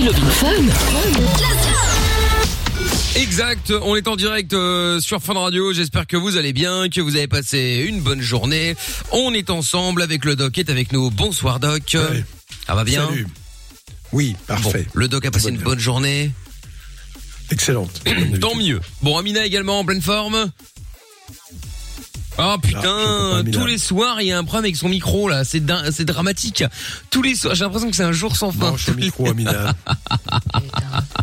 C'est Love in Fun. Exact, on est en direct euh, sur Fun Radio. J'espère que vous allez bien, que vous avez passé une bonne journée. On est ensemble avec le doc qui est avec nous. Bonsoir doc. Ça va bien Salut. Oui, parfait. Bon, le doc a passé Bonne une bonne journée. Excellente. Tant mieux. Bon, Amina également en pleine forme? Oh putain, tous les soirs il y a un problème avec son micro là, c'est c'est dramatique. Tous les soirs, j'ai l'impression que c'est un jour sans fin. Branche le micro, Amina.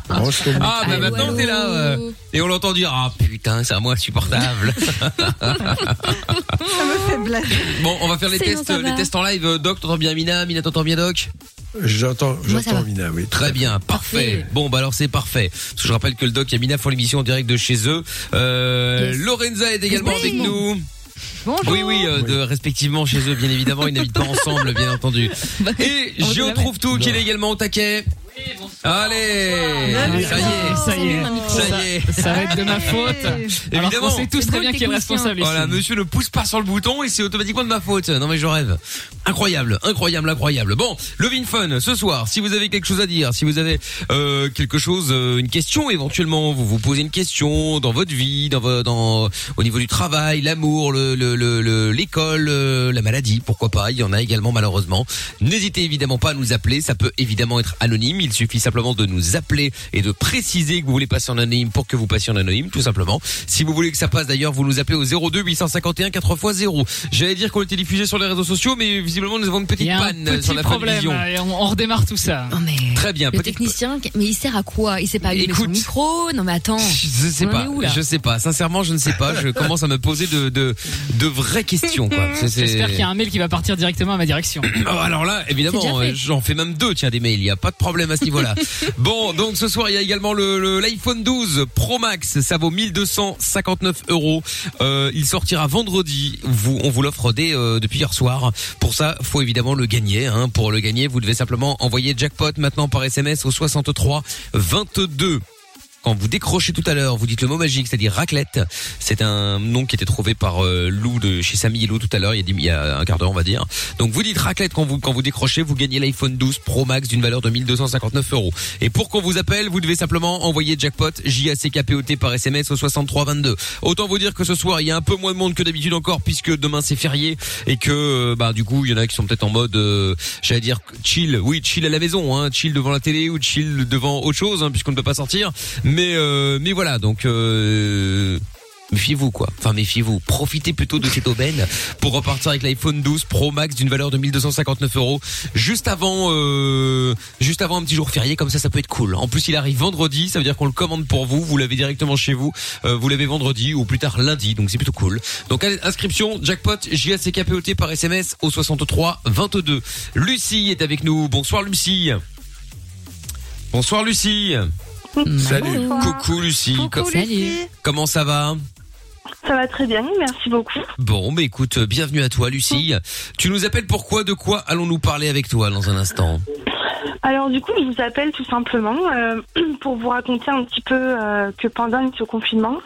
Branche ton Ah bah micro. maintenant t'es là euh, et on l'entend dire ah putain c'est à moi insupportable. bon on va faire les tests ça les tests en live. Doc t'entends bien Amina, Amina t'entends bien Doc? J'entends, ça j'entends va. Amina, oui. Très bien, parfait. Bon, bah alors c'est parfait. Parce que je rappelle que le doc et Amina font l'émission en direct de chez eux. Euh, Yes. Lorenza est également Oui. avec nous. Bonjour. Oui, oui, euh, de, respectivement chez eux, bien évidemment. Ils n'habitent pas ensemble, bien entendu. Et on Géo trouve tout, qui est également au taquet. Allez, ça y est. Ça y est. Ça y est. Ça va être de ma faute. Évidemment. qu'on sait tous C'est très bien qui est responsable Voilà, monsieur ne pousse pas sur le bouton et c'est automatiquement de ma faute. Non mais je rêve. Incroyable, incroyable, incroyable. Bon, le Vin Fun ce soir. Si vous avez quelque chose à dire, si vous avez euh, quelque chose, euh, une question éventuellement, vous vous posez une question dans votre vie, dans, vo- dans au niveau du travail, l'amour, le le- le- le- l'école, euh, la maladie, pourquoi pas. Il y en a également malheureusement. N'hésitez évidemment pas à nous appeler. Ça peut évidemment être anonyme. Il suffit simplement de nous appeler et de préciser que vous voulez passer en anonyme pour que vous passiez en anonyme, tout simplement. Si vous voulez que ça passe d'ailleurs, vous nous appelez au 02 851 4x0. J'allais dire qu'on était diffusé sur les réseaux sociaux, mais visiblement nous avons une petite y a un panne petit sur la problème. et on, on redémarre tout ça. Non mais. Très bien, Le petite- technicien, mais il sert à quoi? Il sait pas allumer son micro? Non mais attends. Je sais pas, où, je sais pas. Sincèrement, je ne sais pas. Je commence à me poser de de, de vraies questions. J'espère qu'il y a un mail qui va partir directement à ma direction. Oh, alors là, évidemment, j'en fais même deux, tiens, des mails. Il n'y a pas de problème à ce niveau-là. bon, donc ce soir, il y a également le le- l'iPhone 12 Pro Max. Ça vaut 1259 euros. Euh, il sortira vendredi. Vous, on vous l'offre dès euh, depuis hier soir. Pour ça, faut évidemment le gagner. Hein. Pour le gagner, vous devez simplement envoyer jackpot maintenant par SMS au 63 22 quand vous décrochez tout à l'heure, vous dites le mot magique, c'est-à-dire raclette. C'est un nom qui était trouvé par euh, Lou de chez Samy et Lou tout à l'heure, il y a, un quart d'heure on va dire. Donc vous dites raclette quand vous quand vous décrochez, vous gagnez l'iPhone 12 Pro Max d'une valeur de 1259 euros. Et pour qu'on vous appelle, vous devez simplement envoyer jackpot J A C K P O T par SMS au 63 22. Autant vous dire que ce soir il y a un peu moins de monde que d'habitude encore puisque demain c'est férié et que euh, bah du coup il y en a qui sont peut-être en mode euh, j'allais dire chill, oui chill à la maison, hein, chill devant la télé ou chill devant autre chose hein, puisqu'on ne peut pas sortir. Mais euh, mais voilà donc. Euh, Méfiez-vous quoi. Enfin méfiez-vous. Profitez plutôt de cette aubaine pour repartir avec l'iPhone 12 Pro Max d'une valeur de 1259 euros juste avant euh, juste avant un petit jour férié comme ça ça peut être cool. En plus il arrive vendredi, ça veut dire qu'on le commande pour vous, vous l'avez directement chez vous, euh, vous l'avez vendredi ou plus tard lundi donc c'est plutôt cool. Donc inscription jackpot JACKPOT par SMS au 63 22. Lucie est avec nous. Bonsoir Lucie. Bonsoir Lucie. Salut. Coucou Lucie. Salut. Comment ça va Ça va très bien, merci beaucoup. Bon, bah écoute, euh, bienvenue à toi, Lucie. Tu nous appelles pourquoi De quoi allons-nous parler avec toi dans un instant Alors du coup, je vous appelle tout simplement euh, pour vous raconter un petit peu euh, que pendant ce confinement,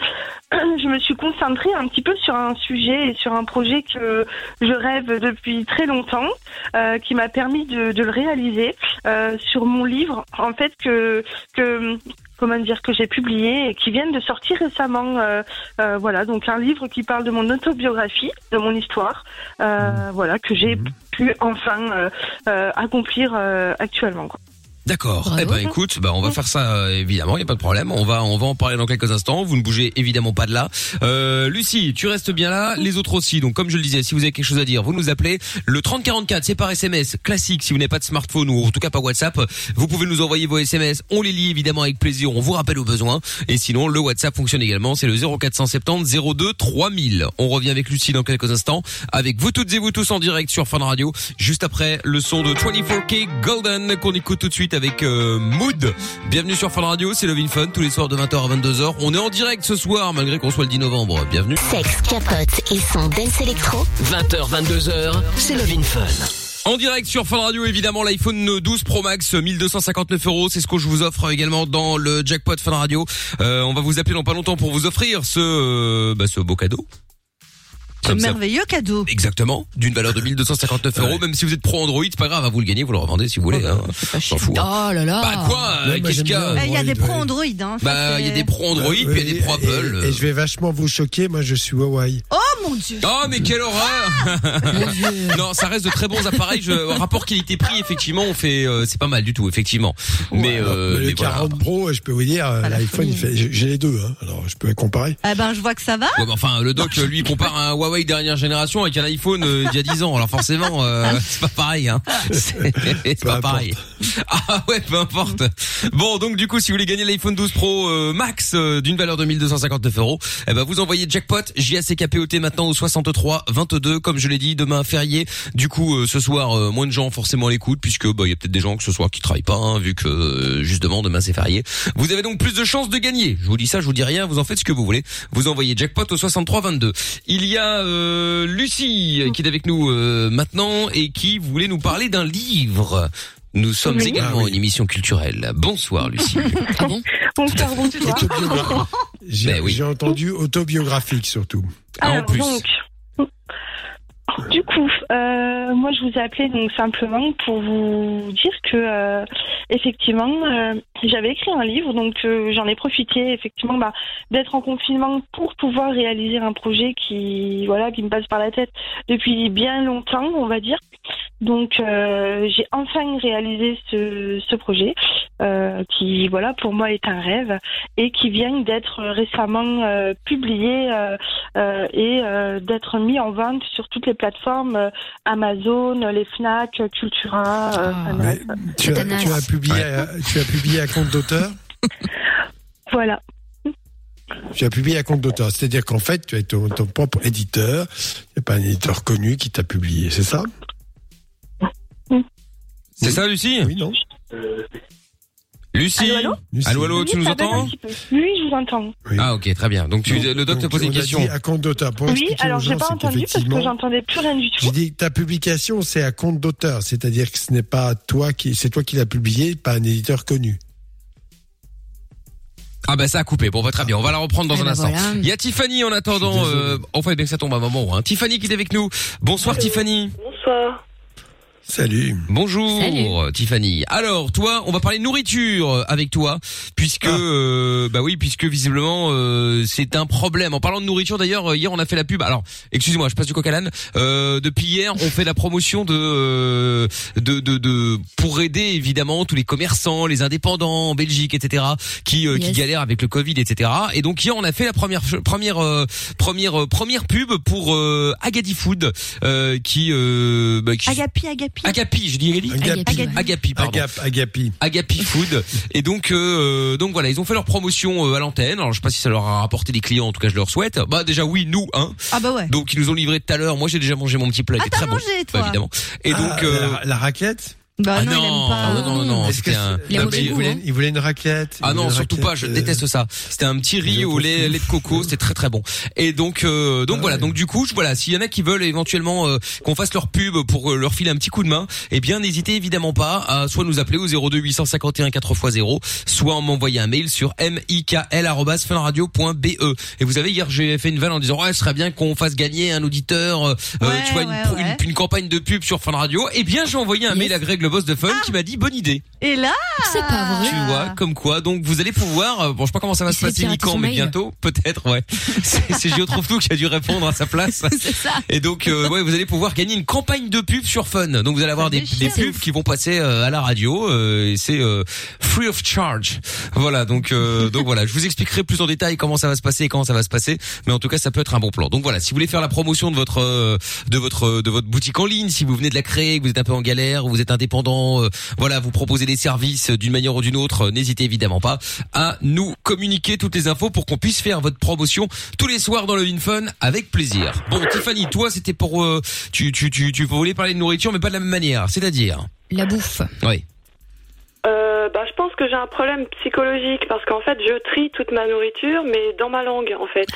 je me suis concentrée un petit peu sur un sujet et sur un projet que je rêve depuis très longtemps, euh, qui m'a permis de, de le réaliser euh, sur mon livre, en fait que que comment dire que j'ai publié et qui vient de sortir récemment. euh, euh, voilà, donc un livre qui parle de mon autobiographie, de mon histoire, euh, voilà que j'ai pu enfin euh, euh, accomplir euh, actuellement. Quoi. D'accord. Eh ben écoute, bah on va faire ça euh, évidemment, il y a pas de problème. On va on va en parler dans quelques instants. Vous ne bougez évidemment pas de là. Euh, Lucie, tu restes bien là, les autres aussi. Donc comme je le disais, si vous avez quelque chose à dire, vous nous appelez le 3044, c'est par SMS classique si vous n'avez pas de smartphone ou en tout cas pas WhatsApp, vous pouvez nous envoyer vos SMS, on les lit évidemment avec plaisir, on vous rappelle au besoin et sinon le WhatsApp fonctionne également, c'est le 0470 02 3000. On revient avec Lucie dans quelques instants avec vous toutes et vous tous en direct sur Fun Radio juste après le son de 24K Golden qu'on écoute tout de suite avec euh, Mood. Bienvenue sur Fun Radio, c'est Love in Fun tous les soirs de 20h à 22h. On est en direct ce soir malgré qu'on soit le 10 novembre. Bienvenue. Sexe, capote et son dance électro. 20h, 22h, c'est Love in Fun. En direct sur Fun Radio, évidemment, l'iPhone 12 Pro Max, 1259 euros. C'est ce que je vous offre également dans le jackpot Fun Radio. Euh, on va vous appeler dans pas longtemps pour vous offrir ce, euh, bah, ce beau cadeau. C'est merveilleux cadeau. Exactement, d'une valeur de 1259 euros. Même si vous êtes pro Android, c'est pas grave, hein, vous le gagnez, vous le revendez si vous voulez. Hein. pas S'en fout. hein. Oh là là. Bah quoi euh, Qu'est-ce qu'il y a Il y a des ouais. Android. Hein. Bah, il y a des pro Android, puis il y a des pro Et- Apple. Et, je vais vachement vous choquer, moi je suis Huawei. Oh mon dieu. Oh mais quelle horreur Non, ça reste de très bons appareils. Je, rapport qualité-prix, effectivement, on fait, euh, c'est pas mal du tout, effectivement. Mais, euh, Mais le mais voilà. 40 Pro, je peux vous dire, l'iPhone, il folie. fait, j'ai les deux, hein. alors je peux comparer. Eh ben, je vois que ça va. Enfin, le doc, lui, compare un Huawei dernière génération avec un iPhone euh, d'il y a 10 ans. Alors forcément, euh, c'est pas pareil. Hein. C'est pas importe. pareil. Ah ouais, peu importe. Bon, donc du coup, si vous voulez gagner l'iPhone 12 Pro euh, Max d'une valeur de 1259 euros, eh ben vous envoyez jackpot JACKPOT maintenant au 63 22. Comme je l'ai dit, demain férié. Du coup, ce soir, moins de gens forcément à l'écoute puisque bah il y a peut-être des gens que ce soir qui travaillent pas, hein, vu que justement demain c'est férié. Vous avez donc plus de chances de gagner. Je vous dis ça, je vous dis rien. Vous en faites ce que vous voulez. Vous envoyez jackpot au 63 22. Il y a euh, Lucie qui est avec nous euh, maintenant et qui voulait nous parler d'un livre. Nous sommes Oui. également Ah oui. une émission culturelle. Bonsoir Lucie. Ah bon Bonsoir, bonsoir. J'ai Ben oui. j'ai entendu autobiographique surtout. Ah, en Alors, plus. donc, du coup, euh, moi je vous ai appelé donc simplement pour vous dire que euh, effectivement euh, j'avais écrit un livre, donc euh, j'en ai profité effectivement bah, d'être en confinement pour pouvoir réaliser un projet qui voilà qui me passe par la tête depuis bien longtemps, on va dire. Donc euh, j'ai enfin réalisé ce, ce projet euh, qui voilà pour moi est un rêve et qui vient d'être récemment euh, publié euh, euh, et euh, d'être mis en vente sur toutes les plateformes euh, Amazon, les Fnac, Cultura. euh, Ah. Tu, as, Satanas. tu as publié, à- tu as publié à compte d'auteur? Voilà. Tu as publié à compte d'auteur, c'est-à-dire qu'en fait, tu es ton, ton propre éditeur. Il n'y a pas un éditeur connu qui t'a publié, c'est ça? C'est ça Lucie? Oui, non Lucie? Allô, allô? Lucie Allô, allô, Oui, tu nous entends? Oui, je vous entends. Oui. Ah ok, très bien. Donc tu, Donc- le doc te posait une question. à compte d'auteur. Oui, alors j'ai pas entendu parce que j'entendais plus rien du tout. J'ai dit que ta publication, c'est à compte d'auteur, c'est-à-dire que ce n'est pas toi qui, c'est toi qui l'as publié, pas un éditeur connu. Ah bah ça a coupé. Bon bah très bien, on va la reprendre dans Eh un ben instant. voilà. Il y a Tiffany en attendant. Euh, on fallait bien que ça tombe à un moment. Hein. Tiffany qui est avec nous. Bonsoir Tiffany. Bonsoir. Salut. Bonjour Salut. Tiffany. Alors toi, on va parler nourriture euh, avec toi, puisque Ah. euh, bah oui, puisque visiblement euh, c'est un problème. En parlant de nourriture, d'ailleurs, euh, hier on a fait la pub. Alors, excusez-moi, je passe du coq à l'âne. Euh, depuis hier, on fait la promotion de, euh, de de de pour aider évidemment tous les commerçants, les indépendants en Belgique, etc. qui euh, qui Yes. galèrent avec le Covid, etc. Et donc hier on a fait la première première euh, première euh, première pub pour euh, Agadi Food, euh, qui euh, bah, qui Agapi, Agapi. Agapi, je dis Agapi Agapi. Agapi. Agapi, pardon. Agap, Agapi. Agapi Food. Et donc, euh, donc voilà, ils ont fait leur promotion euh, à l'antenne. Alors, je sais pas si ça leur a rapporté des clients. En tout cas, je leur souhaite. Bah, déjà, oui, nous, hein. Ah bah ouais. Donc, ils nous ont livré tout à l'heure. Moi, j'ai déjà mangé mon petit plat. Il Ah, t'as très bon. mangé, toi Bah, évidemment. Et donc, Ah, euh, la, la raclette Bah ah non, il non, aime pas. ah non, non, non, Est-ce que c'était un, Il a un mauvais petit- il, goût, voulait, il voulait une raclette. il ah voulait non, une surtout pas, raclette, je euh, déteste ça. C'était un petit riz au lait, lait de coco, c'était très très bon. Et donc euh, donc Ah voilà, ouais. donc du coup, je, voilà, s'il y en a qui veulent éventuellement euh, qu'on fasse leur pub pour euh, leur filer un petit coup de main, eh bien n'hésitez évidemment pas à soit nous appeler au 02 851 4x0, soit en m'envoyer un mail sur mikl@funradio.be. Et vous savez hier, j'ai fait une vanne en disant ouais, ce serait bien qu'on fasse gagner un auditeur euh, Ouais, tu vois une, ouais, pro- ouais. une, une campagne de pub sur Fun Radio. Eh bien, j'ai envoyé un Yes. mail à Greg le boss de Fun Ah. qui m'a dit bonne idée. Et là C'est pas vrai. Tu vois, comme quoi. Donc vous allez pouvoir. euh, Bon, je sais pas comment ça va Il se passer ni quand, mais bientôt, peut-être. Ouais. C'est c'est Gio trouve tout qui a dû répondre à sa place. C'est ça. Et donc, euh, ouais, vous allez pouvoir gagner une campagne de pub sur Fun. Donc vous allez avoir des, pubs qui vont passer euh, à la radio. euh, et c'est euh, free of charge. Voilà. Donc, euh, donc voilà. Je vous expliquerai plus en détail comment ça va se passer et comment ça va se passer. Mais en tout cas, ça peut être un bon plan. Donc voilà. Si vous voulez faire la promotion de votre euh, de votre de votre boutique en ligne, si vous venez de la créer, que vous êtes un peu en galère, vous êtes indépendant, euh, voilà, vous proposez des services d'une manière ou d'une autre, euh, n'hésitez évidemment pas à nous communiquer toutes les infos pour qu'on puisse faire votre promotion tous les soirs dans le Fun avec plaisir. Bon, Tiffany, toi, c'était pour euh, tu tu tu tu voulais parler de nourriture, mais pas de la même manière, c'est-à-dire. La bouffe. Oui. Euh, bah, je pense que j'ai un problème psychologique parce qu'en fait, je trie toute ma nourriture, mais dans ma langue, en fait.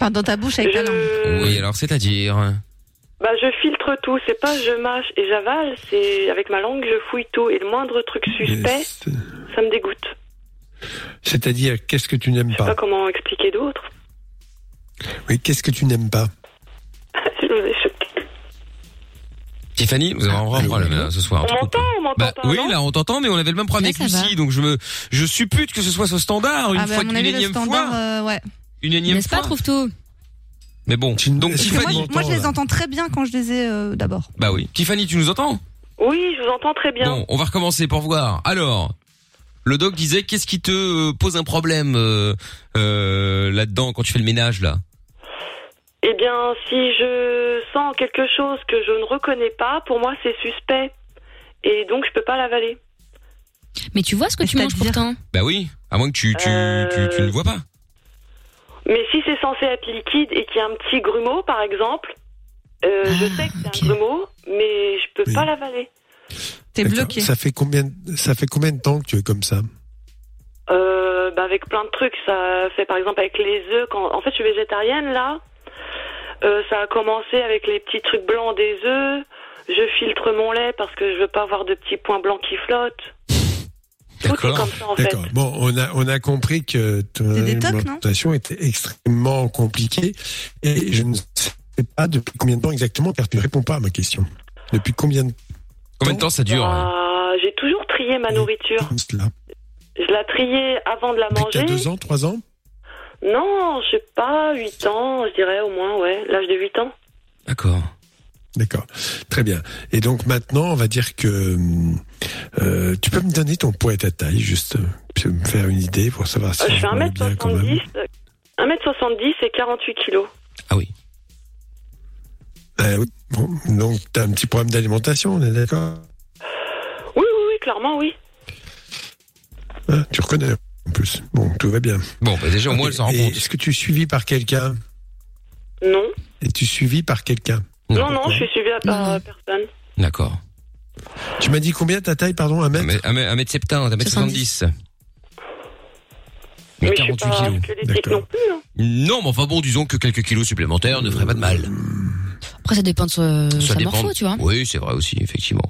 Enfin, dans ta bouche avec ta langue. Je, Oui, alors c'est-à-dire. Bah, je filtre tout. C'est pas je mâche et j'avale. C'est avec ma langue, je fouille tout. Et le moindre truc suspect, ça me dégoûte. C'est-à-dire, qu'est-ce que tu n'aimes pas Je sais pas comment expliquer d'autre. Oui, qu'est-ce que tu n'aimes pas Tiffany, vous avez vraiment un problème ce soir. On m'entend, on m'entend bah, Oui, là, on t'entend, mais on avait le même problème avec Lucie, donc je me, je suppute que ce soit ce standard une ah bah, fois, une énième fois. Euh, ouais. Une énième fois. N'est-ce pas, trouve tout mais bon, donc moi, Tiffany, je- moi, je les entends très bien quand je les ai euh, d'abord. bah oui. Tiffany, tu nous entends? Oui, je vous entends très bien. Bon, on va recommencer pour voir. Alors, le doc disait qu'est-ce qui te euh, pose un problème euh, euh, là-dedans quand tu fais le ménage là? Eh bien, si je sens quelque chose que je ne reconnais pas, pour moi, c'est suspect. Et donc, je peux pas l'avaler. Mais tu vois ce que tu manges pourtant? Bah oui, à moins que tu tu, tu, tu ne vois pas. Mais si c'est censé être liquide et qu'il y a un petit grumeau, par exemple, euh, je Ah, sais que c'est ok. un grumeau, mais je peux Oui. pas l'avaler. T'es bloqué. Ça fait combien, ça fait combien de temps que tu es comme ça? Euh, bah, avec plein de trucs. Ça fait par exemple avec les œufs. Quand... En fait, je suis végétarienne là. Euh, ça a commencé avec les petits trucs blancs des œufs. Je filtre mon lait parce que je veux pas avoir de petits points blancs qui flottent. D'accord. D'accord. Bon, on a, on a compris que ton alimentation était extrêmement compliquée et je ne sais pas depuis combien de temps exactement car tu ne réponds pas à ma question. Depuis combien de Combien de temps ça dure hein Bah, J'ai toujours trié ma nourriture. Je la triais avant de la manger. deux ans, trois ans Non, je sais pas, 8 ans, je dirais au moins, ouais, l'âge de 8 ans. D'accord. D'accord. Très bien. Et donc maintenant, on va dire que euh, tu peux me donner ton poids et ta taille, juste euh, puis me faire une idée pour savoir si Euh, je même. 1m70, euh, 1m70 et 48 kilos. Ah oui. Euh. Bon, donc tu as un petit problème d'alimentation, on est d'accord? Oui, oui, oui, clairement, oui. Hein, Tu reconnais en plus. Bon, tout va bien. Bon, bah déjà au moins elle s'en rend compte. Est-ce que tu es suivi par quelqu'un? Non, Es-tu suivi par quelqu'un? Non, non, je suis suivie par Non, non. personne. D'accord. Tu m'as dit combien ta taille, pardon, un mètre mètre, un mètre, un mètre 70, un mètre 70. Mais Mais je suis 48 pas kilos. squelettique non plus. hein. Non, mais enfin bon, disons que quelques kilos supplémentaires ne feraient pas de mal. Après, ça dépend de sa, Ça sa dépend. morpho, tu vois. Oui, c'est vrai aussi, effectivement.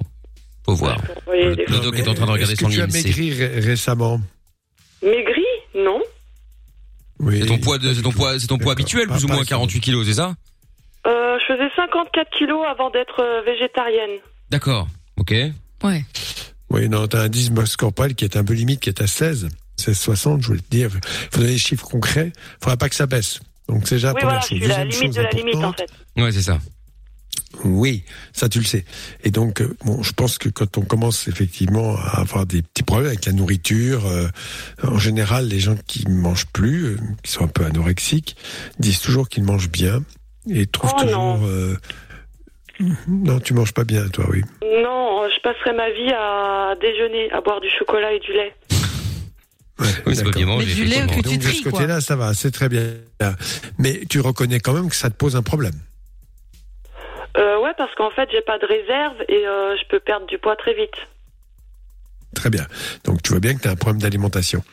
Faut voir. Vous voyez, Le- des le fois. doc est en train de regarder Est-ce son que tu as IMC. maigri ré- récemment Maigri? Non. Oui. C'est ton poids, de- c'est ton poids, c'est ton poids habituel, plus ou moins pas- 48 kilos, c'est ça? Euh, je faisais 54 kilos avant d'être euh, végétarienne. D'accord. Ok. Ouais. Oui, non, t'as un indice masse corporelle qui est un peu limite, qui est à 16, 16,60, je voulais te dire. Il faut donner des chiffres concrets. Il faudra pas que ça baisse. Donc, c'est déjà la Oui, première voilà, je chose. suis la Deuxième limite chose de la limite en fait. Ouais, c'est ça. Oui, ça tu le sais. Et donc, euh, bon, je pense que quand on commence effectivement à avoir des petits problèmes avec la nourriture, euh, en général, les gens qui mangent plus, euh, qui sont un peu anorexiques, disent toujours qu'ils mangent bien et trouvent Oh, toujours. non. euh, non, tu manges pas bien, toi, oui. Non, je passerai ma vie à déjeuner, à boire du chocolat et du lait. Ouais, Oui, c'est bien Mais du lait que tu Donc de ce côté-là, ça va, c'est très bien. Mais tu reconnais quand même que ça te pose un problème. Euh, ouais, parce qu'en fait, j'ai pas de réserve et euh, je peux perdre du poids très vite. Très bien. Donc tu vois bien que tu as un problème d'alimentation.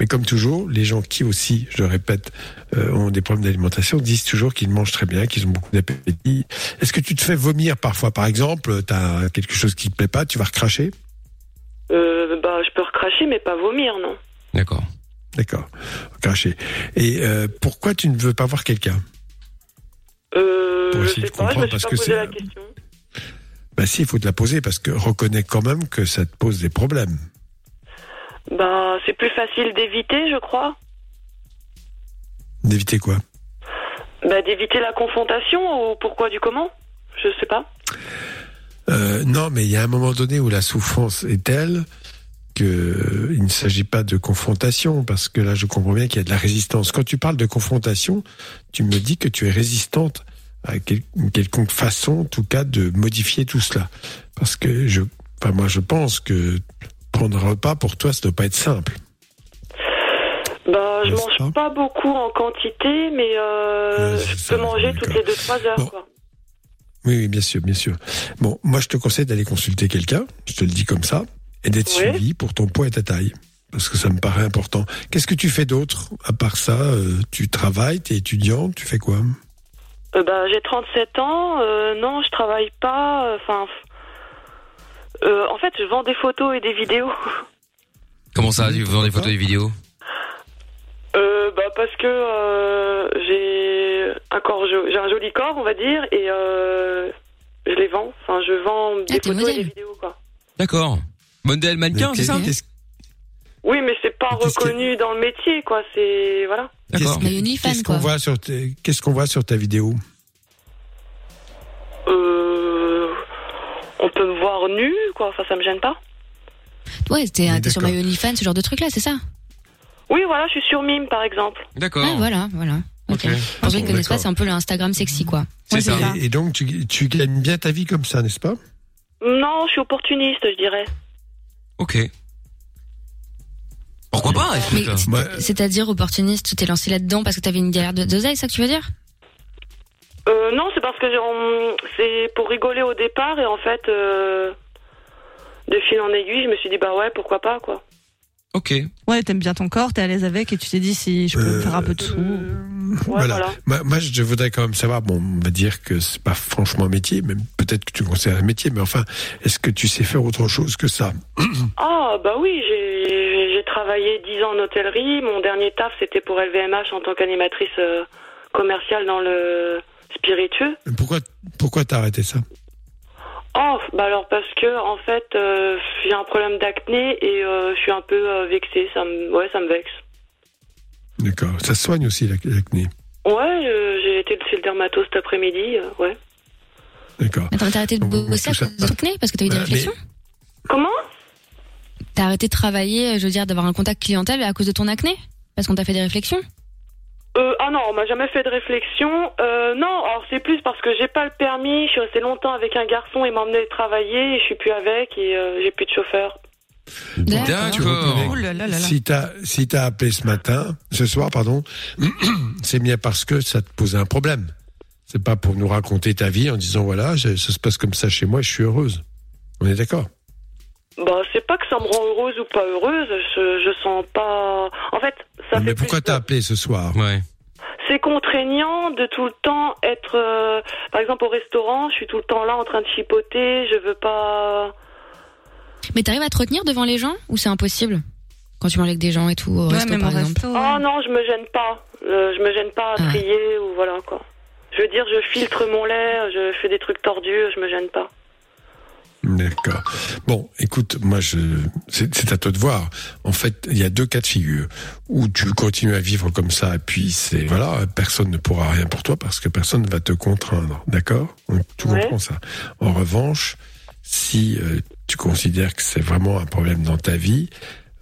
Mais comme toujours, les gens qui aussi, je le répète, euh, ont des problèmes d'alimentation disent toujours qu'ils mangent très bien, qu'ils ont beaucoup d'appétit. Est-ce que tu te fais vomir parfois? Par exemple, tu as quelque chose qui te plaît pas, tu vas recracher? Euh, bah, je peux recracher, mais pas vomir, non. D'accord. D'accord, recracher. Et euh, pourquoi tu ne veux pas voir quelqu'un? Euh, Pour je essayer sais de pas, je me comprendre, suis parce pas que posé c'est- la question. Bah si, il faut te la poser parce que reconnais quand même que ça te pose des problèmes. Bah, c'est plus facile d'éviter, je crois. D'éviter quoi? Bah, d'éviter la confrontation au pourquoi du comment? Je sais pas. Euh, non, mais il y a un moment donné où la souffrance est telle que euh, il ne s'agit pas de confrontation, parce que là, je comprends bien qu'il y a de la résistance. Quand tu parles de confrontation, tu me dis que tu es résistante à quel- une quelconque façon, en tout cas, de modifier tout cela. Parce que je, enfin, moi, je pense que prendre un repas pour toi, ça doit pas être simple. Bah, je mange pas? beaucoup en quantité, mais euh, Ouais, je ça, peux manger toutes les 2-3 heures, Bon. quoi. Oui, oui, bien sûr, bien sûr. Bon, moi, je te conseille d'aller consulter quelqu'un, je te le dis comme ça, et d'être Oui. suivi pour ton poids et ta taille. Parce que ça me paraît important. Qu'est-ce que tu fais d'autre À part ça, euh, tu travailles, tu es étudiante, tu fais quoi? Euh, bah, j'ai 37 ans. euh, non, je travaille pas. euh, Enfin, euh, en fait, je vends des photos et des vidéos. Comment ça, tu vends des photos et des vidéos Euh, bah, parce que euh, j'ai un corps, j'ai un joli corps, on va dire, et euh, je les vends. Enfin, je vends des Ah, t'es photos et des vidéos, quoi. D'accord. Modèle mannequin, c'est ça qu'est-ce- Oui, mais c'est pas reconnu dans le métier, quoi. C'est voilà. D'accord. qu'est-ce- qu'on voit sur tes- qu'est-ce qu'on voit sur ta vidéo Euh, on peut me voir nu, quoi. Enfin, ça me gêne pas. Ouais, t'es sur. My OnlyFans, ce genre de truc là, c'est ça? Oui, voilà, je suis sur Mime, par exemple. D'accord. Ah, voilà, voilà. Ok. Pour ceux qui Bon, connaissent pas, d'accord. c'est un peu l'Instagram sexy, quoi. C'est ça. et, et donc tu, tu gagnes bien ta vie comme ça, n'est-ce pas? Non, je suis opportuniste, je dirais. Ok. Pourquoi pas c'est-à-dire opportuniste, tu t'es lancé là-dedans parce que t'avais une galère de d'oseille, c'est ça que tu veux dire? Euh, non, c'est parce que j'ai- on- c'est pour rigoler au départ et en fait, euh, de fil en aiguille, je me suis dit bah ouais, pourquoi pas quoi. Ok. Ouais, t'aimes bien ton corps, t'es à l'aise avec et tu t'es dit si je peux me faire un peu de sous. Ouais, Voilà. voilà. Moi, moi, je voudrais quand même savoir, bon, on va dire que c'est pas franchement un métier, même peut-être que tu considères un métier, mais enfin, est-ce que tu sais faire autre chose que ça? Ah bah oui, j'ai j'ai travaillé 10 ans en hôtellerie. Mon dernier taf c'était pour LVMH en tant qu'animatrice euh, commerciale dans le spiritueux. Pourquoi, pourquoi t'as arrêté ça? Oh bah alors parce que en fait euh, j'ai un problème d'acné et euh, je suis un peu euh, vexée. Ça me ouais ça me vexe. D'accord. Ça se soigne aussi la- l'acné. Ouais, euh, j'ai été chez le dermato cet après-midi. euh, ouais. D'accord. Attends, t'as arrêté de bosser à cause de ton acné parce que t'as eu des mais- réflexions Comment? T'as arrêté de travailler, je veux dire, d'avoir un contact clientèle à cause de ton acné Parce qu'on t'a fait des réflexions? Euh, ah non, on m'a jamais fait de réflexion. Euh, non, alors c'est plus parce que j'ai pas le permis. Je suis restée longtemps avec un garçon, il m'a emmené travailler et je suis plus avec et euh, j'ai plus de chauffeur. D'accord. Oh. Si t'as si t'as appelé ce matin, ce soir, pardon, c'est bien parce que ça te posait un problème. C'est pas pour nous raconter ta vie en disant voilà, je- ça se passe comme ça chez moi, je suis heureuse. On est d'accord? Bah, c'est pas que ça me rend heureuse ou pas heureuse. Je, je sens pas. En fait, ça Mais fait pourquoi t'as appelé ce soir Ouais. C'est contraignant de tout le temps être, euh, par exemple, au restaurant. Je suis tout le temps là en train de chipoter. Je veux pas. Mais t'arrives à te retenir devant les gens ou c'est impossible Quand tu manges avec des gens et tout, au Ouais, resto même par au exemple? Resto. Oh non, je me gêne pas. Euh, je me gêne pas à Ah. trier ou voilà quoi. Je veux dire, je filtre mon lait, je fais des trucs tordus, je me gêne pas. D'accord. Bon, écoute, moi, je, c'est à toi de voir. En fait, il y a deux cas de figure où tu continues à vivre comme ça, et puis c'est voilà, personne ne pourra rien pour toi parce que personne ne va te contraindre. D'accord? Tu Ouais. comprends ça. En revanche, si euh, tu considères que c'est vraiment un problème dans ta vie,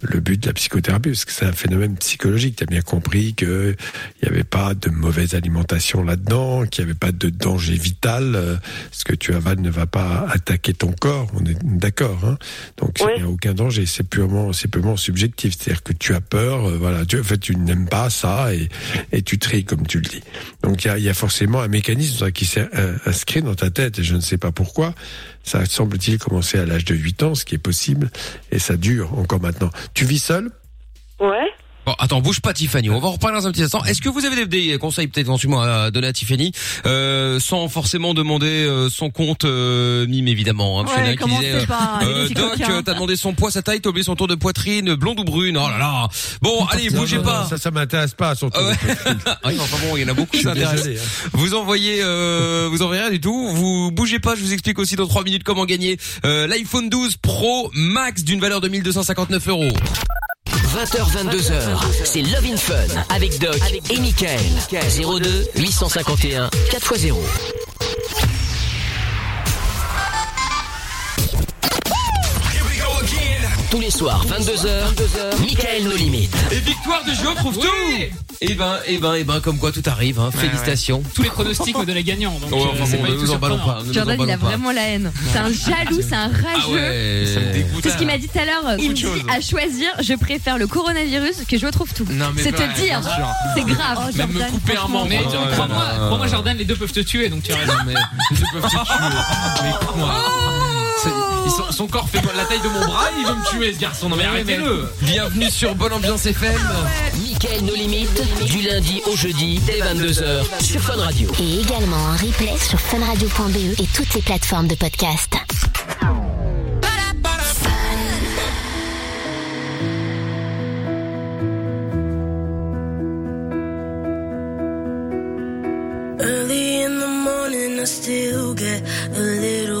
le but de la psychothérapie, parce que c'est un phénomène psychologique. Tu as bien compris que il n'y avait pas de mauvaise alimentation là-dedans, qu'il n'y avait pas de danger vital. euh, Ce que tu avales ne va pas attaquer ton corps. On est d'accord. Hein Donc il Oui. n'y a aucun danger. C'est purement, c'est purement subjectif. C'est-à-dire que tu as peur. euh, voilà. Tu, en fait, tu n'aimes pas ça et, et tu tries comme tu le dis. Donc il y a, y a forcément un mécanisme qui s'est euh, inscrit dans ta tête et je ne sais pas pourquoi. Ça semble-t-il commencer à l'âge de 8 ans, ce qui est possible, et ça dure encore maintenant. Tu vis seul? Ouais. Bon, attends, bouge pas Tiffany. On va en reparler dans un petit instant. Est-ce que vous avez des, des conseils peut-être éventuellement à donner à Tiffany, euh, sans forcément demander euh, son compte euh, mime évidemment. Hein, Ouais, un qui disait, pas, euh, petits Doc, euh, t'as demandé son poids, sa taille, t'as oublié son tour de poitrine, blonde ou brune. Oh là là. Bon, allez, Non, bougez non, pas. non, ça, ça m'intéresse pas, surtout. Ah ouais. Ah oui, enfin bon, il y en a beaucoup qui s'intéressent. hein. Vous envoyez, euh, vous envoyez rien du tout. Vous bougez pas. Je vous explique aussi dans 3 minutes comment gagner euh, l'iPhone 12 Pro Max d'une valeur de 1259 euros. 20h, 22h, c'est Love in Fun avec Doc et Michael. 02 851 4x0. Tous les soirs, 22h, Michael No Limit. Et victoire de Joe trouve tout. Et ben, et ben, et ben, comme quoi tout arrive. Hein. Félicitations. Tous les pronostics me donnaient gagnant. Donc, Ouais, euh, enfin bon, pas ne du tout nous emballons surprenant. pas. ne nous Jordan, il a pas. vraiment la haine. C'est un jaloux, c'est un Ah rageux. ouais. Ça me dégoûte. C'est ce qu'il m'a dit tout à l'heure. Il me dit à choisir, je préfère le coronavirus que je retrouve tout. C'est te dire. C'est grave. Même me couper un membre. Mais là crois-moi, Jordan, les deux peuvent te tuer, donc tu as raison. Non, mais ils peuvent te tuer. Mais. Sont- son corps fait la taille de mon bras, il veut me tuer ce garçon. Non mais arrêtez-le. Bienvenue sur Bonne Ambiance FM. Michael No Limit, du lundi au jeudi, dès 22h, sur Fun Radio. Et également en replay sur funradio.be et toutes les plateformes de podcast. Early in the morning, I still get a little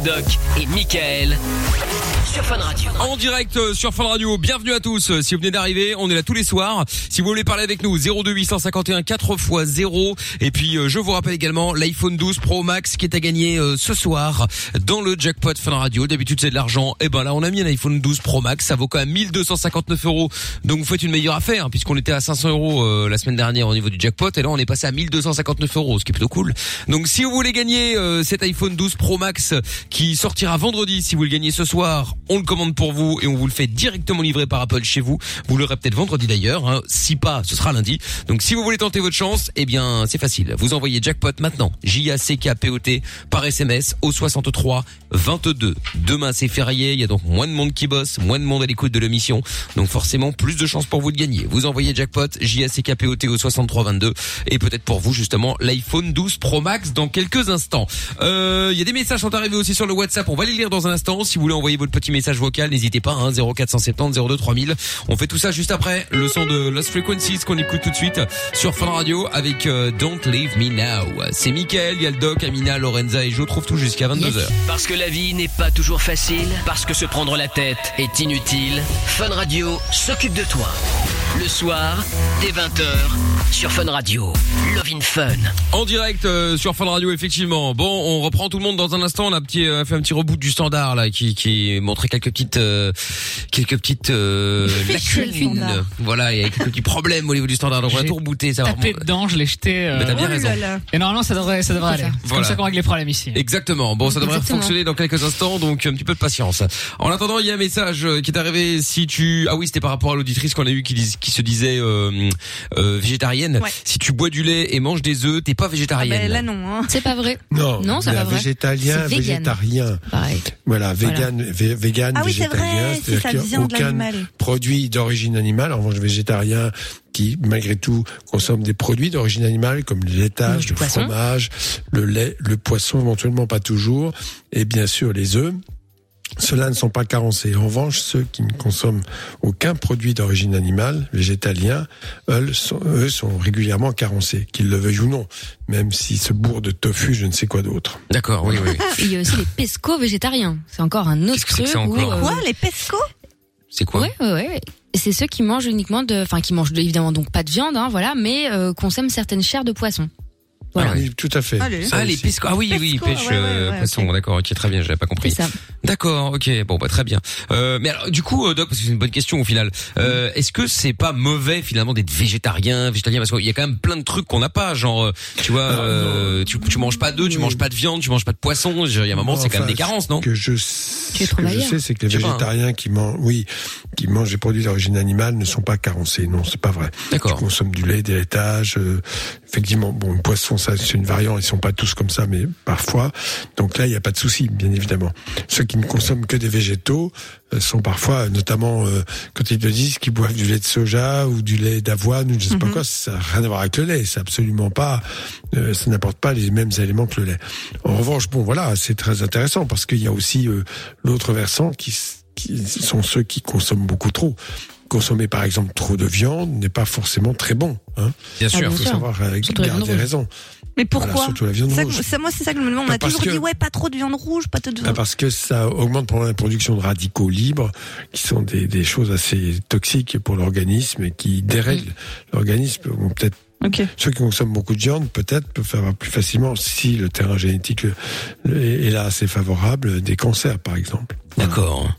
doc et Michael. Direct euh, sur Fun Radio. Bienvenue à tous. Euh, Si vous venez d'arriver, on est là tous les soirs. Si vous voulez parler avec nous, 02 851 4 x 0. Et puis, euh, je vous rappelle également l'iPhone 12 Pro Max qui est à gagner ce soir dans le jackpot Fun Radio. D'habitude, c'est de l'argent. Et ben là, on a mis un iPhone 12 Pro Max. Ça vaut quand même 1259 euros. Donc, vous faites une meilleure affaire puisqu'on était à 500 euros la semaine dernière au niveau du jackpot. Et là, on est passé à 1259 euros, ce qui est plutôt cool. Donc, si vous voulez gagner cet iPhone 12 Pro Max qui sortira vendredi, si vous le gagnez ce soir, on le commande pour vous et on vous le fait directement livrer par Apple chez vous. Vous l'aurez peut-être vendredi d'ailleurs. hein. Si pas, ce sera lundi. Donc si vous voulez tenter votre chance, eh bien c'est facile. Vous envoyez jackpot maintenant, J A C K P O T par SMS au 63 22. Demain c'est férié, il y a donc moins de monde qui bosse, moins de monde à l'écoute de l'émission. Donc forcément plus de chances pour vous de gagner. Vous envoyez jackpot J A C K P O T au 63 22 et peut-être pour vous justement l'iPhone 12 Pro Max dans quelques instants. Euh, Il y a des messages qui sont arrivés aussi sur le WhatsApp. On va les lire dans un instant. Si vous voulez envoyer votre petit message vocal, n'hésitez pas. Hein, 0470 02 3000. On fait tout ça juste après le son de Lost Frequencies qu'on écoute tout de suite sur Fun Radio avec euh, Don't Leave Me Now. C'est Mickaël, il y a le doc, Amina, Lorenza et je trouve tout jusqu'à 22h. Parce que la vie n'est pas toujours facile, parce que se prendre la tête est inutile, Fun Radio s'occupe de toi. Le soir, dès 20h, sur Fun Radio. Love in Fun. En direct euh, sur Fun Radio effectivement. Bon, on reprend tout le monde dans un instant. On a petit, euh, fait un petit reboot du standard là, qui, qui montrait quelques petites, quelques petites euh, lacunes. Voilà, il y a quelques petits problèmes au niveau du standard. Donc on va tout rebooter. Ça va Tapé dedans, je l'ai jeté. euh, Mais t'as bien oh raison. là là. Et normalement, ça devrait, ça devrait aller. C'est Voilà. comme ça qu'on règle les problèmes ici. Exactement. Bon, ça devrait Exactement. fonctionner dans quelques instants, donc un petit peu de patience. En attendant, il y a un message euh, qui est arrivé. Si tu, ah oui, c'était par rapport à l'auditrice qu'on a eu qui, dis- qui se disait euh, euh, végétarienne. Ouais. Si tu bois du lait et manges des œufs, t'es pas végétarienne. Ben là non. Hein. C'est pas vrai. Non, Non, c'est pas vrai. végétalien, végétarien. Pareil. Voilà, Voilà. vegan, vé- vegan, Ah oui, c'est végétalien, si c'est-à-dire qu'il a aucun produit d'origine animale. En revanche, végétarien, qui, malgré tout, consomment des produits d'origine animale comme le laitage, le poisson. fromage, le lait, le poisson, éventuellement pas toujours, et bien sûr les œufs. Ceux-là ne sont pas carencés. En revanche, ceux qui ne consomment aucun produit d'origine animale, végétalien, eux sont, eux sont régulièrement carencés, qu'ils le veuillent ou non, même s'ils se bourrent de tofu, je ne sais quoi d'autre. D'accord, oui, oui. Il y a aussi les pesco végétariens. C'est encore un autre Qu'est-ce que c'est que truc où, encore euh, Quoi, les pesco C'est quoi? Ouais, ouais, ouais. C'est ceux qui mangent uniquement de, enfin qui mangent de- évidemment donc pas de viande, hein, voilà, mais euh, consomment certaines chairs de poisson. Voilà. Oui, tout à fait. Allez. Ah les pesco ah oui oui pêche ouais, ouais, euh, ouais, poisson ok. d'accord ok très bien j'avais pas compris d'accord ok bon bah très bien euh, mais alors du coup euh, Doc parce que c'est une bonne question au final euh, est-ce que c'est pas mauvais finalement d'être végétarien végétalien parce qu'il y a quand même plein de trucs qu'on n'a pas genre euh, tu vois euh, tu, tu manges pas d'œufs tu manges pas de viande tu manges pas de poisson il y a un moment c'est quand même des carences non? que je, ce que je sais, c'est que les pas, hein. végétariens qui mangent, oui, qui mangent des produits d'origine animale ne sont pas carencés. Non, c'est pas vrai. D'accord. Ils consomment du lait, des laitages. Effectivement, bon, le poisson, ça, c'est une variante. Ils sont pas tous comme ça, mais parfois. Donc là, il n'y a pas de souci, bien évidemment. Ceux qui ne consomment que des végétaux euh, sont parfois, notamment, euh, quand ils te disent qu'ils boivent du lait de soja ou du lait d'avoine ou je sais pas quoi, ça n'a rien à voir avec le lait. C'est absolument pas, euh, ça n'apporte pas les mêmes éléments que le lait. En revanche, bon, voilà, c'est très intéressant parce qu'il y a aussi euh, l'autre versant qui, qui sont ceux qui consomment beaucoup trop. Consommer par exemple trop de viande n'est pas forcément très bon. Hein. bien Ah, sûr Il faut sûr. savoir euh, garder raison. Mais pourquoi Voilà, surtout la viande Ça, rouge. ça, Moi, c'est ça que je me demande. On a parce toujours que- dit, ouais, pas trop de viande rouge, pas trop de viande. parce que ça augmente pendant la production de radicaux libres, qui sont des, des choses assez toxiques pour l'organisme et qui dérèglent l'organisme. Bon, peut-être ceux qui consomment beaucoup de viande, peut-être peuvent avoir plus facilement, si le terrain génétique est là assez favorable, des cancers, par exemple. d'accord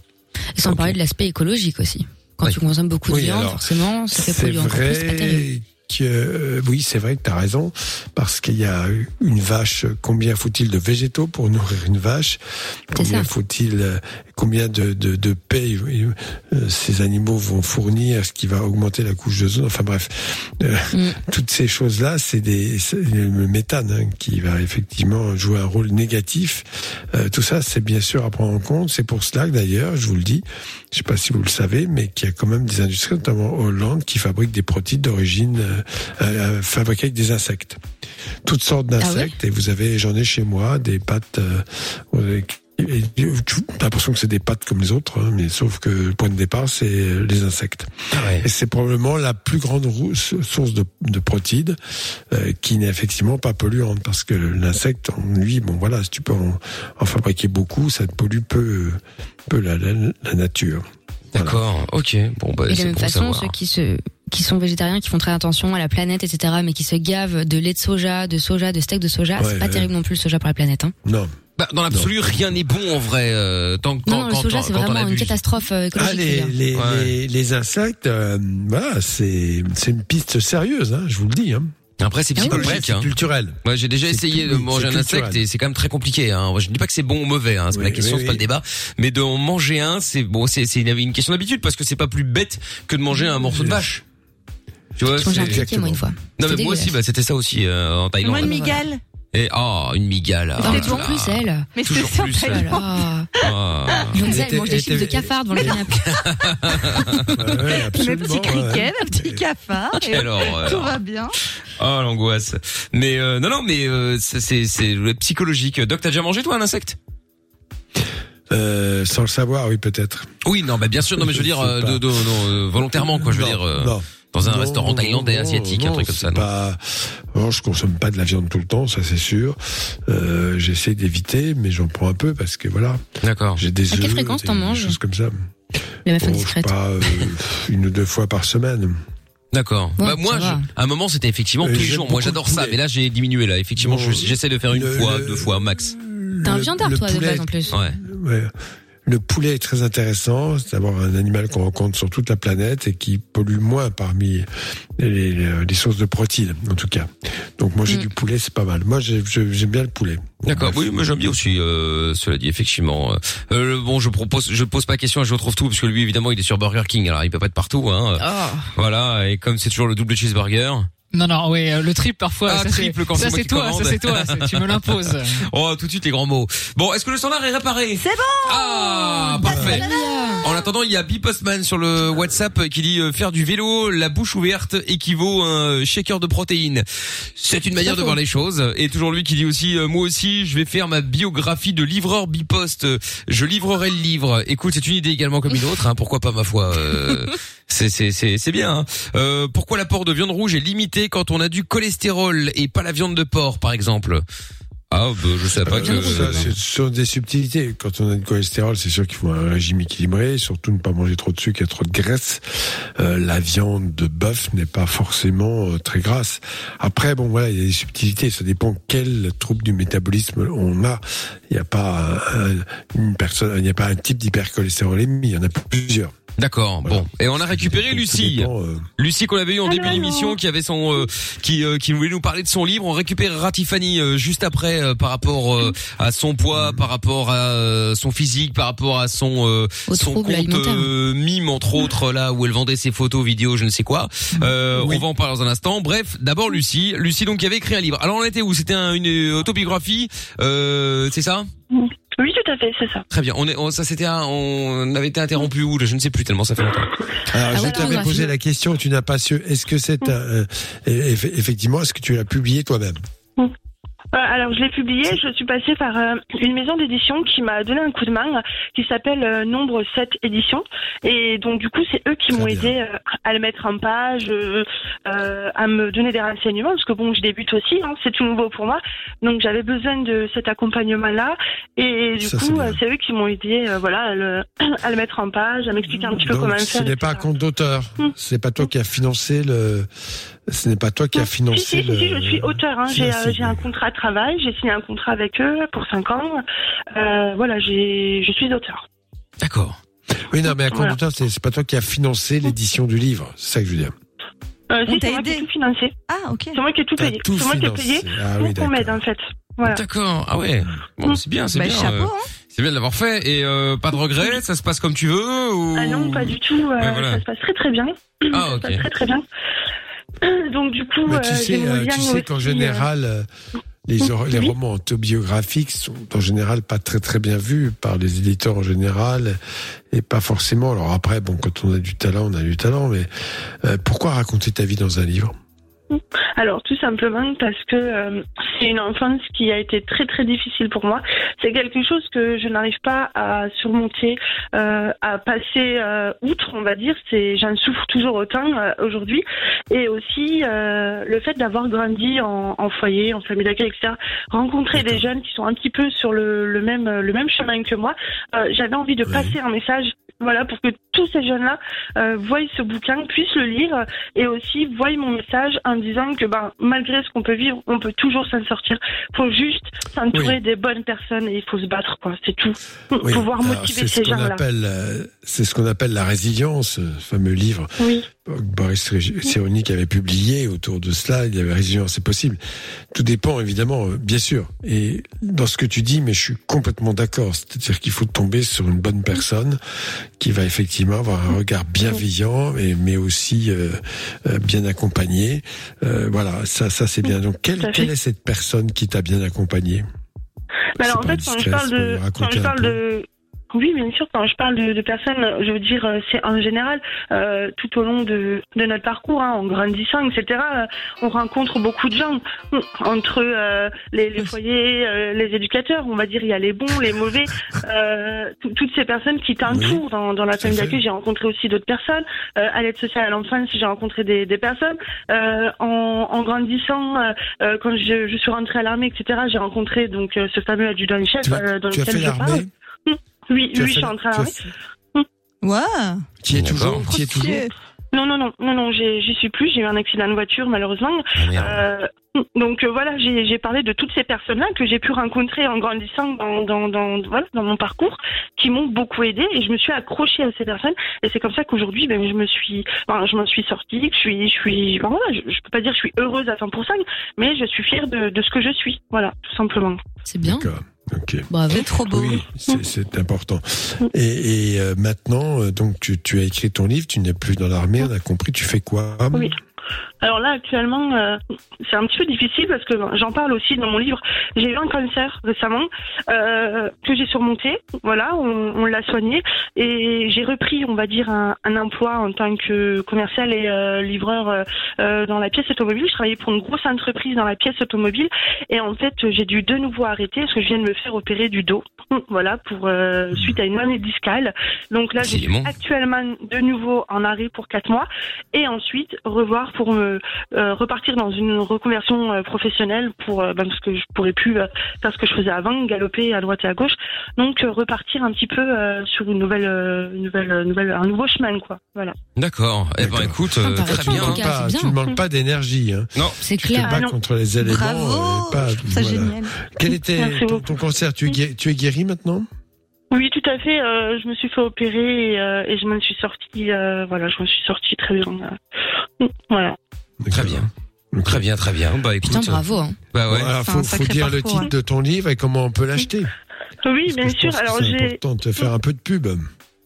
sans parler de l'aspect écologique aussi. Quand Oui. tu consommes beaucoup de Oui, viande, alors, forcément, ça fait encore plus, que euh, oui, c'est vrai que tu as raison parce qu'il y a une vache. Combien faut-il de végétaux pour nourrir une vache? Combien faut-il euh, Combien de, de, de paix euh, ces animaux vont fournir, ce qui va augmenter la couche de zone. Enfin bref, euh, Mm. toutes ces choses-là, c'est des le méthane hein, qui va effectivement jouer un rôle négatif. Euh, tout ça, c'est bien sûr à prendre en compte. C'est pour cela que d'ailleurs, je vous le dis, je sais pas si vous le savez, mais qu'il y a quand même des industries, notamment en Hollande, qui fabriquent des protéines d'origine euh, euh, fabriquées avec des insectes. Toutes sortes Ah d'insectes. Et vous avez, j'en ai chez moi, des pâtes. Et tu as l'impression que c'est des pâtes comme les autres, hein, mais sauf que le point de départ, c'est les insectes. ah ouais Et c'est probablement la plus grande source de, de protéines euh, qui n'est effectivement pas polluante parce que l'insecte, lui, bon voilà, si tu peux en, en fabriquer beaucoup, ça te pollue peu, peu la, la, la nature. Voilà. d'accord ok bon bah Et de la même façon, savoir. ceux qui se qui sont végétariens, qui font très attention à la planète, etc., mais qui se gavent de lait de soja, de soja, de steak de soja, Ouais, c'est pas ouais. terrible non plus le soja pour la planète. Hein. Non. Bah, dans l'absolu, rien n'est bon en vrai. Euh, tant quand, Non, non, le quand, soja, quand- c'est quand vraiment une catastrophe euh, Ah, écologique. les, dire. les, Ouais. les, les insectes, euh, voilà, c'est c'est une piste sérieuse, hein, je vous le dis. Hein. Après, c'est Ah psychologique. c'est hein. culturel. Ouais, j'ai déjà C'est essayé de manger un insecte et c'est quand même très compliqué. Hein. Je ne dis pas que c'est bon ou mauvais, hein. c'est pas la question, oui, c'est pas oui. le débat. Mais de en manger un, c'est bon, c'est c'est une, une question d'habitude parce que c'est pas plus bête que de manger un morceau de vache. Tu vois, Je mangeais un moi, une fois. Non mais moi aussi, bah, c'était ça aussi euh, en Thaïlande. Moi, une migale. Et oh, une migale. Oh là toujours là. plus, elle. Mais Toujours c'est plus, ça, elle. Ah. Ah. Lorenza, était- elle mange des chips de cafard devant le canapé. Ouais, Le petit criquet, le petit cafard. et horreur. Tout va bien. Oh l'angoisse. Mais euh, non non mais euh, c'est c'est psychologique. Doc, t'as déjà mangé toi un insecte? Euh, sans le savoir, oui, peut-être. Oui non bah bien sûr non mais je veux dire euh, pas. de, de- non, euh, volontairement quoi je veux Non, dire euh, non. Dans un Non, restaurant thaïlandais non, asiatique un truc comme ça. Pas... Non, je consomme pas de la viande tout le temps, ça c'est sûr. Euh, J'essaie d'éviter, mais j'en prends un peu parce que voilà, D'accord. j'ai des À quelle fréquence t'en manges choses comme ça. La Bon, pas euh, une ou deux fois par semaine. D'accord. Ouais, bah moi, je- à un moment, c'était effectivement Euh, tous les jours. Moi, j'adore ça, mais là, j'ai diminué. Là, effectivement, Bon, je- j'essaie de faire une le- fois, le- deux fois max. T'es un viandard, le toi, de poulet- base, en plus. Ouais. Ouais. Le poulet est très intéressant, c'est d'avoir un animal qu'on rencontre sur toute la planète et qui pollue moins parmi les, sources de protéines, en tout cas. Donc moi j'ai Mm. du poulet, c'est pas mal. Moi j'aime bien le poulet. D'accord. Oui, mais j'aime bien aussi. Euh, cela dit, effectivement. Euh, bon, je propose, je pose pas question, je retrouve tout parce que lui, évidemment, il est sur Burger King. Alors, il peut pas être partout. Hein. Oh. Voilà. Et comme c'est toujours le double cheeseburger. Non, non, oui, euh, le triple parfois. Ah, ça, triple quand ça c'est toi, ça c'est toi, c'est- tu me l'imposes. Oh, tout de suite les grands mots. Bon, est-ce que le standard est réparé? C'est bon Ah, parfait. En attendant, il y a Bipostman sur le WhatsApp qui dit euh, faire du vélo, la bouche ouverte équivaut à un shaker de protéines. C'est une manière de voir les choses. Et toujours lui qui dit aussi, euh, moi aussi, je vais faire ma biographie de livreur biposte. Je livrerai le livre. Écoute, c'est une idée également comme une autre. Hein, pourquoi pas ma foi euh, C'est c'est c'est c'est bien. hein. Euh, pourquoi l'apport de viande rouge est limité quand on a du cholestérol et pas la viande de porc, par exemple? Ah, bah, je sais pas que. Euh, Ça, ce sont des subtilités. Quand on a du cholestérol, c'est sûr qu'il faut un régime équilibré, surtout ne pas manger trop de sucre et trop de graisse. Euh, la viande de bœuf n'est pas forcément euh, très grasse. Après, bon voilà, il y a des subtilités. Ça dépend quel trouble du métabolisme on a. Il n'y a pas un, une personne, il n'y a pas un type d'hypercholestérolémie. Il y en a plusieurs. D'accord. Bon, et on a récupéré Lucie. dépend, euh, Lucie qu'on avait eu en début d'émission, qui avait son, euh, qui, euh, qui voulait nous parler de son livre. On récupérera Tiffany euh, juste après euh, par rapport euh, à son poids, par rapport à euh, son physique, par rapport à son euh, son compte euh, mime entre autres là où elle vendait ses photos, vidéos, je ne sais quoi. Euh, On va en parler dans un instant. Bref, d'abord Lucie, Lucie donc qui avait écrit un livre. Alors on était où? C'était un- une autobiographie, euh, c'est ça? Oui, tout à fait, c'est ça. Très bien. On est, on- ça c'était, un- on avait été interrompu où Je ne sais plus tellement ça fait longtemps. Alors, Ah je t'avais posé la question, tu n'as pas su. Est-ce que c'est un, euh, eff- effectivement, est-ce que tu l'as publié toi-même? Euh, alors, je l'ai publié. Je suis passée par euh, une maison d'édition qui m'a donné un coup de main, qui s'appelle euh, Nombre 7 Éditions. Et donc, du coup, c'est eux qui m'ont aidé à le mettre en page, à me donner des renseignements, parce que bon, je débute aussi, hein, c'est tout nouveau pour moi. Donc, j'avais besoin de cet accompagnement-là. Et du Ça, coup, c'est eux qui m'ont aidé, voilà, à le, à le mettre en page, à m'expliquer un petit peu Donc, comment le ce faire. n'est pas un compte d'auteur. Hmm. C'est pas toi qui as financé le. Ce n'est pas toi qui as financé si, si, le. si, je suis auteur. Hein. J'ai si, euh, un contrat de travail. J'ai signé un contrat avec eux pour 5 ans. Euh, voilà, j'ai, je suis auteur. D'accord. Oui, non, mais un compte Voilà. d'auteur, c'est pas toi qui as financé l'édition du livre. C'est ça que je veux dire. Euh, si, c'est moi qui ai tout financé. Ah, ok. C'est moi qui ai tout payé. tout C'est moi qui ai payé Ah pour qu'on m'aide en fait. Voilà. D'accord. Ah ouais. Bon, c'est bien, c'est Bah, bien. chapeau, euh, hein. C'est bien de l'avoir fait. Et euh, pas de regrets Ça se passe comme tu veux ou... Ah non, pas du tout. euh, Ouais, voilà. Ça se passe très très bien. Ah, Ça se ok. passe très très bien. Donc du coup, Mais euh, tu sais, euh, tu sais qu'en général, euh, les, les Oui. romans autobiographiques sont en général pas très très bien vus par les éditeurs en général et pas forcément. Alors après, bon, quand on a du talent, on a du talent, mais euh, pourquoi raconter ta vie dans un livre? Alors tout simplement parce que euh, c'est une enfance qui a été très très difficile pour moi. C'est quelque chose que je n'arrive pas à surmonter, euh, à passer euh, outre, on va dire. C'est j'en souffre toujours autant euh, aujourd'hui. Et aussi euh, le fait d'avoir grandi en, en foyer, en famille d'accueil, etc. Rencontrer des jeunes qui sont un petit peu sur le, le même le même chemin que moi. Euh, J'avais envie de Oui. passer un message. Voilà, pour que tous ces jeunes-là euh, voient ce bouquin, puissent le lire et aussi voient mon message en disant que ben, malgré ce qu'on peut vivre, on peut toujours s'en sortir. faut juste s'entourer Oui. des bonnes personnes et il faut se battre, quoi. C'est tout. Oui, Pouvoir motiver ces gens-là. euh, c'est ce qu'on appelle la résilience, ce fameux livre Oui. Boris Cyrulnik avait publié autour de cela. Il avait résilience, c'est possible. Tout dépend évidemment, euh, bien sûr. Et dans ce que tu dis, mais je suis complètement d'accord. C'est-à-dire qu'il faut tomber sur une bonne personne qui va effectivement avoir un regard bienveillant, et, mais aussi euh, euh, bien accompagné. Euh, voilà, ça, ça c'est bien. Donc, quelle, quelle est cette personne qui t'a bien accompagné? Alors en fait, quand je parle quand je de, oui, bien sûr, quand je parle de, de personnes, je veux dire, euh, c'est en général, euh, tout au long de, de notre parcours, hein, en grandissant, etc., euh, on rencontre beaucoup de gens. Entre euh, les, les foyers, euh, les éducateurs, on va dire, il y a les bons, les mauvais, euh, tout- toutes ces personnes qui t'entourent dans, dans la famille d'accueil. J'ai rencontré aussi d'autres personnes. Euh, à l'aide sociale à l'enfance, j'ai rencontré des, des personnes. Euh, en, en grandissant, quand je, je suis rentrée à l'armée, etc., j'ai rencontré donc euh, ce fameux adjudant-chef euh, dans tu as fait je parle. Oui, oui, je suis as l'armée. fait- Ouais. Tu y es D'accord. toujours Tu y es toujours. Non, non, non, non, non, j'ai- j'y suis plus. J'ai eu un accident de voiture, malheureusement. Ah. Euh, donc euh, voilà, j'ai j'ai parlé de toutes ces personnes-là que j'ai pu rencontrer en grandissant dans, dans, dans, voilà, dans mon parcours, qui m'ont beaucoup aidé et je me suis accrochée à ces personnes. Et c'est comme ça qu'aujourd'hui, ben, je me suis, enfin, je m'en suis sortie. Je suis, je suis, ben, voilà, je, je peux pas dire que je suis heureuse à 100%, mais je suis fière de, de ce que je suis. Voilà, tout simplement. C'est bien. D'accord. Ok. Bravo. C'est trop beau. Oui, c'est- c'est important. Et, et, euh, maintenant, euh, donc tu, tu as écrit ton livre, tu n'es plus dans l'armée, on a compris. Tu fais quoi? Oui. Alors là, actuellement, euh, c'est un petit peu difficile parce que j'en parle aussi dans mon livre. J'ai eu un cancer récemment euh, que j'ai surmonté. Voilà, on, on l'a soigné et j'ai repris, on va dire, un, un emploi en tant que commercial et euh, livreur dans la pièce automobile. Je travaillais pour une grosse entreprise dans la pièce automobile et en fait, j'ai dû de nouveau arrêter parce que je viens de me faire opérer du dos. Voilà, pour euh, suite à une hernie discale. Donc là, je suis actuellement de nouveau en arrêt pour quatre mois et ensuite revoir pour me repartir dans une reconversion euh, professionnelle pour euh, ben, parce que je pourrais plus euh, faire ce que je faisais avant, galoper à droite et à gauche. Donc euh, repartir un petit peu euh, sur une nouvelle, euh, une nouvelle, euh, nouvelle, un nouveau chemin quoi. Voilà. D'accord. Eh ben écoute, euh, très Tu bien. pas, tu ne manques pas d'énergie. Hein. Non, c'est Tu clair. te bats Ah contre les éléments. Bravo, euh, pas, je trouve ça voilà. génial. Quel était Merci ton, ton cancer tu es, guéri, tu es guéri maintenant? Oui, tout à fait. euh, je me suis fait opérer et, euh, et je m'en suis sortie. euh, voilà, je me suis sortie très bien. euh, Voilà. Très bien. Très bien, très bien. Bah écoute. Putain, bravo. Hein. Bah ouais. Voilà, faut, faut dire le titre de ton livre et comment on peut l'acheter. Oui, bien Je sûr. pense que Alors c'est j'ai. important de te faire un peu de pub.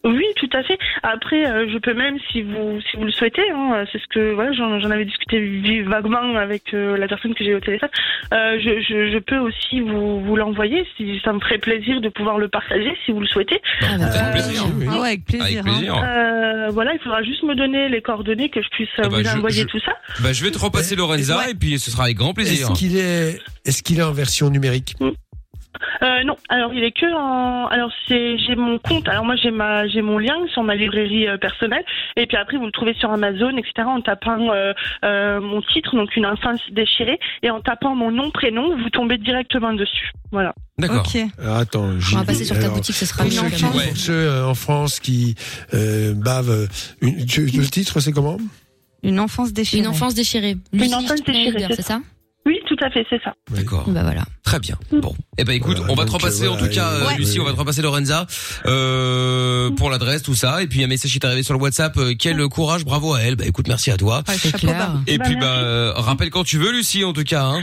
Oui, tout à fait. Après, euh, je peux même, si vous si vous le souhaitez, hein, c'est ce que voilà, j'en avais discuté vaguement avec euh, la personne que j'ai eu au téléphone. Euh, je, je, je peux aussi vous vous l'envoyer, si ça me ferait plaisir de pouvoir le partager, si vous le souhaitez. Avec plaisir. Ah ouais, avec plaisir. Avec plaisir. Euh, voilà, il faudra juste me donner les coordonnées que je puisse Ah bah, vous je- envoyer je- tout ça. Bah je vais te repasser Lorenza et puis ce sera avec grand plaisir. Est-ce qu'il est, est-ce qu'il est en version numérique? Euh, non, alors il est que en. Alors c'est j'ai mon compte. Alors moi j'ai ma j'ai mon lien sur ma librairie euh, personnelle et puis après vous le trouvez sur Amazon etc en tapant euh, euh, mon titre donc une enfance déchirée et en tapant mon nom prénom vous tombez directement dessus. Voilà. D'accord. Alors, attends, On va passer sur ta Alors, boutique, ce sera mieux, pour ceux, euh, en France qui euh, bavent. euh, une- tu- le titre, c'est comment? Une enfance déchirée. Une enfance déchirée. Une enfance déchirée, c'est ça? Oui, tout à fait, c'est ça. D'accord. Bah voilà. Très bien. Bon. Eh ben écoute, Voilà, on va te donc, repasser euh, en tout voilà, cas, euh, Ouais. Lucie, on va te repasser Lorenza euh, pour l'adresse, tout ça. Et puis un message qui est arrivé sur le WhatsApp. euh, quel courage, bravo à elle. Bah écoute, merci à toi. c'est clair. Et Bah, puis bah euh, rappelle quand tu veux, Lucie, en tout cas. Hein.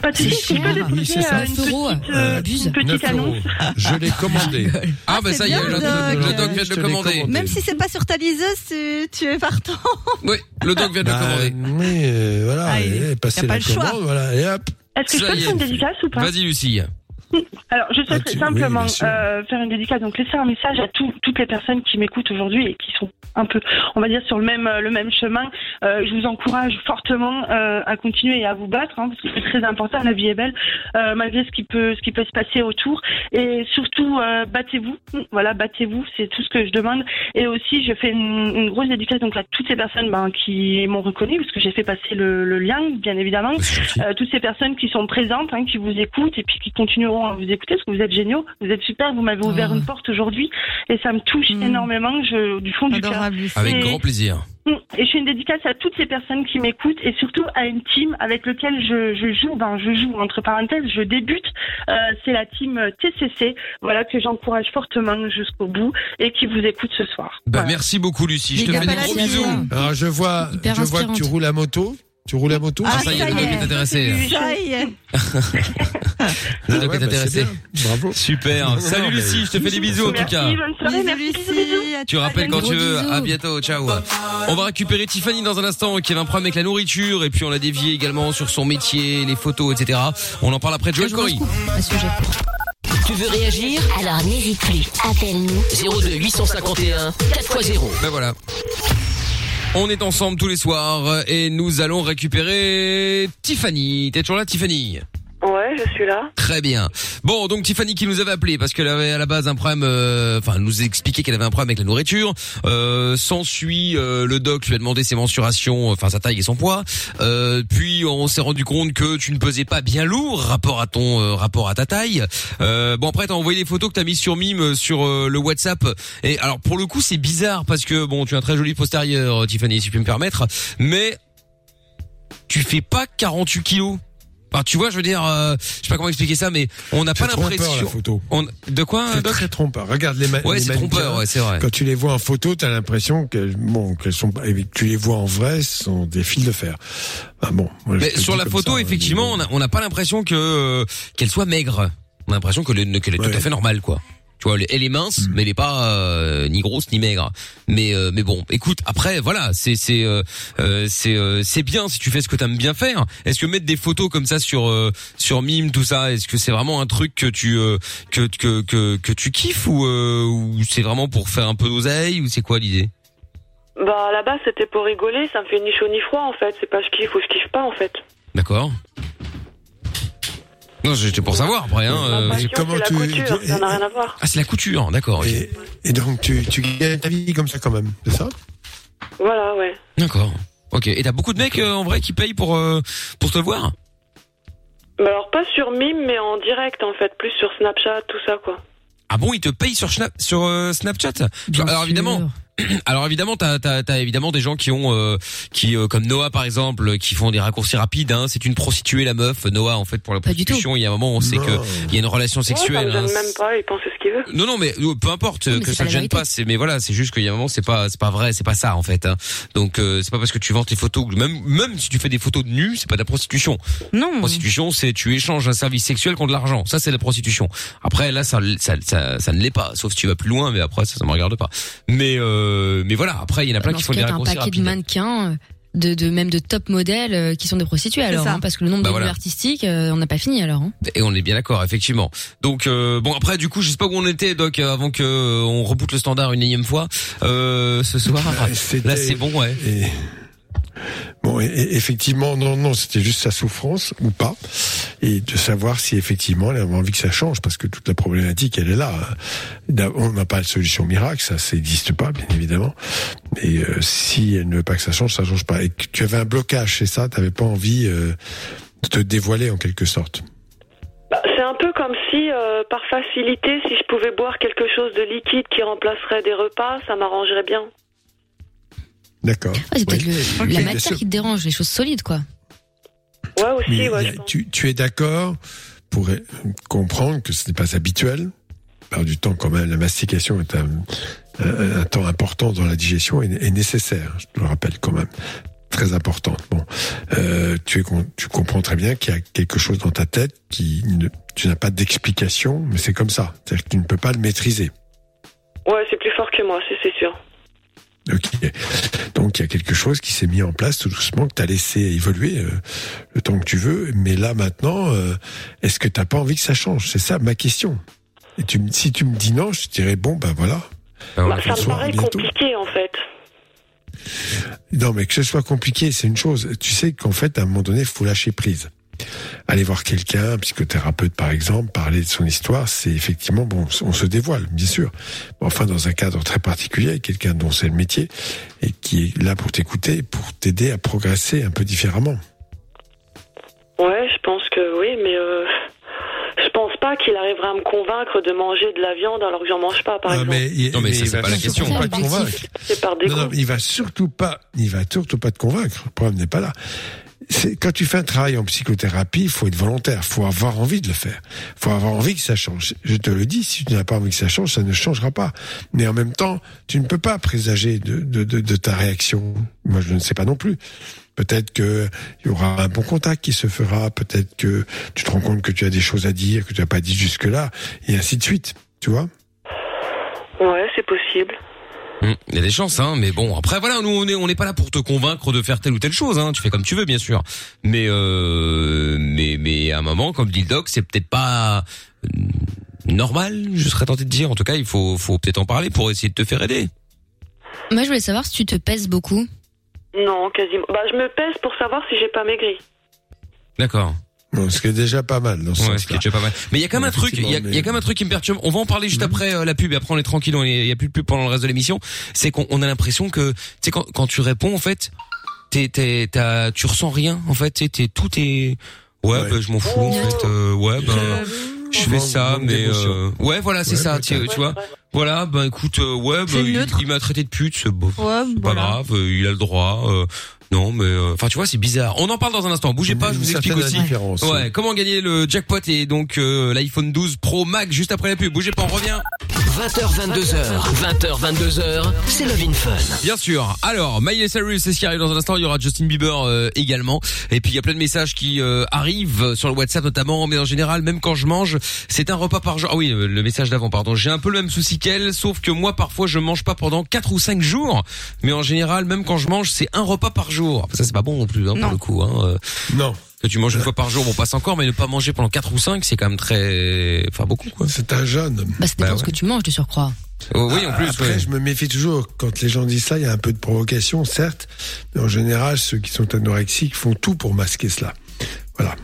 Pas de souci, que je peux déposer Oui, c'est ça. euh, une 9 euros, petite, euh, abuse. une petite 9 euros. annonce Je l'ai commandé. Ah, bah ça y est, le, Doc. le doc vient de Je le commander. commandé. Même si c'est pas sur ta liseuse, tu, tu es partant. Oui, le doc vient de le Bah, commander. oui, euh, voilà, Ah, il- et passer y a pas la le choix. commande, voilà, et hop. Est-ce que je Ça peux faire une dédicace ou pas Vas-y, Lucie. Alors, je souhaiterais oui, simplement euh, faire une dédicace, donc laisser un message à tout- toutes les personnes qui m'écoutent aujourd'hui et qui sont un peu, on va dire, sur le même euh, le même chemin. Euh, je vous encourage fortement euh, à continuer et à vous battre, hein, parce que c'est très important. La vie est belle, malgré ce qui peut ce qui peut se passer autour. Et surtout, battez-vous. Voilà, battez-vous. C'est tout ce que je demande. Et aussi, je fais une, une grosse dédicace donc à toutes ces personnes ben, qui m'ont reconnu, parce que j'ai fait passer le, le lien, bien évidemment. Toutes ces personnes qui sont présentes, hein, qui vous écoutent et puis qui continueront à vous écouter parce que vous êtes géniaux, vous êtes super, vous m'avez ouvert Oh. une porte aujourd'hui et ça me touche Mm. énormément je, du fond du cœur. Avec Et- grand plaisir. Mm. Et je fais une dédicace à toutes ces personnes qui m'écoutent et surtout à une team avec laquelle je, je joue, ben je joue entre parenthèses, je débute. Euh, c'est la team TCC, voilà que j'encourage fortement jusqu'au bout et qui vous écoute ce soir. Bah Voilà. merci beaucoup, Lucie. Je te fais des gros bisous. Alors, je vois, Hyper je vois que tu roules à moto. Tu roules à moto Ah, ça y est, ça le doc est. intéressé. Ça y est. Le Ah ouais, est bah, intéressé. Bravo. Super. Salut Lucie, je te fais des bisous en tout Merci, cas. bonne soirée, merci, bisous, Tu rappelles quand tu veux. À bientôt. Ciao. On va récupérer Tiffany dans un instant qui avait un problème avec la nourriture et puis on l'a dévié également sur son métier, les photos, etc. On en parle après de Joël sujet. Tu veux réagir Alors n'hésite plus, appelle-nous. 02 851 4x0. Ben voilà. On est ensemble tous les soirs et nous allons récupérer Tiffany. T'es toujours là, Tiffany? Je suis là. Très bien. Bon, donc Tiffany qui nous avait appelé parce qu'elle avait à la base un problème, euh, enfin, elle nous a expliqué qu'elle avait un problème avec la nourriture. Euh, S'ensuit, euh, le doc lui a demandé ses mensurations, enfin sa taille et son poids. Euh, puis on s'est rendu compte que tu ne pesais pas bien lourd rapport à ton euh, rapport à ta taille. Euh, bon après t'as envoyé les photos que t'as mis sur Mime euh, sur euh, le WhatsApp. Et alors pour le coup c'est bizarre parce que bon tu as un très joli postérieur, euh, Tiffany, si je peux me permettre, mais tu fais pas 48 kilos. Enfin, tu vois, je veux dire, euh, je sais pas comment expliquer ça, mais on n'a pas l'impression. On... De quoi C'est très trompeur. Regarde les, ma Ouais, les trompeur, ouais, c'est vrai. Quand tu les vois en photo, t'as l'impression que bon, qu'elles sont. et Tu les vois en vrai, ce sont des fils de fer. Ah bon. moi, Mais sur la photo, ça, hein, effectivement, on n'a pas l'impression que euh, qu'elle soit maigre. On a l'impression que le- qu'elle est tout à fait normale, quoi. Tu vois, elle est mince, mais elle est pas euh, ni grosse ni maigre. Mais euh, mais bon, écoute, après voilà, c'est c'est euh, euh, c'est euh, c'est bien si tu fais ce que t'aimes bien faire. Est-ce que mettre des photos comme ça sur euh, sur mime tout ça, est-ce que c'est vraiment un truc que tu euh, que que que que tu kiffes ou euh, ou c'est vraiment pour faire un peu d'oseille ou c'est quoi l'idée? Bah, là-bas, c'était pour rigoler, ça me fait ni chaud ni froid, en fait. C'est pas je kiffe ou je kiffe pas, en fait. D'accord. Non, c'était pour savoir après. Hein, euh, Ma passion, comment c'est la tu- couture, tu- ça n'a rien à voir. Ah, c'est la couture, d'accord. Et, et donc, tu, tu gagnes ta vie comme ça quand même, c'est ça? Voilà, ouais. D'accord. Ok. Et t'as beaucoup de mecs euh, en vrai qui payent pour euh, pour te voir? Mais alors, pas sur Mime, mais en direct, en fait. Plus sur Snapchat, tout ça, quoi. Ah bon, ils te payent sur Snap, sur euh, Snapchat? Alors évidemment. Alors évidemment, t'as as, as évidemment des gens qui ont, euh, qui euh, comme Noah par exemple, qui font des raccourcis rapides. Hein. C'est une prostituée la meuf. Noah en fait pour la prostitution, il y a un moment où on sait que il y a une relation Ouais, ça sexuelle. me gêne hein. même pas, il pense ce qu'il veut. Non non mais euh, peu importe mais que ça la gêne vérité. pas. C'est mais voilà, c'est juste qu'il y a un moment c'est pas c'est pas vrai, c'est pas ça en fait. Hein. Donc euh, c'est pas parce que tu vends tes photos, même même si tu fais des photos de nus, c'est pas de la prostitution. Non. La prostitution, c'est tu échanges un service sexuel contre de l'argent. Ça, c'est la prostitution. Après, là, ça, ça, ça, ça ne l'est pas. Sauf si tu vas plus loin, mais après, ça, ça me regarde pas. Mais, euh, mais voilà. Après, il y en a plein Dans qui font des cas, t'as un paquet de rapides. mannequins, euh, de, de même de top modèles euh, qui sont des prostituées alors, ça. hein, parce que le nombre Bah de voilà. artistiques, euh, on n'a pas fini alors. Hein. Et on est bien d'accord, effectivement. Donc euh, bon après du coup je sais pas où on était Doc euh, avant que euh, on reboot le standard une énième fois euh, ce soir. Là c'est bon ouais. Et... Bon, effectivement, non, non, c'était juste sa souffrance ou pas, et de savoir si effectivement elle avait envie que ça change, parce que toute la problématique, elle est là. On n'a pas de solution miracle, ça, ça n'existe pas, bien évidemment. Et euh, si elle ne veut pas que ça change, ça change pas. Et tu avais un blocage, c'est ça, tu n'avais pas envie euh, de te dévoiler en quelque sorte? Bah, c'est un peu comme si, euh, par facilité, si je pouvais boire quelque chose de liquide qui remplacerait des repas, ça m'arrangerait bien. D'accord. Ouais, c'est peut-être Oui. la matière qui te dérange, les choses solides quoi. Ouais, aussi, Mais ouais. a- tu, tu es d'accord pour euh, comprendre que ce n'est pas habituel? Par du temps, quand même, la mastication est un, un- un temps important dans la digestion et, et nécessaire. Je te le rappelle quand même. Très importante. Bon, euh, tu, es, con- tu comprends très bien qu'il y a quelque chose dans ta tête qui ne, tu n'as pas d'explication, mais c'est comme ça. C'est-à-dire que tu ne peux pas le maîtriser. Ouais, c'est plus fort que moi, c'est c'est sûr. Ok. Donc il y a quelque chose qui s'est mis en place tout doucement que tu as laissé évoluer euh, le temps que tu veux. Mais là maintenant, euh, est-ce que t'as pas envie que ça change? C'est ça ma question. Et tu, me- si tu me dis non, je te dirais bon ben voilà. Bah, ça me paraît compliqué, en fait. Non, mais que ce soit compliqué, c'est une chose. Tu sais qu'en fait, à un moment donné, il faut lâcher prise. Aller voir quelqu'un, un psychothérapeute par exemple, parler de son histoire, c'est effectivement bon, on se dévoile, bien sûr. Mais enfin, dans un cadre très particulier, quelqu'un dont c'est le métier et qui est là pour t'écouter, pour t'aider à progresser un peu différemment. Ouais, je pense que oui, mais euh, je pense pas qu'il arrivera à me convaincre de manger de la viande alors que j'en mange pas, par Ah, exemple. mais, il- Non, mais ça, il c'est va pas la surtout question. Pas te convaincre. Par. Non, non, il va surtout pas, il va surtout pas te convaincre. Le problème n'est pas là. Quand tu fais un travail en psychothérapie, il faut être volontaire, il faut avoir envie de le faire, il faut avoir envie que ça change. Je te le dis, si tu n'as pas envie que ça change, ça ne changera pas. Mais en même temps, tu ne peux pas présager de, ta réaction. Moi, je ne sais pas non plus. Peut-être que il y aura un bon contact qui se fera. Peut-être que tu te rends compte que tu as des choses à dire que tu n'as pas dit jusque là, et ainsi de suite. Tu vois? Ouais, c'est possible. Hum, Il y a des chances, hein, mais bon. Après, voilà, nous on est on n'est pas là pour te convaincre de faire telle ou telle chose. Hein. Tu fais comme tu veux, bien sûr. Mais euh, mais mais à un moment, comme dit le doc, c'est peut-être pas euh, normal. Je serais tenté de dire. En tout cas, il faut faut peut-être en parler pour essayer de te faire aider. Moi, je voulais savoir si tu te pèses beaucoup. Non, quasiment. Bah, je me pèse pour savoir si j'ai pas maigri. D'accord. Bon, ce qui est déjà pas mal dans ce Ouais, ce qui est déjà pas mal. Mais il y a quand même un truc, il y a, y a quand même un truc qui me perturbe. On va en parler juste après euh, la pub et après on est tranquille, on est- il y a plus de pub pendant le reste de l'émission. C'est qu'on on a l'impression que, tu sais, quand, quand tu réponds, en fait, t'es, t'es, t'as, tu ressens rien, en fait, tu sais, t'es, tout est, ouais, bah, je m'en fous, en fait, euh, ouais, ben, je fais ça, mais, euh, ouais, voilà, c'est Ouais, ça, tu, tu vois. Voilà, ben, écoute, euh, ouais, ben, il, m'a traité de pute, c'est beau. Ouais, C'est pas voilà. grave, euh, il a le droit. euh, non, mais euh, enfin, tu vois, c'est bizarre. On en parle dans un instant. Bougez pas, je vous explique aussi. Ouais, comment gagner le jackpot et donc euh, l'iPhone 12 Pro Max juste après la pub. Bougez pas, on revient. 20h, 22h. 20h, 22h. C'est Love in Fun. Bien sûr. Alors, Miley Cyrus, c'est ce qui arrive dans un instant. Il y aura Justin Bieber euh, également. Et puis il y a plein de messages qui euh, arrivent sur le WhatsApp notamment. Mais en général, même quand je mange, c'est un repas par jour. Ah oui, le le message d'avant, pardon. J'ai un peu le même souci qu'elle, sauf que moi, parfois, je mange pas pendant 4 ou 5 jours. Mais en général, même quand je mange, c'est un repas par jour. Ça, c'est pas bon non plus, hein, pour le coup. Hein. euh. Non. Que tu manges une fois par jour, bon, passe encore, mais ne pas manger pendant 4 ou 5, c'est quand même très, enfin, beaucoup, quoi. C'est un jeune. Bah, ça dépend Bah ce que tu manges, de surcroît. Oh, oui, en plus. Après, ouais. je me méfie toujours. Quand les gens disent ça, il y a un peu de provocation, certes. Mais en général, ceux qui sont anorexiques font tout pour masquer cela. Voilà.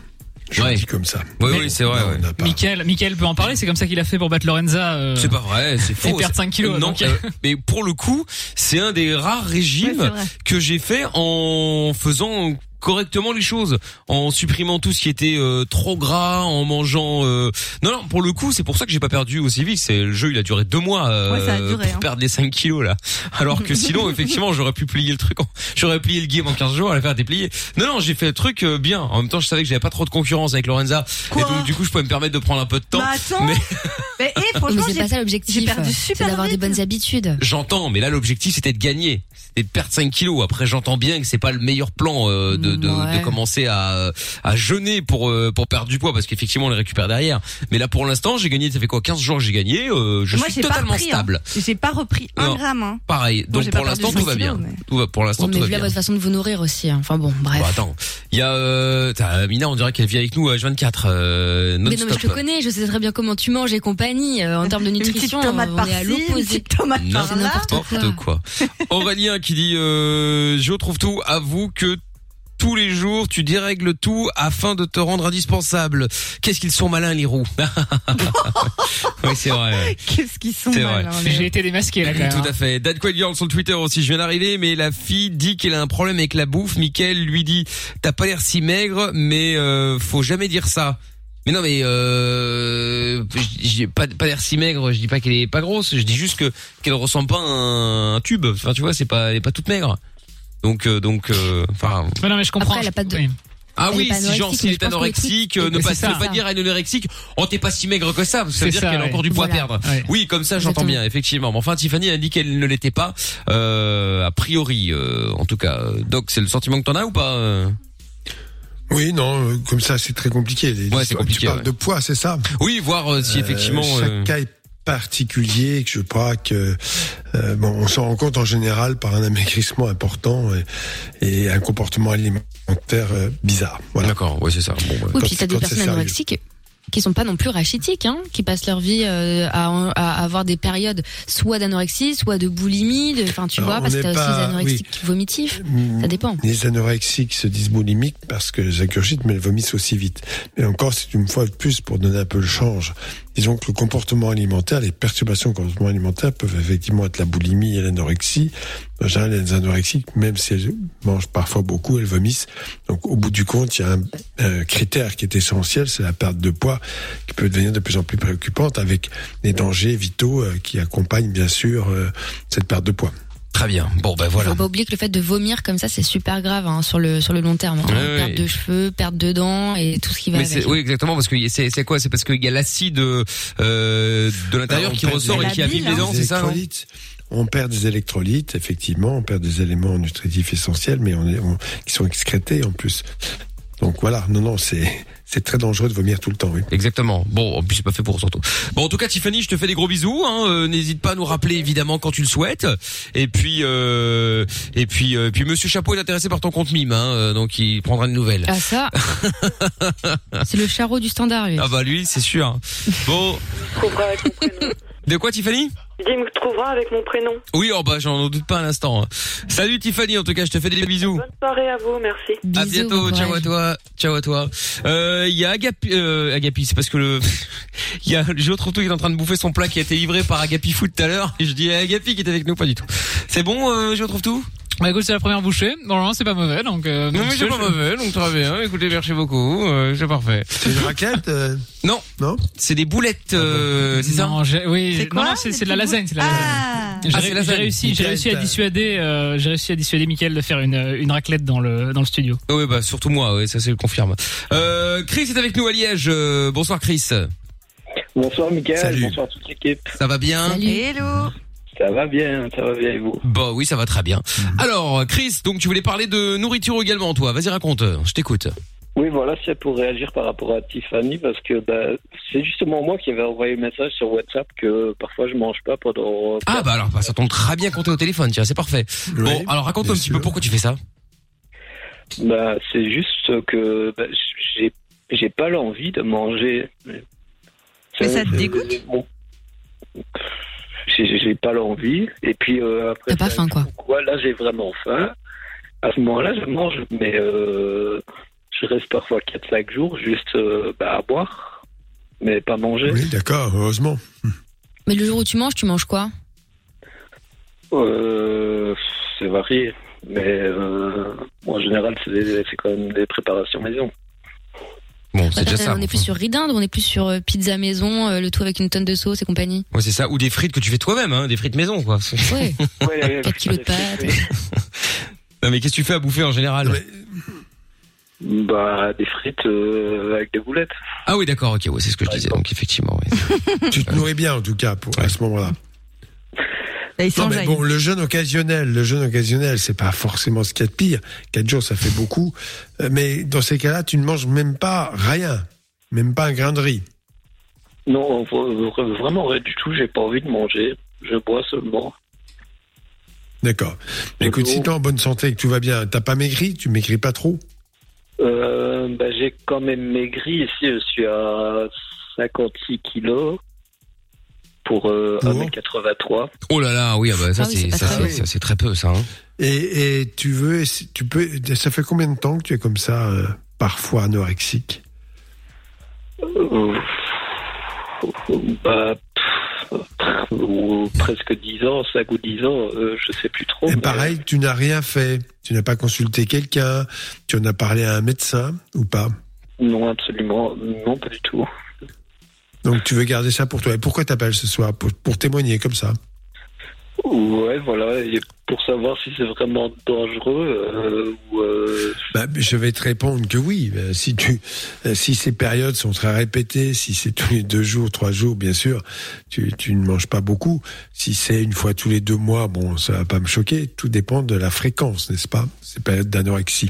Je le dis comme ça. Oui, oui, c'est vrai. Non, ouais. Michael, Michael peut en parler, c'est comme ça qu'il a fait pour battre Lorenza. euh, C'est pas vrai, c'est faux. Et perdre C'est- 5 kilos. Non, donc, euh, mais pour le coup, c'est un des rares régimes Ouais, que j'ai fait en faisant correctement les choses, en supprimant tout ce qui était euh, trop gras, en mangeant. euh, Non, non, pour le coup, c'est pour ça que j'ai pas perdu aussi vite. C'est le jeu, il a duré deux mois euh, Ouais, ça a duré, pour hein. perdre les 5 kilos là. Alors que sinon, effectivement, j'aurais pu plier le truc. en- J'aurais plié le game en 15 jours, à la faire déplier. Non, non, j'ai fait le truc euh, bien. En même temps, je savais que j'avais pas trop de concurrence avec Lorenza, et donc du coup, je pouvais me permettre de prendre un peu de temps. Bah attends. Mais- Mais, eh, Mais franchement, c'est j'ai pas ça l'objectif. j'ai perdu super d'avoir des bonnes habitudes. J'entends, mais là l'objectif c'était de gagner, c'était de perdre 5 kilos. Après j'entends bien que c'est pas le meilleur plan euh, de, de, Ouais. de commencer à, à jeûner pour euh, pour perdre du poids parce qu'effectivement on les récupère derrière. Mais là pour l'instant j'ai gagné, ça fait quoi 15 jours que j'ai gagné, euh, je Moi, suis j'ai pas totalement repris, hein. stable. J'ai pas repris un Non. gramme. Hein. Pareil, Bon, donc pour l'instant tout va bien. mais- Tout va pour l'instant On tout mais va vu la bien. votre façon de vous nourrir aussi. hein. Enfin bon, bref. Bon, attends, il y a euh, t'as Mina, on dirait qu'elle vit avec nous à 24 euh, mais non, mais je te connais, je sais très bien comment tu manges et compagnie. Euh, en termes de nutrition, tomate on est à l'opposé. tomate n'importe quoi. quoi. Aurélien qui dit euh, je trouve tout, avoue que tous les jours, tu dérègles tout afin de te rendre indispensable. Qu'est-ce qu'ils sont malins les roues. oui, c'est vrai. Qu'est-ce qu'ils sont C'est vrai. malins, les- j'ai été démasqué là quand même. Tout hein. à fait. Dad Quaid Girl sur le Twitter aussi. Je viens d'arriver, mais la fille dit qu'elle a un problème avec la bouffe. Mickaël lui dit, t'as pas l'air si maigre, mais euh, faut jamais dire ça. Mais non, mais euh, je- j'ai pas pas l'air si maigre. Je dis pas qu'elle est pas grosse. Je dis juste que qu'elle ressemble pas à un, un tube. Enfin, tu vois, c'est pas elle est pas toute maigre. Donc euh, donc euh, enfin. Mais non, mais je comprends. Après, elle a pas de- Oui. Ah oui, si genre si elle est anorexique, euh, ne pas, ne pas dire elle est anorexique, oh t'es pas si maigre que ça, ça veut dire qu'elle a encore du poids Voilà. à perdre. Ouais. Oui, comme ça j'entends bien, effectivement. Mais enfin Tiffany a dit qu'elle ne l'était pas, euh, a priori, euh, en tout cas. Doc, c'est le sentiment que t'en as ou pas euh Oui, non, euh, comme ça, c'est très compliqué. Ouais, c'est compliqué, Tu parles ouais. de poids, c'est ça? Oui, voir euh, si Euh, effectivement. chaque euh, cas est particulier, que je crois que euh, bon, on s'en rend compte en général par un amaigrissement important et, et un comportement alimentaire euh, bizarre. Voilà. D'accord, ouais c'est ça. Bon. Oui, Quand- puis t'as des personnes anorexiques qui sont pas non plus rachitiques, hein, qui passent leur vie euh, à, à avoir des périodes soit d'anorexie, soit de boulimie, enfin tu Alors, vois, parce que t'as aussi pas- les anorexiques vomitifs, Mm, ça dépend. Les anorexiques se disent boulimiques parce que elles ingurgitent, mais elles vomissent aussi vite. Mais encore, c'est une fois de plus pour donner un peu le change. Disons que le comportement alimentaire, les perturbations du comportement alimentaire peuvent effectivement être la boulimie et l'anorexie. En général, les anorexiques, même si elles mangent parfois beaucoup, elles vomissent. Donc, au bout du compte, il y a un, un critère qui est essentiel, c'est la perte de poids, qui peut devenir de plus en plus préoccupante avec les dangers vitaux euh, qui accompagnent bien sûr euh, cette perte de poids. Très bien. Bon ben voilà. Faut pas oublier que le fait de vomir comme ça, c'est super grave hein, sur le sur le long terme. hein. Ouais, ouais. Perte de cheveux, perte de dents et tout ce qui va Mais avec. oui, exactement, parce que c'est, c'est quoi? C'est parce qu'il y a l'acide euh, de l'intérieur on qui ressort des- et qui abîme les hein. dents, c'est ça électrolytes. On perd des électrolytes, effectivement, on perd des éléments nutritifs essentiels, mais on est, on- qui sont excrétés en plus. Donc voilà, non, non, c'est c'est très dangereux de vomir tout le temps, oui. Exactement. Bon, en plus c'est pas fait pour surtout. Bon, en tout cas, Tiffany, je te fais des gros bisous. Hein. Euh, N'hésite pas à nous rappeler évidemment quand tu le souhaites. Et puis, euh, et puis, euh, puis Monsieur Chapeau est intéressé par ton compte mime, hein, euh, donc il prendra une nouvelle. Ah ça, c'est le charreau du standard. Lui. Ah bah lui, c'est sûr. Bon, de quoi Tiffany? Il me trouvera avec mon prénom. Oui, oh bah j'en doute pas un instant. Salut Tiffany, en tout cas, je te fais des bisous. Bonne soirée à vous, merci. À Bisous, bientôt, bon ciao à courage. toi, ciao à toi. Euh, Il y a Agapi, euh, Agapi, c'est parce que le, il y a Joe Trotto qui est en train de bouffer son plat qui a été livré par Agapi Food tout à l'heure. Et je dis Agapi qui est avec nous, pas du tout. C'est bon, euh, Joe Trotto Bah écoute, c'est la première bouchée. Normalement, c'est pas mauvais, donc. Euh, Non mais c'est je- pas mauvais, donc très bien. Écoutez, merci beaucoup, euh, c'est parfait. C'est une raquette euh, Non, Non c'est des boulettes, euh, c'est ça Non, j'ai- oui, C'est quoi non, c'est Des c'est de la lasagne, c'est la lasagne. Ah J'ai Ah, j'ai réussi, j'ai Mickaël, réussi à dissuader, euh, j'ai réussi à dissuader Mickaël de faire une, une raclette dans le, dans le studio. Oui, bah surtout moi, oui, ça c'est le confirme. Euh, Chris est avec nous à Liège. Euh, bonsoir Chris. Bonsoir Mickaël, Salut. bonsoir toute l'équipe. Ça va bien Hello. Ça va bien, ça va bien et vous? Bah oui, ça va très bien. Alors, Chris, donc tu voulais parler de nourriture également, toi. Vas-y, raconte. Je t'écoute. Oui, voilà, c'est pour réagir par rapport à Tiffany, parce que bah, c'est justement moi qui avais envoyé un message sur WhatsApp que parfois je mange pas pendant... Ah bah alors, bah, ça tombe très bien quand t'es au téléphone, tiens, c'est parfait. bon, alors raconte un petit peu pourquoi tu fais ça. Bah, c'est juste que bah, j'ai j'ai pas l'envie de manger. Mais ça te c'est- dégoûte? bon. J'ai pas l'envie. Et puis euh, après. T'as pas faim, quoi. quoi, là j'ai vraiment faim. À ce moment-là, je mange, mais euh, je reste parfois 4-5 jours juste euh, bah, à boire, mais pas manger. Oui, d'accord, heureusement. Mais le jour où tu manges, tu manges quoi? Euh, c'est varié, mais euh, en général, c'est des- c'est quand même des préparations maison. Bon, Bah, On est plus sur ridinde, on est plus sur pizza maison, euh, le tout avec une tonne de sauce et compagnie. Ouais, c'est ça. Ou des frites que tu fais toi-même, hein, des frites maison, quoi. Ouais. Ouais, 4 kilos de pâtes. Non, mais qu'est-ce que tu fais à bouffer en général? Bah, des frites euh, avec des boulettes. Ah oui, d'accord, ok, ouais, c'est ce que je disais. Donc effectivement, ouais. tu te nourris bien en tout cas pour à ce moment-là. Là, Non, mais bon, le jeûne occasionnel, le jeûne occasionnel, c'est pas forcément ce qu'il y a de pire. Quatre jours, ça fait beaucoup. Euh, Mais dans ces cas-là, tu ne manges même pas rien, même pas un grain de riz. Non, vraiment rien du tout. J'ai pas envie de manger. Je bois seulement. D'accord. Écoute, si t'es en bonne santé et que tout va bien, t'as pas maigri, tu maigris pas trop? Euh, bah, j'ai quand même maigri. Ici, je suis à 56 kilos pour euh, 1m83. Oh là là, oui, ah bah, ça Ah oui, c'est très peu. ça, c'est très peu, ça. Hein. Et, et tu veux, tu peux, ça fait combien de temps que tu es comme ça, euh, parfois anorexique? Euh, bah, ou presque 10 ans, 5 ou 10 ans, euh, je sais plus trop. Et mais- pareil, tu n'as rien fait, tu n'as pas consulté quelqu'un, tu en as parlé à un médecin ou pas? Non, absolument, non, pas du tout. Donc tu veux garder ça pour toi. Et pourquoi t'appelles ce soir pour, pour témoigner comme ça? Ouais, voilà, et pour savoir si c'est vraiment dangereux euh, ou... euh, Bah, je vais te répondre que oui. Euh, Si tu, euh, si ces périodes sont très répétées, si c'est tous les deux jours, trois jours, bien sûr, tu, tu ne manges pas beaucoup. Si c'est une fois tous les deux mois, bon, ça va pas me choquer. Tout dépend de la fréquence, n'est-ce pas? Ces périodes d'anorexie.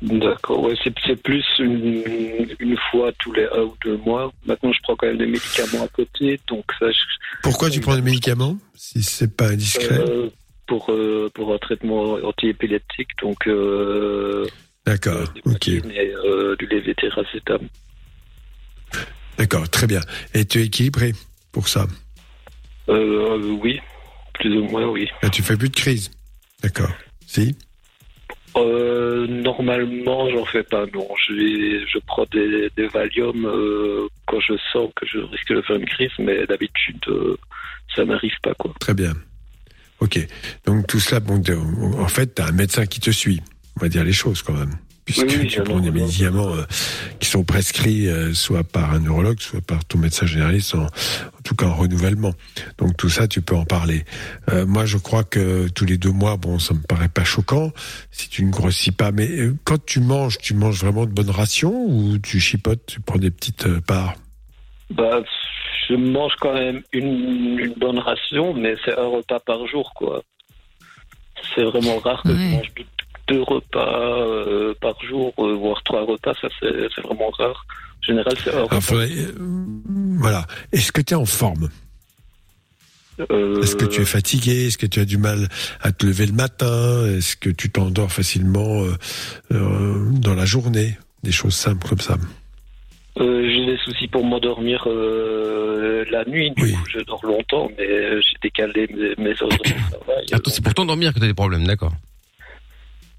D'accord, ouais, c'est plus une, une fois tous les un ou deux mois. Maintenant, je prends quand même des médicaments à côté, donc ça... je- Pourquoi tu prends des médicaments Si c'est pas indiscret. euh, pour, euh, pour un traitement antiépileptique, donc... Euh, D'accord, ok. et, du lévétiracétam. D'accord, très bien. Et tu es équilibré pour ça oui, plus ou moins, oui. Et Tu fais plus de crise D'accord. Si? Euh, normalement, j'en fais pas, non. Je, je prends des, des Valium euh, quand je sens que je risque de faire une crise, mais d'habitude, euh, ça m'arrive pas, quoi. Très bien. Ok. Donc tout cela, bon, en fait, tu as un médecin qui te suit. On va dire les choses quand même. Puisque Oui, tu prends des médicaments euh, qui sont prescrits euh, soit par un neurologue, soit par ton médecin généraliste, en, en tout cas en renouvellement. Donc tout ça, tu peux en parler. Euh, moi, je crois que tous les deux mois, bon, ça me paraît pas choquant si tu ne grossis pas. Mais euh, quand tu manges, tu manges vraiment de bonnes rations ou tu chipotes, tu prends des petites euh, parts? Bah, je mange quand même une, une bonne ration, mais c'est un repas par jour, quoi. C'est vraiment rare que je mange deux, repas euh, par jour, euh, voire trois repas, ça c'est vraiment rare. En général, c'est un repas. Alors, faudrait- euh, Voilà. Est-ce que tu es en forme? Euh, Est-ce que tu es fatigué? Est-ce que tu as du mal à te lever le matin? Est-ce que tu t'endors facilement euh, euh, dans la journée? Des choses simples comme ça. Euh, j'ai des soucis pour m'endormir euh, la nuit, du coup je dors longtemps, mais j'ai décalé mes, mes heures de travail. Attends, c'est pour t'endormir que t'as des problèmes, d'accord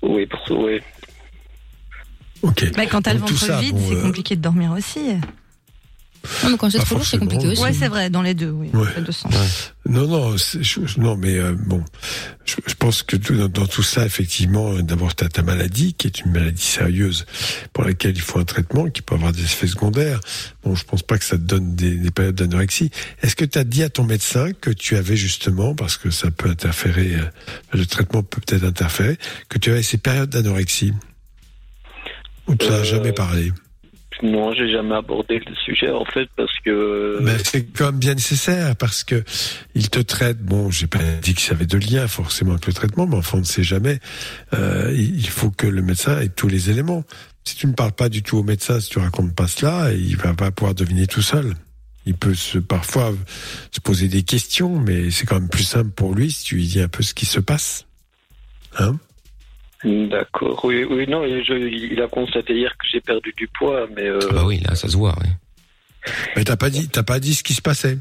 Oui, pour ça, oui. Ok. Bah, quand t'as le ventre vide, bon, c'est euh, compliqué de dormir aussi. Non, mais quand c'est Pas trop lourd, c'est compliqué aussi. Ouais, c'est vrai, dans les deux, oui. Ouais. dans les deux sens. Non, non, je- non, mais euh, bon, je, je pense que tout- dans, dans tout ça, effectivement, euh, d'abord, tu as ta maladie, qui est une maladie sérieuse, pour laquelle il faut un traitement, qui peut avoir des effets secondaires. Bon, je pense pas que ça te donne des, des périodes d'anorexie. Est-ce que tu as dit à ton médecin que tu avais justement, parce que ça peut interférer, euh, le traitement peut peut-être interférer, que tu avais ces périodes d'anorexie? Ou tu n'as Euh, jamais parlé? Non, j'ai jamais abordé le sujet en fait parce que. Mais c'est quand même bien nécessaire parce que il te traite. Bon, j'ai pas dit que ça avait de lien forcément avec le traitement, mais enfin on ne sait jamais. Euh, il faut que le médecin ait tous les éléments. Si tu ne parles pas du tout au médecin, si tu racontes pas cela, il va pas pouvoir deviner tout seul. Il peut se, parfois se poser des questions, mais c'est quand même plus simple pour lui si tu lui dis un peu ce qui se passe. Hein? D'accord. Oui, oui, non, je- il a constaté hier que j'ai perdu du poids, mais. euh, Ah bah oui, là, ça se voit. oui. Mais t'as pas dit, t'as pas dit ce qui se passait?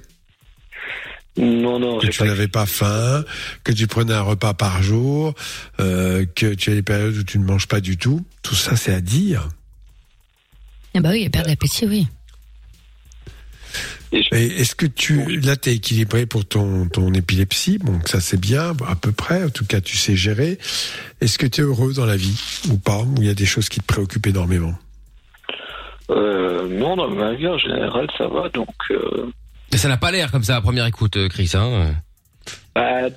Non, non. que tu pas- n'avais pas faim, que tu prenais un repas par jour, euh, que tu as des périodes où tu ne manges pas du tout. Tout ça, c'est à dire. Ah bah oui, il perd l'appétit, oui. Et est-ce que tu, là, t'es équilibré pour ton, ton épilepsie? Bon, ça c'est bien, à peu près. En tout cas, tu sais gérer. Est-ce que tu es heureux dans la vie ou pas? Ou il y a des choses qui te préoccupent énormément? Euh, non, dans ma vie en général, ça va, donc. Euh, Et ça n'a pas l'air comme ça à première écoute, euh, Chris. Hein bah,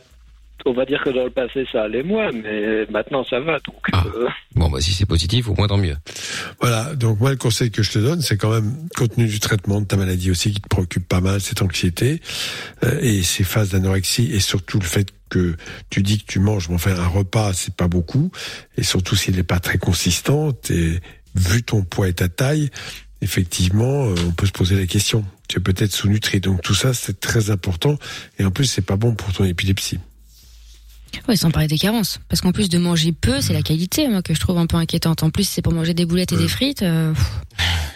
on va dire que dans le passé, ça allait moins, mais maintenant, ça va, donc. Ah. euh, bon, bah si c'est positif, au moins tant mieux. Voilà. Donc moi, le conseil que je te donne, c'est quand même, compte tenu du traitement de ta maladie aussi, qui te préoccupe pas mal, cette anxiété euh, et ces phases d'anorexie, et surtout le fait que tu dis que tu manges, mais enfin un repas, c'est pas beaucoup, et surtout s'il n'est pas très consistant, et vu ton poids et ta taille, effectivement, euh, on peut se poser la question. Tu es peut-être sous-nutri. Donc tout ça, c'est très important, et en plus, c'est pas bon pour ton épilepsie. Ouais, sans parler des carences. Parce qu'en plus de manger peu, c'est la qualité, moi, que je trouve un peu inquiétante. En plus, c'est pour manger des boulettes et des frites. euh.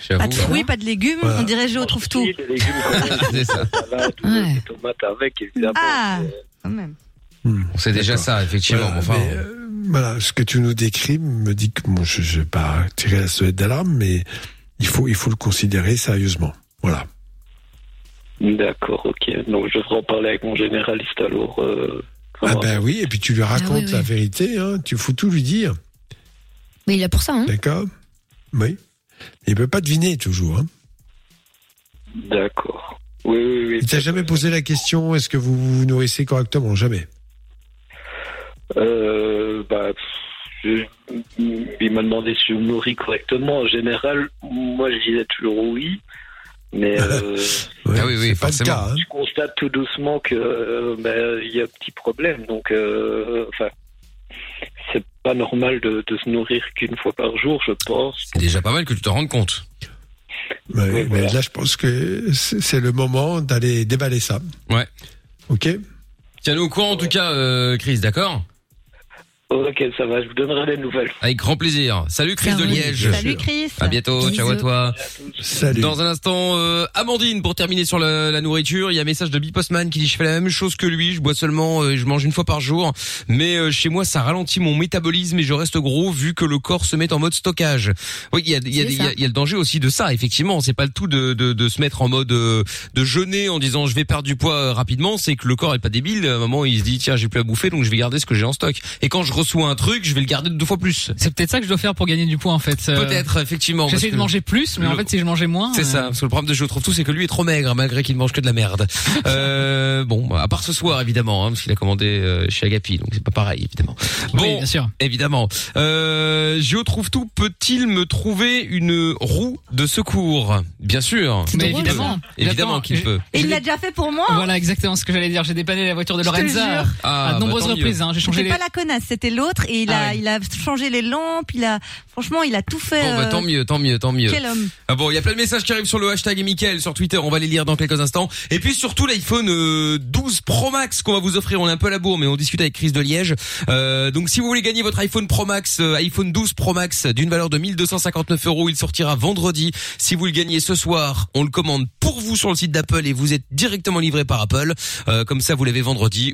Pas de fruits, pas de légumes. Voilà. On dirait Géo trouve tout. les légumes, quand même, C'est ça. salade, ou Ouais. des tomates avec, évidemment. Ah, euh, quand même. C'est déjà ça, effectivement. Voilà, enfin, mais, euh, voilà, ce que tu nous décris me dit que bon, je ne vais pas tirer la sonnette d'alarme, mais il faut, il faut le considérer sérieusement. Voilà. D'accord, ok. Donc, je devrais en parler avec mon généraliste alors. Euh, Ah ben oui, et puis tu lui racontes oui, oui. la vérité, hein, tu faut tout lui dire, Mais il est pour ça, hein. d'accord Oui. Il peut pas deviner toujours. Hein. D'accord. Oui, oui, oui. Il t'a jamais posé la question est-ce que vous vous nourrissez correctement? Jamais. Euh, bah, je- il m'a demandé si je me nourris correctement. En général, moi, je disais toujours oui. Mais euh, Ah oui, oui, c'est pas le forcément. cas. hein. je constate tout doucement que euh, bah, il y a un petit problème. Donc, euh, enfin, c'est pas normal de, de se nourrir qu'une fois par jour, je pense. c'est déjà pas mal que tu te rendes compte. Oui, mais voilà. là, je pense que c'est c'est le moment d'aller déballer ça. Ouais. Ok? Tiens-nous au courant en tout cas, euh, Chris, d'accord? Ok, ça va. Je vous donnerai des nouvelles. Avec grand plaisir. Salut Chris de. Liège. Salut Chris. À bientôt, ciao à toi. Salut. Dans un instant, euh, Amandine, pour terminer sur la, la nourriture, il y a un message de Bipostman qui dit je fais la même chose que lui, je bois seulement, euh, je mange une fois par jour, mais euh, chez moi ça ralentit mon métabolisme et je reste gros vu que le corps se met en mode stockage. Oui, il y a, il y, a, C'est il y a- ça. il y a le danger aussi de ça, effectivement. C'est pas le tout de, de, de se mettre en mode euh, de jeûner en disant je vais perdre du poids euh, rapidement, c'est que le corps est pas débile. À un moment, il se dit tiens j'ai plus à bouffer donc je vais garder ce que j'ai en stock. Et quand je reçois un truc, je vais le garder deux fois plus. C'est peut-être ça que je dois faire pour gagner du poids en fait. Euh, Peut-être effectivement. J'essaie de manger plus, mais en fait si je mangeais moins. C'est euh, ça, parce que le problème de Je trouve tout, c'est que lui est trop maigre, malgré qu'il mange que de la merde. Euh, bon, à part ce soir, évidemment, hein, parce qu'il a commandé euh, chez Agapi, donc c'est pas pareil, évidemment. Bon, Oui, bien sûr. évidemment. Euh, Gio trouve tout, peut-il me trouver une roue de secours? Bien sûr. Mais drôle, évidemment, Évidemment qu'il peut. Et il l'a déjà fait pour moi. Voilà exactement ce que j'allais dire. J'ai dépanné la voiture de Lorenza. Ah, à de bah, nombreuses reprises. Hein. J'ai changé pas la connasse, c'était l'autre et il a, Ah ouais. il a changé les lampes, il a, franchement, il a tout fait. Bon, bah, euh, tant mieux, tant mieux, tant mieux. Quel homme. Ah bon, il y a plein de messages qui arrivent sur le hashtag et Mickaël sur Twitter, on va les lire dans quelques instants. Et puis surtout l'iPhone euh, 12 Pro Max qu'on va vous offrir, on est un peu à la bourre, mais on discute avec Chris de Liège. Euh, donc si vous voulez gagner votre iPhone Pro Max, euh, iPhone 12 Pro Max d'une valeur de 1259 euros, il sortira vendredi. Si vous le gagnez ce soir, on le commande pour vous sur le site d'Apple et vous êtes directement livré par Apple. Euh, comme ça, vous l'avez vendredi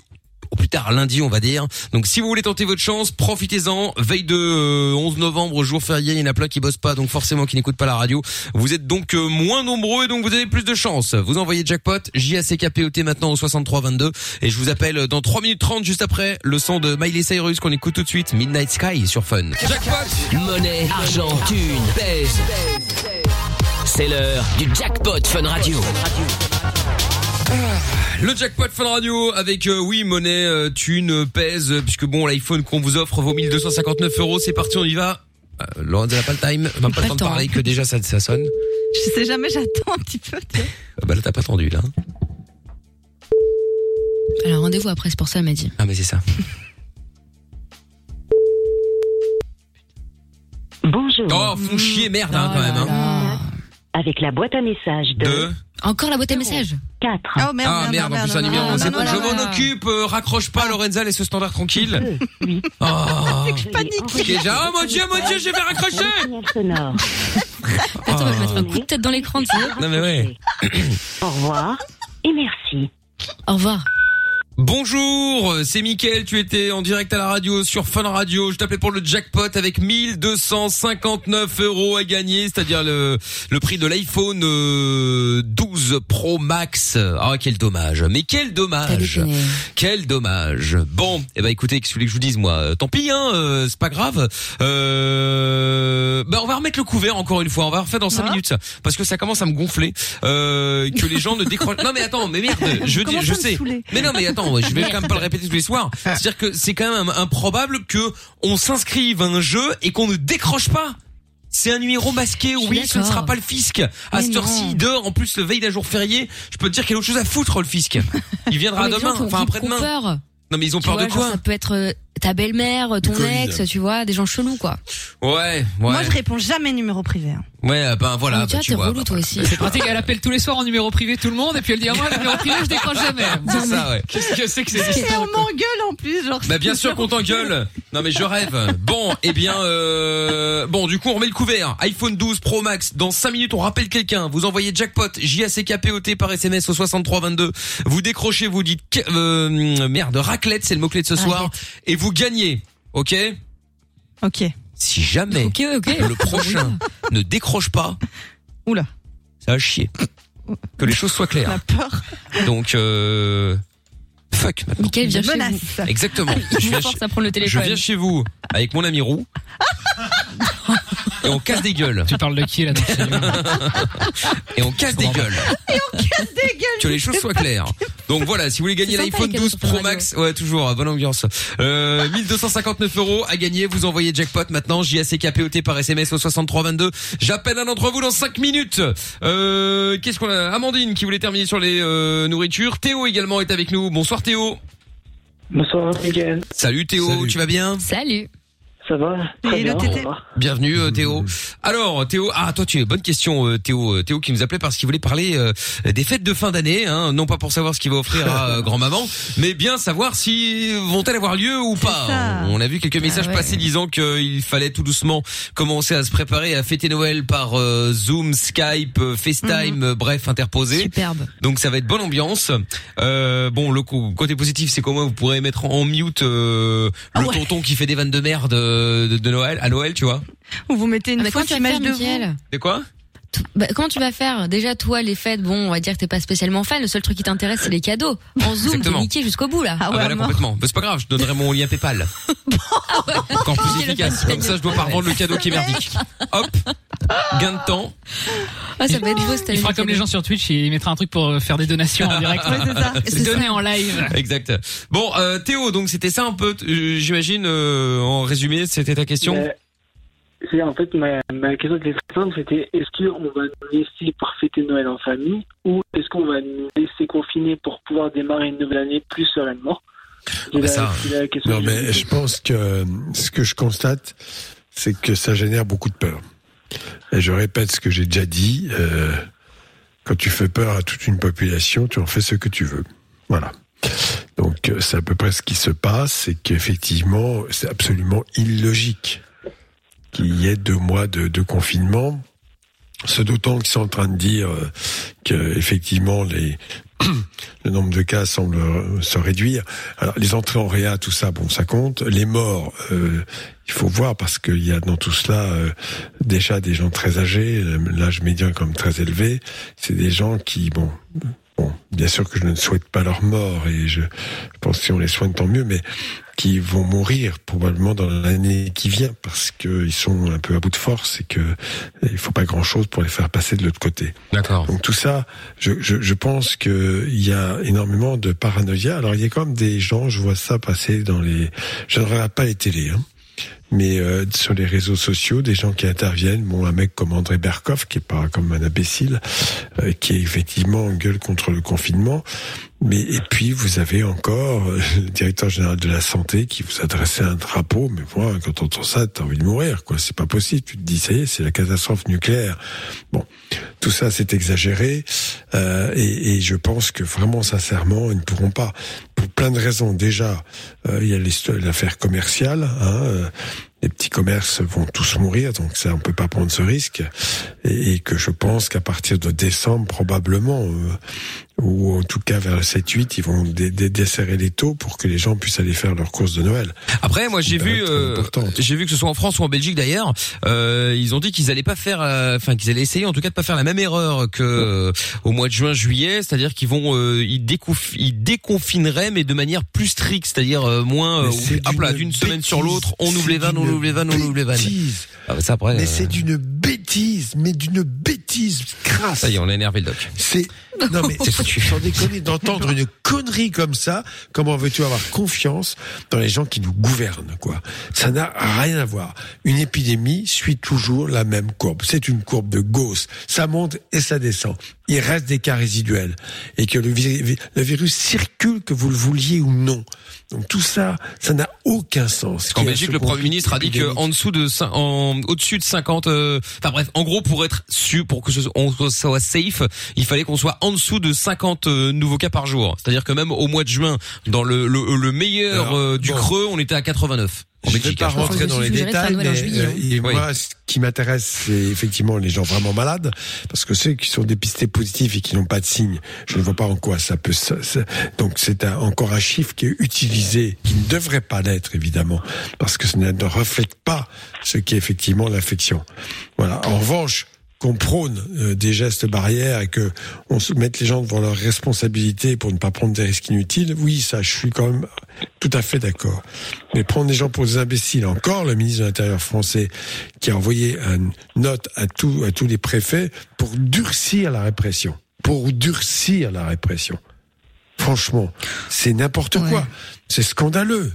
au plus tard lundi on va dire. Donc si vous voulez tenter votre chance, profitez-en. Veille de euh, 11 novembre, jour férié, il y en a plein qui bossent pas, donc forcément qui n'écoutent pas la radio. Vous êtes donc euh, moins nombreux et donc vous avez plus de chance. Vous envoyez jackpot J-A-C-K-P-O-T maintenant au 6322 et je vous appelle dans 3 minutes 30 juste après le son de Miley Cyrus qu'on écoute tout de suite Midnight Sky sur Fun. Monnaie, argent, thune, pèse. C'est l'heure du jackpot Fun Radio. Le jackpot Fun Radio avec euh, oui monnaie, euh, thune, pèse puisque bon l'iPhone qu'on vous offre vaut 1259 euros. C'est parti, on y va. Euh, Lorenza n'a pas le time, même pas le temps de parler que déjà ça, ça sonne. Je sais jamais, j'attends un petit peu. Ah Bah là t'as pas attendu là. Alors rendez-vous après, c'est pour ça, elle m'a dit. Ah mais c'est ça. Bonjour. Oh, font chier merde hein, quand même. Hein. Avec la boîte à messages de Deux. Encore la boîte à messages 4. Oh merde, Ah merde, en plus un numéro. C'est bon, je m'en occupe. euh, raccroche pas Lorenza, laisse ce standard tranquille. Oh. panique. Déjà, oh mon dieu, mon dieu, je vais raccrocher. sonore. Attends, je vais mettre un coup de tête dans l'écran, tu sais. Non mais ouais. Au revoir et merci. Au revoir. Bonjour, c'est Mickaël, tu étais en direct à la radio sur Fun Radio. Je t'appelais pour le jackpot avec 1259 euros à gagner, c'est-à-dire le, le prix de l'iPhone euh, 12 Pro Max. Ah quel dommage, mais quel dommage, quel dommage. Bon, eh ben écoutez, qu'est-ce que vous voulez que je vous dise moi? Euh, Tant pis, hein, euh, c'est pas grave. Euh, ben on va remettre le couvert encore une fois. On va refaire dans 5 minutes parce que ça commence à me gonfler. Euh, que les gens ne décrochent. Non mais attends, mais merde, je dis, je sais. Mais non mais attends, je vais quand même pas le répéter tous les soirs. C'est-à-dire que c'est quand même improbable que on s'inscrive à un jeu et qu'on ne décroche pas. C'est un numéro masqué, oui, ce ne sera pas le fisc. À cette heure-ci, dort, en plus le veille d'un jour férié, je peux te dire qu'il y a autre chose à foutre le fisc. Il viendra les demain, enfin après-demain. peur. Non mais ils ont Tu peur vois, de genre, quoi Ça peut être euh, ta belle-mère, ton ex, tu vois, des gens chelous, quoi. Ouais, ouais. Moi, je réponds jamais numéro privé. hein. Ouais, ben voilà, Ah, bah, tu vois, bah, toi aussi. C'est pratique, elle appelle tous les soirs en numéro privé tout le monde et puis elle dit à moi, le numéro privé, je décroche jamais. C'est ça, ouais. Qu'est-ce que c'est que ces Et histoires on m'engueule en plus, genre. Bah bien sûr qu'on t'engueule. Non mais je rêve. Bon, eh bien euh, bon, du coup on remet le couvert. iPhone 12 Pro Max dans 5 minutes, on rappelle quelqu'un, vous envoyez jackpot J A C K P O T par SMS au 6322. Vous décrochez, vous dites que- euh, merde, raclette, c'est le mot clé de ce soir et vous gagnez. OK Ok. Si jamais Ok, ok. le prochain ne décroche pas, Oula. ça va chier. Que les choses soient claires. La peur. Donc euh fuck maintenant. Mickaël vient chez vous. Exactement. Il Je vous viens force chez- à prendre le Je téléphone. viens chez vous avec mon ami Roux. Et on casse des gueules. Tu parles de qui là Et on casse des gueules. Que les choses soient claires. Donc voilà, si vous voulez gagner l'iPhone les cadeaux 12 sur Pro. Max, ouais toujours, bonne ambiance. Euh, 1259 euros à gagner, vous envoyez jackpot maintenant, J-A-C-K-P-O-T par SMS au 6322. J'appelle un d'entre vous dans 5 minutes. Euh, qu'est-ce qu'on a? Amandine qui voulait terminer sur les euh, nourritures. Théo également est avec nous. Bonsoir Théo. Bonsoir, Miguel. Salut Théo, Salut. tu vas bien? Salut. Ça va Très Et le bien. Bienvenue euh, Théo. Alors Théo, ah toi tu es bonne question euh, Théo, Euh, Théo qui nous appelait parce qu'il voulait parler euh, des fêtes de fin d'année, hein, non pas pour savoir ce qu'il va offrir à euh, grand-maman, mais bien savoir si vont-elles avoir lieu ou pas. On a vu quelques messages ouais. passer disant qu'il fallait tout doucement commencer à se préparer à fêter Noël par euh, Zoom, Skype, FaceTime, euh, bref interposé. Superbe. Donc ça va être bonne ambiance. Euh, bon, le côté positif, c'est qu'au moins vous pourrez mettre en mute euh, le Ah ouais. tonton qui fait des vannes de merde euh, de, de Noël à Noël, tu vois. Ou vous mettez Ah, une tu vas image de vous. C'est quoi? Bah, comment tu vas faire Déjà, toi, les fêtes, bon, on va dire que t'es pas spécialement fan. Le seul truc qui t'intéresse, c'est les cadeaux. En Zoom, t'es niqué jusqu'au bout, là. Ah Ah ouais, bah là mort. complètement. Mais c'est pas grave, je donnerai mon lien PayPal. Encore plus efficace. Comme ça, je dois pas revendre le cadeau qui est merdique. Hop, gain de temps. Ah, ça va être beau, cette Il fera comme les gens sur Twitch, il mettra un truc pour euh, faire des donations en direct. Ouais, c'est ça. Donné en live. Exact. Bon, euh, Théo, donc c'était ça un peu, euh, j'imagine, euh, en résumé, c'était ta question. Mais, c'est en fait ma, ma question était simple, c'était est-ce qu'on va nous laisser pour fêter Noël en famille ou est-ce qu'on va nous laisser confiner pour pouvoir démarrer une nouvelle année plus sereinement? La- ça- Non, mais je pense que ce que je constate, c'est que ça génère beaucoup de peur. Et je répète ce que j'ai déjà dit. euh, quand tu fais peur à toute une population, tu en fais ce que tu veux. Voilà. Donc euh, c'est à peu près ce qui se passe, c'est qu'effectivement, c'est absolument illogique qu'il y ait deux mois de, de confinement. Ce d'autant qu'ils sont en train de dire euh, que effectivement les le nombre de cas semble euh, se réduire. Alors les entrées en réa, tout ça, bon, ça compte. Les morts, euh, il faut voir parce qu'il y a dans tout cela euh, déjà des gens très âgés, euh, l'âge médian comme très élevé. C'est des gens qui, bon, bon, bien sûr que je ne souhaite pas leur mort et je, je pense que si on les soigne tant mieux, mais qui vont mourir probablement dans l'année qui vient parce qu'ils sont un peu à bout de force et que il faut pas grand chose pour les faire passer de l'autre côté. D'accord. Donc tout ça, je, je, je pense que il y a énormément de paranoïa. Alors il y a quand même des gens, je vois ça passer dans les, je ne regarde pas les télés, hein, mais euh, sur les réseaux sociaux, des gens qui interviennent, bon, un mec comme André Berkoff, qui est pas comme un imbécile, euh, qui effectivement gueule contre le confinement. Mais et puis vous avez encore euh, le directeur général de la santé qui vous adressait un drapeau. Mais moi, quand on entend ça, t'as envie de mourir, quoi. C'est pas possible. Tu te dis, ça y est, c'est la catastrophe nucléaire. Bon, tout ça, c'est exagéré, euh, et, et je pense que vraiment, sincèrement, ils ne pourront pas. Pour plein de raisons. Déjà, euh, il y a l'affaire commerciale. Hein, euh, les petits commerces vont tous mourir, donc ça, on peut pas prendre ce risque. Et, que je pense qu'à partir de décembre, probablement, euh, ou en tout cas vers le 7-8, ils vont dé- dé- desserrer les taux pour que les gens puissent aller faire leurs courses de Noël. Après, moi j'ai vu, euh, j'ai vu que ce soit en France ou en Belgique d'ailleurs, euh, ils ont dit qu'ils allaient pas faire, euh, enfin qu'ils allaient essayer en tout cas de pas faire la même erreur que euh, au mois de juin, juillet, c'est-à-dire qu'ils vont, euh, ils, ils déconfineraient mais de manière plus stricte, c'est-à-dire euh, moins, euh, là, d'une semaine sur l'autre, on ouvre les vannes, on ouvre les vannes, on ouvre les vannes. Ah, bah, ça après. Mais euh, c'est d'une bêtise, mais d'une bêtise crasse. Ça y est, on a énervé le doc. C'est non mais Foutu. sans déconner d'entendre une connerie comme ça. Comment veux-tu avoir confiance dans les gens qui nous gouvernent quoi? Ça n'a rien à voir. Une épidémie suit toujours la même courbe. C'est une courbe de Gauss. Ça monte et ça descend. Il reste des cas résiduels et que le, vi- le virus circule que vous le vouliez ou non. Donc tout ça, ça n'a aucun sens. En Belgique, le Premier ministre a dit que épidémique. en dessous de, en, au-dessus de 50, euh, enfin bref, en gros, pour être sûr, pour que ce, on soit safe, il fallait qu'on soit en dessous de 50 euh, nouveaux cas par jour. C'est-à-dire que même au mois de juin, dans le, le, le meilleur Alors, euh, du bon. creux, on était à 89. Je ne vais pas hein, rentrer dans les détails, mais juillet, euh, hein. et Oui. moi, ce qui m'intéresse, c'est effectivement les gens vraiment malades, parce que ceux qui sont dépistés positifs et qui n'ont pas de signes, je ne vois pas en quoi ça peut. ça- ça- donc c'est un- encore un chiffre qui est utilisé, qui ne devrait pas l'être évidemment, parce que ce ne ne reflète pas ce qui est effectivement l'infection. Voilà. En revanche qu'on prône euh, des gestes barrières et que on se mette les gens devant leurs responsabilités pour ne pas prendre des risques inutiles, oui, ça, je suis quand même tout à fait d'accord. Mais prendre les gens pour des imbéciles, encore le ministre de l'Intérieur français qui a envoyé une note à, tous à tous les préfets pour durcir la répression. Pour durcir la répression. Franchement, c'est n'importe quoi. C'est scandaleux.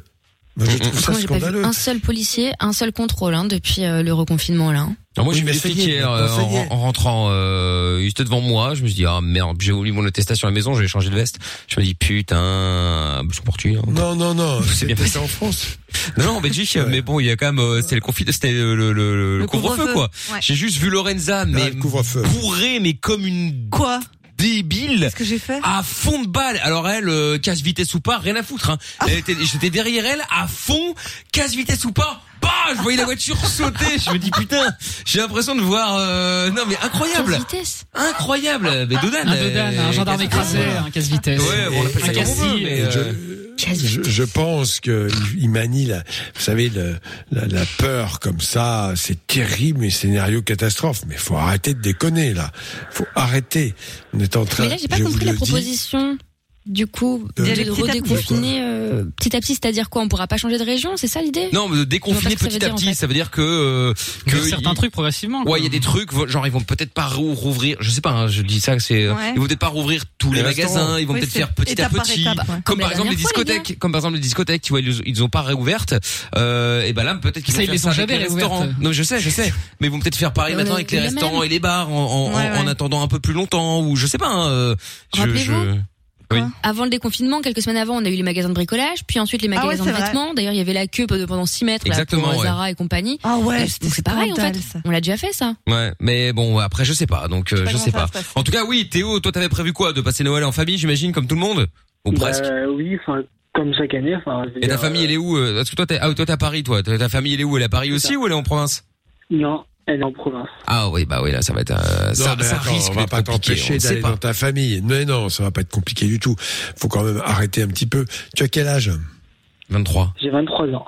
Moi, je trouve ça Moi, j'ai pas vu scandaleux. un seul policier, un seul contrôle hein, depuis euh, le reconfinement là. hein. Alors moi j'ai Oui, vu mais des ça y flics est, hier euh, ça y en, est. en rentrant, euh, ils étaient devant moi. Je me suis dit ah merde, j'ai oublié mon attestation à la maison, j'ai changé de veste. Je me dis putain, sont portugais. hein. Non, non, non. C'est bien passé en France. Non, non, en Belgique, mais bon, il y a quand même, euh, c'était le conflit, c'était le, le, le, le couvre-feu, couvre-feu, quoi. ouais. J'ai juste vu Lorenza, mais le couvre-feu. bourrée, mais comme une Quoi? Débile. Qu'est-ce que j'ai fait À fond de balle. Alors elle, euh, casse vitesse ou pas, rien à foutre. Hein. Était- J'étais derrière elle, à fond, casse vitesse ou pas. Bah, je voyais la voiture sauter. Je me dis putain, j'ai l'impression de voir. euh, Non mais incroyable, Quelle vitesse incroyable. Mais Dodan, Un Dodan, euh, un gendarme casse- écrasé, un casse-vitesse. Ouais, bon, on appelle ça un comme mais, euh, euh, Je, je, pense que il- manie la, vous savez, le, la, la peur comme ça, c'est terrible, mais scénario catastrophe. Mais faut arrêter de déconner là. Faut arrêter. On est en train. Mais là, j'ai pas compris la dis, proposition. Du coup, De- de, à petit, redéconfiner euh, petit à petit, c'est-à-dire quoi On pourra pas changer de région, c'est ça l'idée? Non, mais de déconfiner petit ça à veut dire, en petit, fait. ça veut dire que euh, que certains il- trucs progressivement. Ouais, il y a des trucs, genre ils vont peut-être pas rou- rouvrir, je sais pas, hein, je dis ça, c'est, Ouais. ils vont peut-être pas rouvrir tous les, Les magasins, ils vont Oui, peut-être faire petit à petit, étape, ouais. comme, Comme par exemple les fois, les discothèques, comme par exemple les discothèques, tu vois, ils, ils ont pas réouvertes, euh, et ben là peut-être qu'ils Ça, vont faire les ça ont avec jamais les restaurants. Non, mais je sais, je sais, mais ils vont peut-être faire pareil Mais maintenant avec les restaurants et les bars en, attendant un peu plus longtemps, ou je sais pas. Hein, euh, je- Oui. Avant le déconfinement, quelques semaines avant, on a eu les magasins de bricolage, puis ensuite les Ah ouais, magasins c'est de vêtements. D'ailleurs, il y avait la queue pendant 6 mètres là, Exactement, pour ouais. Zara et compagnie. Ah ouais, c'est pareil en fait. ça. On l'a déjà fait ça. Ouais, mais bon, après je sais pas, donc euh, pas je sais pas. En tout cas, oui, Théo, toi t'avais prévu quoi, de passer Noël en famille, j'imagine, comme tout le monde, ou presque. Bah, oui, enfin, comme chaque année. Et ta famille, elle est où euh, Parce que toi, t'es ah, toi, t'es à Paris, toi. Ta ta famille, elle est où? Elle est à Paris aussi ou elle est en province? Non, elle est en province. Ah oui, bah oui, là, ça va être. euh, ça, non, mais ça attends, risque on va pas t'empêcher d'aller dans ta famille. Mais non, ça va pas être compliqué du tout. Faut quand même arrêter un petit peu. Tu as quel âge? 23. J'ai 23 ans.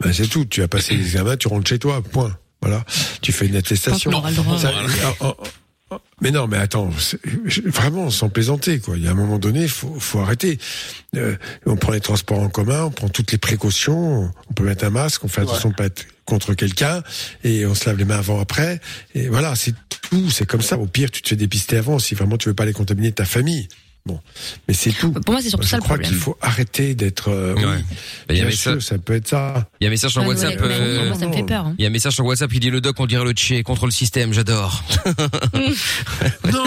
ben, C'est tout. Tu as passé l'examen, tu rentres chez toi. Point. Voilà. Tu fais une attestation. droit. Ça- oh, oh, oh. mais non, mais attends, vraiment, sans plaisanter, quoi. Il y a un moment donné, faut, faut arrêter. Euh, on prend les transports en commun, on prend toutes les précautions, on peut mettre un masque, on fait attention de pas être contre quelqu'un, et on se lave les mains avant, après. Et voilà, c'est tout, c'est comme ça. Au pire, tu te fais dépister avant, si vraiment tu veux pas les contaminer ta famille. Bon, mais c'est tout. Pour moi, c'est surtout je ça le crois problème. qu'il faut arrêter d'être. euh, oui. Bah, il y a bien un sûr, ça peut être ça. Il y a un message sur Ah, WhatsApp. ouais, euh, ça me fait peur. hein. Il y a un message sur WhatsApp qui dit le doc, on dirait le Tché contre le système, j'adore. Non,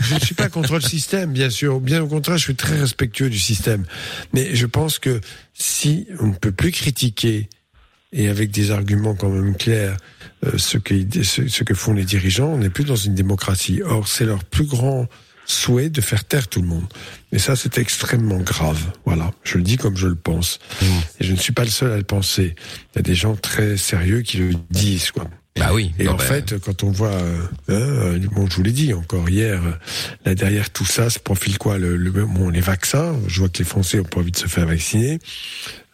je ne suis pas contre le système, bien sûr. Bien au contraire, je suis très respectueux du système. Mais je pense que si on ne peut plus critiquer et avec des arguments quand même clairs euh, ce, que, ce, ce que font les dirigeants, on n'est plus dans une démocratie. Or, c'est leur plus grand souhait de faire taire tout le monde. Et ça, c'est extrêmement grave. Voilà, je le dis comme je le pense. Et je ne suis pas le seul à le penser. Il y a des gens très sérieux qui le disent, quoi. Bah oui. Et en bah, fait, quand on voit, euh, hein, bon, je vous l'ai dit encore hier, euh, là derrière tout ça se profile quoi le, le- bon, les vaccins. Je vois que les Français ont pas envie de se faire vacciner.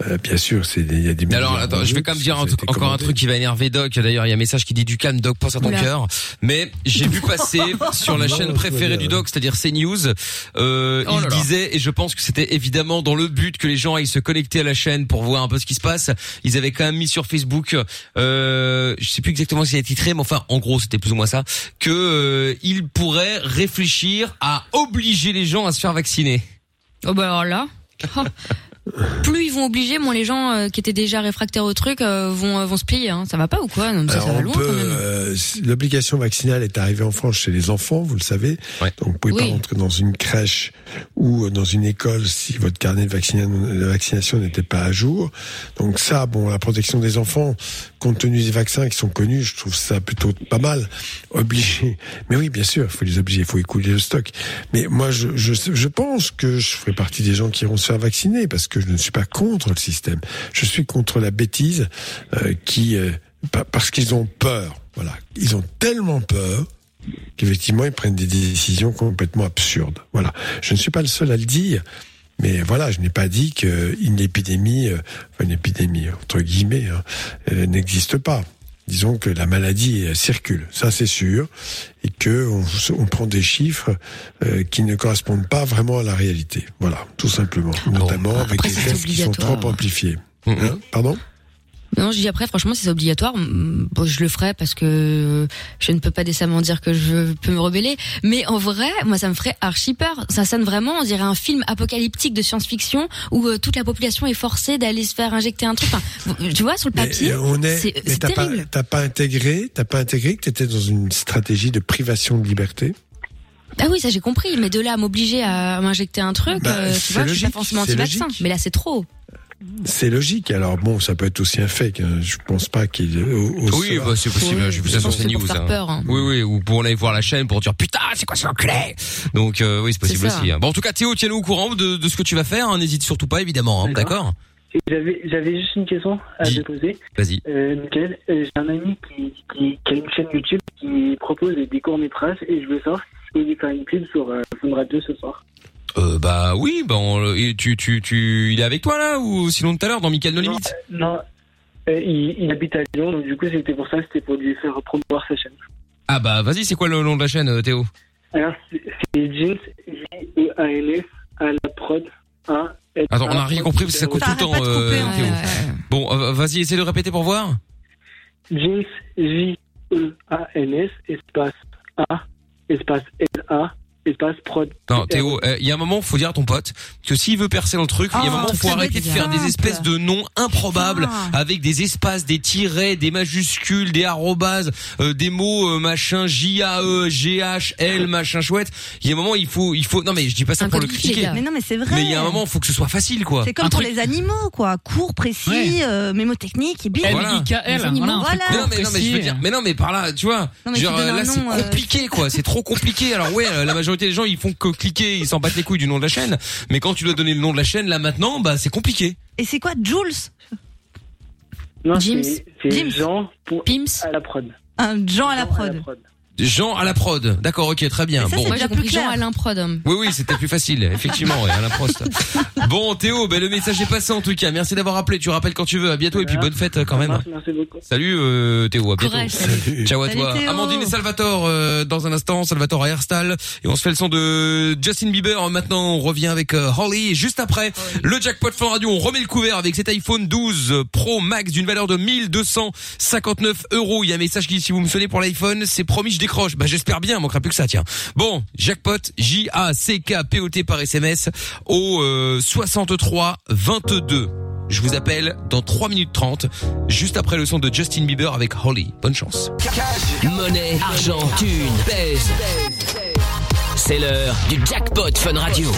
Euh, bien sûr, c'est des- il y a des. Mais Alors, attends, je vais quand même dire un truc- encore un truc qui va énerver Doc. D'ailleurs, il y a un message qui dit du calme, Doc, pense à ton cœur. Mais j'ai vu passer sur la Non, chaîne préférée du. Doc, c'est-à-dire CNews, euh, Oh il disait, et je pense que c'était évidemment dans le but que les gens aillent se connecter à la chaîne pour voir un peu ce qui se passe. Ils avaient quand même mis sur Facebook, euh, je sais plus exactement ce qu'il a titré, mais enfin, en gros, c'était plus ou moins ça, que euh, il pourrait réfléchir à obliger les gens à se faire vacciner. Oh bah alors là. oh. Plus ils vont obliger, moins les gens euh, qui étaient déjà réfractaires au truc euh, vont euh, vont se plier. Hein. Ça va pas ou quoi? Non, ça, ça va loin peut, quand même. euh, L'obligation vaccinale est arrivée en France chez les enfants, vous le savez. Donc vous pouvez Oui. pas rentrer dans une crèche ou dans une école si votre carnet de, vaccina- de vaccination n'était pas à jour. Donc ça, bon, la protection des enfants, compte tenu des vaccins qui sont connus, je trouve ça plutôt pas mal. Obligé. Mais oui, bien sûr, il faut les obliger, il faut écouler le stock. Mais moi, je, je, je pense que je ferai partie des gens qui iront se faire vacciner parce que je ne suis pas contre le système. Je suis contre la bêtise euh, qui, euh, pa- parce qu'ils ont peur. Voilà, ils ont tellement peur qu'effectivement ils prennent des décisions complètement absurdes. Voilà, je ne suis pas le seul à le dire. Mais voilà, je n'ai pas dit qu'une épidémie, euh, une épidémie entre guillemets, hein, n'existe pas. Disons que la maladie circule, ça c'est sûr, et que on, on prend des chiffres euh, qui ne correspondent pas vraiment à la réalité. Voilà, tout simplement, notamment avec des tests qui sont trop amplifiés. Hein? Pardon? Non, je dis après, franchement, si c'est obligatoire, bon, je le ferai parce que je ne peux pas décemment dire que je peux me rebeller. Mais en vrai, moi, ça me ferait archi peur. Ça sonne vraiment, on dirait un film apocalyptique de science-fiction où euh, toute la population est forcée d'aller se faire injecter un truc. Enfin, tu vois, sur le papier, est, c'est c'est t'as pas, terrible. pas intégré, t'as pas intégré que t'étais dans une stratégie de privation de liberté? Ah oui, ça j'ai compris. Mais de là à m'obliger à m'injecter un truc, Bah, euh, tu c'est vois, je suis logique, pas forcément anti-vaccin. logique. Mais là, c'est trop. C'est logique. Alors bon, ça peut être aussi un fake. hein. Je pense pas qu'il. Oui, bah, c'est possible. Oui, vu je pense que c'est faire hein. peur, hein. Oui, oui, ou pour aller voir la chaîne pour dire putain, c'est quoi ce clé Donc euh, oui, c'est possible aussi. hein. Bon, en tout cas, Théo, tiens-nous au courant de, de ce que tu vas faire. hein. N'hésite surtout pas, évidemment. hein. D'accord J'avais, juste une question à te poser. Vas-y. Euh, euh, j'ai un ami qui, qui, qui a une chaîne YouTube qui propose des courts-métrages et je veux savoir si je peux lui faire une pub sur euh, Fun Radio ce soir. Euh, bah oui, bah on- et tu, tu, tu, il est avec toi là ou sinon tout à l'heure dans Michael No Limit Non, euh, il, il habite à Lyon, donc du coup c'était pour ça, c'était pour lui faire promouvoir sa chaîne. Ah bah vas-y, c'est quoi le nom de la chaîne, euh, Théo? Alors c'est Jeans, J-E-A-N-S, à la prod, A, L- Attends, on A, n'a rien compris parce que ça coupe tout le temps, euh, Théo. Bon, vas-y, essaie de répéter pour voir. Jeans, J-E-A-N-S, espace A, espace L-A, espace prod. Non, Théo, euh, il y a un moment, faut dire à ton pote que s'il veut percer dans le truc, il y a un Oh, moment, faut arrêter de faire des espèces de noms improbables avec des espaces, des tirets, des majuscules, des arrobases, euh, des mots euh, machin J A E G H L machin chouette. Il y a un moment, il faut, il faut. Non mais je dis pas ça pour le critiquer. Mais non, mais c'est vrai. Mais il y a un moment, faut que ce soit facile, quoi. C'est comme Un pour truc- les animaux, quoi. Court, précis, Ouais. euh, mémotechnique et bim. Voilà. Les animaux, voilà. Mais non, mais, non, mais je veux dire, mais non, mais par là, tu vois, Non, mais genre, tu donnes là, un c'est euh, compliqué, quoi. C'est trop compliqué. Alors ouais, euh, la majorité des gens, ils font que cliquer, ils s'en battent les couilles du nom de la chaîne. Mais quand tu dois donner le nom de la chaîne, là maintenant, bah c'est compliqué. Et c'est quoi, Jules? Non, James. c'est. Jean pour à la prod. Un Jean à la prod. Jean à la prod. D'accord, ok, très bien. bon. Moi j'ai compris Jean Alain Prod. Oui, oui, c'était plus facile, effectivement, ouais, Alain Prost. Bon, Théo, ben, le message est passé en tout cas. Merci d'avoir appelé. Tu rappelles quand tu veux. À bientôt et puis bonne fête quand même. Merci beaucoup. Salut euh, Théo, à bientôt. Courage, salut. Ciao à Salut, toi. Théo. Amandine et Salvatore euh, dans un instant, Salvatore à Airstyle et on se fait le son de Justin Bieber. Maintenant, on revient avec euh, Holly et juste après le jackpot Fun Radio, on remet le couvert avec cet iPhone 12 Pro Max d'une valeur de 1259 euros. Il y a un message qui dit si vous me sonnez pour l'iPhone, c'est promis, je décroche. Bah j'espère bien, manquera plus que ça, tiens. Bon, jackpot, J A C K P O T par SMS au euh, 63 22. Je vous appelle dans 3 minutes 30, juste après le son de Justin Bieber avec Holly. Bonne chance. Monnaie, argent, thune, pèse. C'est l'heure du jackpot Fun Radio.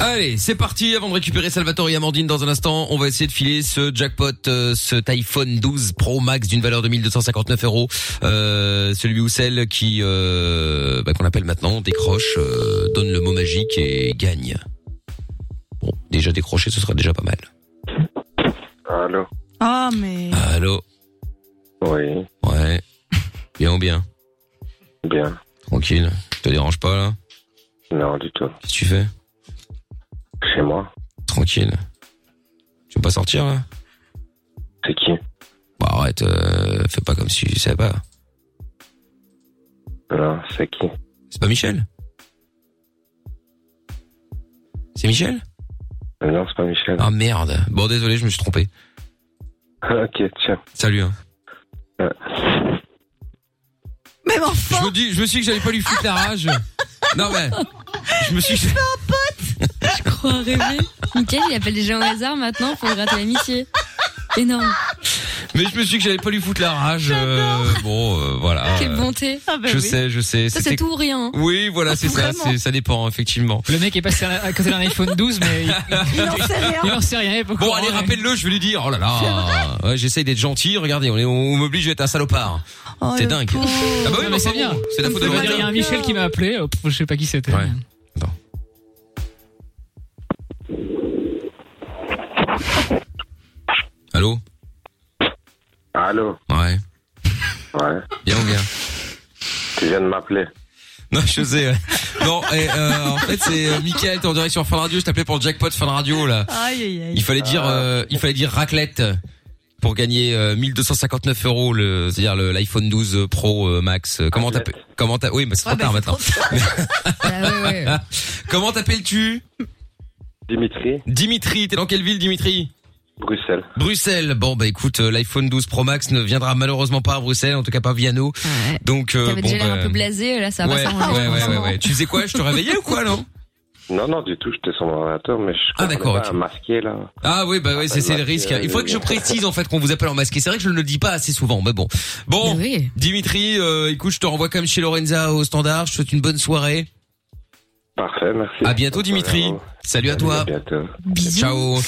Allez, c'est parti. Avant de récupérer Salvatore et Amandine dans un instant, on va essayer de filer ce jackpot, euh, cet iPhone 12 Pro Max d'une valeur de 1259 euros. Euh, celui ou celle qui, euh, bah, qu'on appelle maintenant, décroche, euh, donne le mot magique et gagne. Bon, déjà décroché, ce sera déjà pas mal. Allô Ah, mais. Allô Oui, Ouais. Bien ou bien bien. Tranquille. Je te dérange pas là? Non, du tout. Qu'est-ce que tu fais? Chez moi Tranquille. Tu veux pas sortir là? C'est qui? Bah arrête, euh, fais pas comme si tu savais pas. Non, c'est qui? C'est pas Michel? C'est Michel? Non, c'est pas Michel. Ah merde. Bon désolé, je me suis trompé. ok, tiens. Salut. Hein. Ouais. Mais enfin Je me dis, je me suis dit que j'allais pas lui foutre la rage. Non mais, je me suis. Je crois rêver. Mickaël, il appelle des gens au hasard maintenant pour gratter l'amitié. Énorme. Mais je me suis dit que j'allais pas lui foutre la rage. euh, bon, euh, voilà. Quelle bonté. Ah bah je oui. sais, je sais. Ça, c'est tout ou rien. hein. Oui, voilà, c'est ça. Ça dépend effectivement. Le mec est passé à côté d'un iPhone 12, mais il, Il en sait rien. il en sait rien. il est pas au Bon, allez, rappelle-le. Je vais lui dire. Oh là là. Ouais, j'essaye d'être gentil. Regardez, on, est- on m'oblige à être un salopard. Oh, c'est dingue. pauvre. Ah bah oui, mais c'est bien. C'est la faute de Il y a un Michel qui m'a appelé. je sais pas qui c'était. Ouais. Attends. Allô Allô Ouais. Ouais. Bien ou bien Tu viens de m'appeler. Non, je sais. Non, et, euh, en fait, c'est euh, Mickaël, t'es en direct sur Fun Radio. Je t'appelais pour le jackpot Fun Radio là. Aïe, aïe, aïe. Il fallait dire, euh, il fallait dire raclette pour gagner euh, 1259 euros, le, c'est-à-dire le- l'iPhone 12 Pro euh, Max. Euh, Comment t'appelles Comment t'as Oui, mais c'est trop Ouais, bah, tard maintenant. Ah ouais, ouais. Comment t'appelles-tu? Dimitri, Dimitri. T'es dans quelle ville, Dimitri? Bruxelles. Bruxelles. Bon, bah écoute, euh, l'iPhone 12 Pro Max ne viendra malheureusement pas à Bruxelles, en tout cas pas via nous. Ouais. Donc, euh, T'avais bon, déjà l'air bah, un peu blasé, là, ça va ouais, s'arranger. ouais, ouais, ouais, ouais. Tu faisais quoi? Je te réveillais ou quoi, non? Non, non, du tout, j'étais sur mon ordinateur, mais je Ah, d'accord, pas ok. masqué, là. Ah oui, bah oui, c'est c'est le risque. Il faudrait que je précise en fait qu'on vous appelle en masqué. C'est vrai que je ne le dis pas assez souvent, mais bon. Bon, Mais oui. Dimitri, euh, écoute, je te renvoie comme chez Lorenza au standard. Je te souhaite une bonne soirée. Parfait, merci. À bientôt, Dimitri. Salut à toi. À bientôt. Ciao.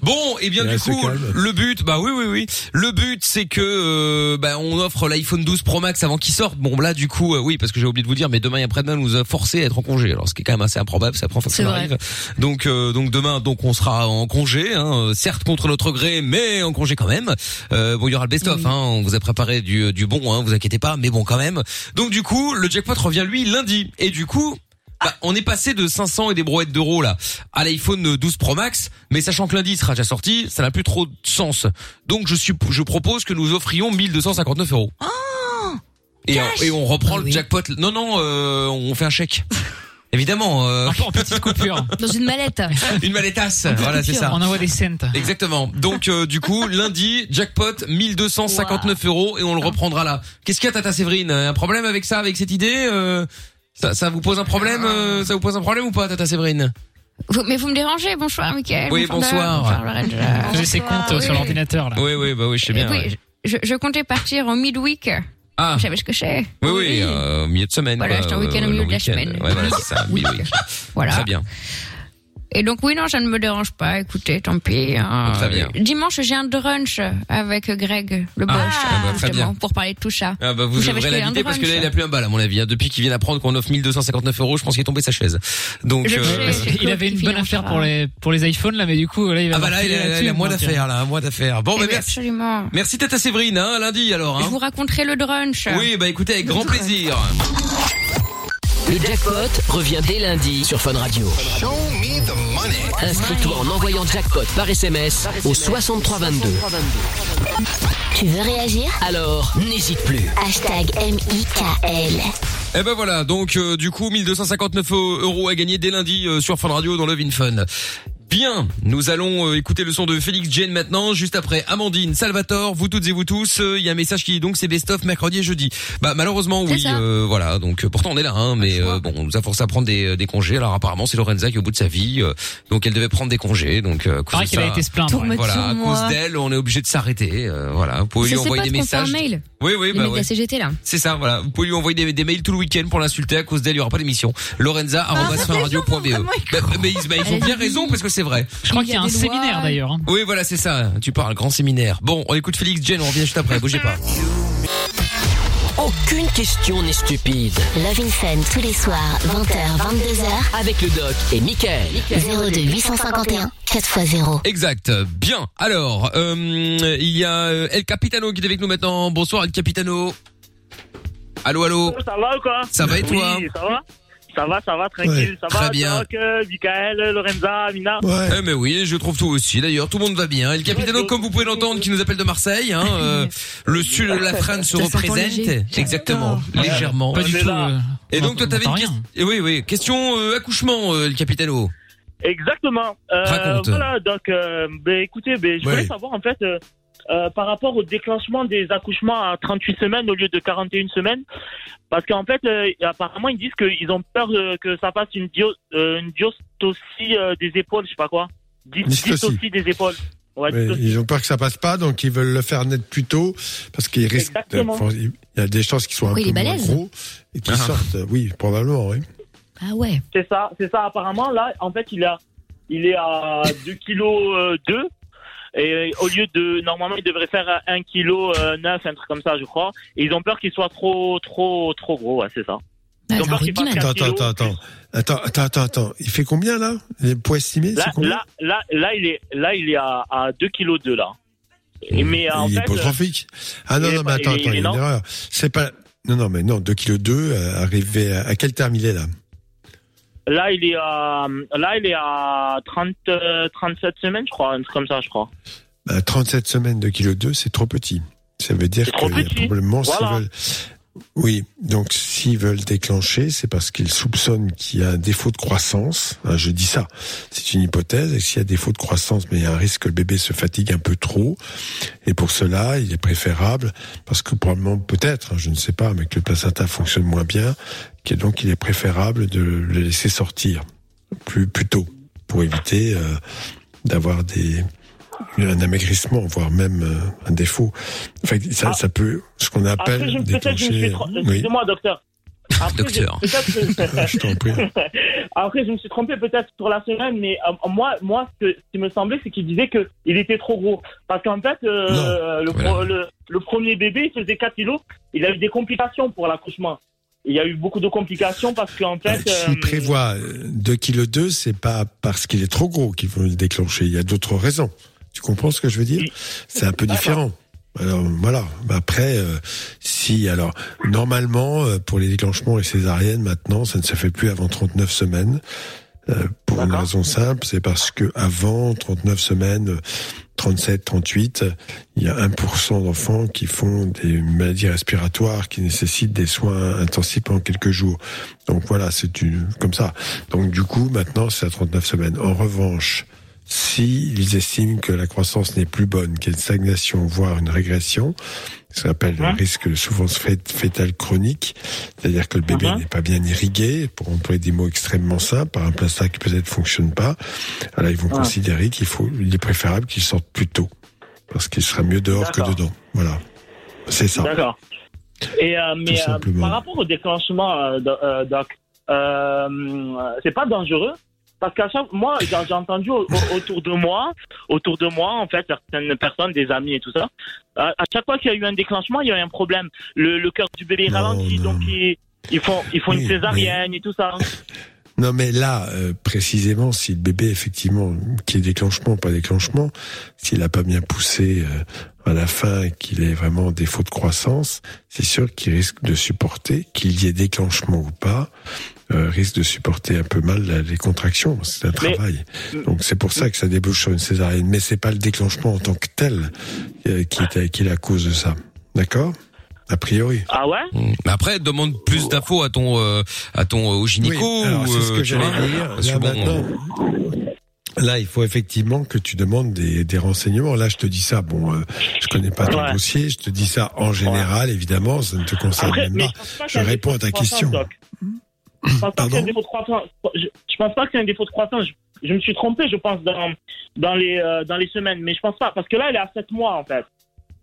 Bon, et bien Et du coup, le but, bah oui, oui, oui. Le but, c'est que euh, bah, on offre l'iPhone 12 Pro Max avant qu'il sorte. Bon, là, du coup, euh, oui, parce que j'ai oublié de vous dire, mais demain et après-demain, on nous a forcé à être en congé. Alors, ce qui est quand même assez improbable, c'est la première fois que C'est ça vrai. m'arrive. Donc, euh, donc demain, donc on sera en congé, hein, euh, certes contre notre gré, mais en congé quand même. Euh, bon, il y aura le best-of. Hein, on vous a préparé du, du bon, hein, vous inquiétez pas, mais bon quand même. Donc du coup, le jackpot revient lui lundi, et du coup. Bah, on est passé de 500 et des brouettes d'euros là à l'iPhone 12 Pro Max, mais sachant que lundi il sera déjà sorti, ça n'a plus trop de sens. Donc je suis, je propose que nous offrions 1259 euros. et, on, et on reprend Ah le oui. jackpot. Non non, euh, on fait un chèque. Évidemment, euh, En, en petite coupure. Dans une mallette. une maletasse. Voilà, c'est ça. On envoie des cents. Exactement. Donc euh, du coup, lundi, jackpot 1259 euros et on le reprendra là. Qu'est-ce qu'il y a Tata Séverine? Un problème avec ça, avec cette idée euh, ça, ça vous pose un problème euh, Ça vous pose un problème ou pas, Tata Séverine Vous- mais vous me dérangez. Bonsoir, Mickaël. Oui, bonsoir. Bonsoir, Lorenza. Faisait ses Bonsoir, comptes euh, sur oui. l'ordinateur là. Oui, oui, bah oui, je sais bien. Oui, ouais. je, je comptais partir en midweek. Ah, Vous savez ce que c'est oui, oui, euh, au milieu de semaine. Voilà, quoi, j'étais en week-end au euh, milieu de la semaine. Ouais, voilà, c'est ça. Oui, oui. Voilà. Très bien. Et donc oui, non, ça ne me dérange pas. Écoutez, tant pis. hein. Très bien. Dimanche, j'ai un brunch avec Greg, le Ah, Bosch, ah bah, très bien. pour parler de tout ça. Ah bah vous, je fais un l'inviter parce que là il a plus un bal à mon avis. hein. Depuis qu'il vient d'apprendre qu'on offre 1259 euros, je pense qu'il est tombé sa chaise. Donc Je euh, sais. Il avait une bonne affaire pour les pour les iPhones là, mais du coup là il va. ah bah là il a, il a moins d'affaires là, un mois d'affaires. Bon Eh bah bien, merci. Absolument. Merci Tata Séverine, hein, lundi alors. Je Hein. vous raconterai le brunch. Oui bah écoutez avec grand plaisir. Le jackpot revient dès lundi sur Fun Radio. Inscris-toi en envoyant jackpot par SMS au 6322. Tu veux réagir? Alors, n'hésite plus. Hashtag M-I-K-L. Eh ben voilà, donc euh, du coup 1259 euros à gagner dès lundi euh, sur Fun Radio dans Love in Fun. Bien, nous allons euh, écouter le son de Félix Jane maintenant, juste après Amandine, Salvatore, vous toutes et vous tous. euh, Il y a un message qui dit donc c'est best-of mercredi et jeudi. Bah malheureusement oui, euh, voilà. Donc euh, pourtant on est là, hein, mais euh, bon, on nous a forcé à prendre des, des congés. Alors apparemment c'est Lorenza qui est au bout de sa vie, euh, donc elle devait prendre des congés. Donc euh, à cause de qu'elle a ça- été se plaindre, ouais. Voilà, à cause d'elle, on est obligé de s'arrêter. euh, voilà, vous pouvez Ça lui c'est envoyer des fait un messages. mail. Oui, oui, bah ouais. la CGT là. C'est ça, voilà. Vous pouvez lui envoyer des, des mails tout le week-end pour l'insulter. À cause d'elle, il y aura pas d'émission. Lorenza, Ah. Bah, mais, ils- bah, ils ont bien raison parce que c'est vrai. Je crois qu'il y a un séminaire d'ailleurs. Oui, voilà, c'est ça. Tu parles, grand séminaire. Bon, on écoute Félix Jen, on revient juste après. Bougez pas. Aucune question n'est stupide. Love in Fun tous les soirs, 20h, 22h. Avec le doc et Michael. 02 851 4x0. Exact. Bien. Alors, euh, il y a euh, El Capitano qui est avec nous maintenant. Bonsoir El Capitano. Allô, allô. Ça va ou quoi? Ça va et toi? Oui, ça va Ça va, ça va, tranquille. Ouais, ça très va, bien. Doc, euh, Michael, Lorenza, Amina Eh mais oui, je trouve tout aussi. D'ailleurs, tout le monde va bien. El Capitano, comme vous pouvez l'entendre, qui nous appelle de Marseille. Hein, euh, le sud de la France se représente. Exactement, Ouais. légèrement. Pas du tout, euh, Et on donc toi, t'avais une rien. question. Oui, oui. Question euh, accouchement, euh, El Capitano. Exactement. Euh, Raconte. Voilà, donc, euh, ben, écoutez, ben, je Ouais. voulais savoir en fait, euh, euh, par rapport au déclenchement des accouchements à 38 semaines au lieu de 41 semaines, parce qu'en fait, euh, apparemment, ils disent qu'ils ont peur euh, que ça fasse une, dio, euh, une euh, des épaules, je sais pas quoi. Dystocie des épaules. Ouais, ils ont peur que ça passe pas, donc ils veulent le faire naître plus tôt, parce qu'ils risquent. il y a des chances qu'ils soient un Oui, il peu moins gros et qu'ils Ah. sortent. Oui, probablement, oui. Ah ouais. C'est ça, c'est ça. Apparemment, là, en fait, il a, il est à 2 kg 2. Et au lieu de, normalement, il devrait faire 1 kg 9, un truc comme ça, je crois. Et ils ont peur qu'il soit trop, trop, trop gros, ouais, c'est ça. Ils ont peur Attends, 4 attends, attends, attends, attends, attends, attends, attends. Il fait combien là? Les poids estimés, Là, c'est combien? là, là, là, il est, là, il est à, à 2 kg 2, là. Et, mais en Il est fait, hypotrophique. Ah non, non, mais attends, attends, il y a une erreur. C'est pas. Non, non, mais non, 2 kg 2, arrivé à, à quel terme il est là? Là, il est à, là, il est à 30, euh, 37 semaines, je crois, comme ça, je crois. Bah, 37 semaines de kilo 2, c'est trop petit. Ça veut dire petit. probablement s'ils Voilà. veulent. Oui, donc s'ils veulent déclencher, c'est parce qu'ils soupçonnent qu'il y a un défaut de croissance. Hein, je dis ça, c'est une hypothèse. Et s'il y a défaut de croissance, mais il y a un risque que le bébé se fatigue un peu trop. Et pour cela, il est préférable, parce que probablement, peut-être, hein, je ne sais pas, mais que le placenta fonctionne moins bien, que donc il est préférable de le laisser sortir plus plus tôt pour éviter euh, d'avoir des un amaigrissement, voire même euh, un défaut. Enfin, ça, ça peut, ce qu'on appelle Après, je, déclencher. trompé. Oui. Excusez-moi, docteur. Après, Docteur. je- peut-être que- Je t'en prie. Après, je me suis trompé peut-être sur la semaine, mais euh, moi, moi, ce, que- ce qui me semblait, c'est qu'il disait que il était trop gros. Parce qu'en fait, euh, le, pro- le, le premier bébé, il faisait 4 kilos. Il a eu des complications pour l'accouchement. Il y a eu beaucoup de complications parce qu'en fait, euh, S'il prévoit 2 kg 2, c'est pas parce qu'il est trop gros qu'il faut le déclencher. Il y a d'autres raisons. Tu comprends ce que je veux dire? C'est un peu différent. Alors voilà. Bah, Après, euh, si alors normalement euh, pour les déclenchements et césariennes maintenant, ça ne se fait plus avant 39 semaines. Euh, pour une raison simple, c'est parce que avant 39 semaines, euh, 37, 38, euh, il y a 1% d'enfants qui font des maladies respiratoires qui nécessitent des soins intensifs pendant quelques jours. Donc voilà, c'est comme ça. Donc du coup, maintenant, c'est à 39 semaines. En revanche, si ils estiment que la croissance n'est plus bonne, qu'il y a une stagnation, voire une régression, ça s'appelle le risque de souffrance fét- fétale chronique, c'est-à-dire que le bébé Mhm. n'est pas bien irrigué, pour employer des mots extrêmement simples, par un placenta qui peut-être fonctionne pas. Alors ils vont Ouais. considérer qu'il faut, il est préférable qu'il sorte plus tôt, parce qu'il sera mieux dehors que dedans. Voilà, c'est ça. D'accord. Et euh, mais euh, simplement. par rapport au déclenchement, euh, do- euh, doc, euh, c'est pas dangereux? Parce qu'à chaque moi j'ai entendu au- au- autour de moi, autour de moi en fait certaines personnes, des amis et tout ça, à, à chaque fois qu'il y a eu un déclenchement, il y a eu un problème. Le, le cœur du bébé est ralenti, donc ils, ils font ils font une césarienne et tout ça. Non, mais là, euh, précisément, si le bébé, effectivement, qui est déclenchement, pas déclenchement, s'il a pas bien poussé euh, à la fin et qu'il est vraiment en défaut de croissance, c'est sûr qu'il risque de supporter, qu'il y ait déclenchement ou pas, euh, risque de supporter un peu mal la- les contractions. C'est un Mais- travail. Donc c'est pour ça que ça débouche sur une césarienne. Mais c'est pas le déclenchement en tant que tel euh, qui est, qui est la cause de ça. D'accord? A priori. Ah ouais Mais après, demande plus d'infos à ton, euh, à ton euh, au gynéco. Oui, alors, ou, c'est ce euh, que tu j'allais dire. Là, bon, Là, il faut effectivement que tu demandes des, des renseignements. Là, je te dis ça. Bon, euh, je connais pas ton Ouais. dossier. Je te dis ça en général, évidemment. Ça ne te concerne Après, même pas. je réponds à ta question. Je pense pas qu'il y a un défaut de croissance. Je, je pense pas qu'il y a un défaut de croissance. Je, je me suis trompé, je pense, dans, dans, les, euh, dans les semaines. Mais je pense pas. Parce que là, elle est à 7 mois, en fait.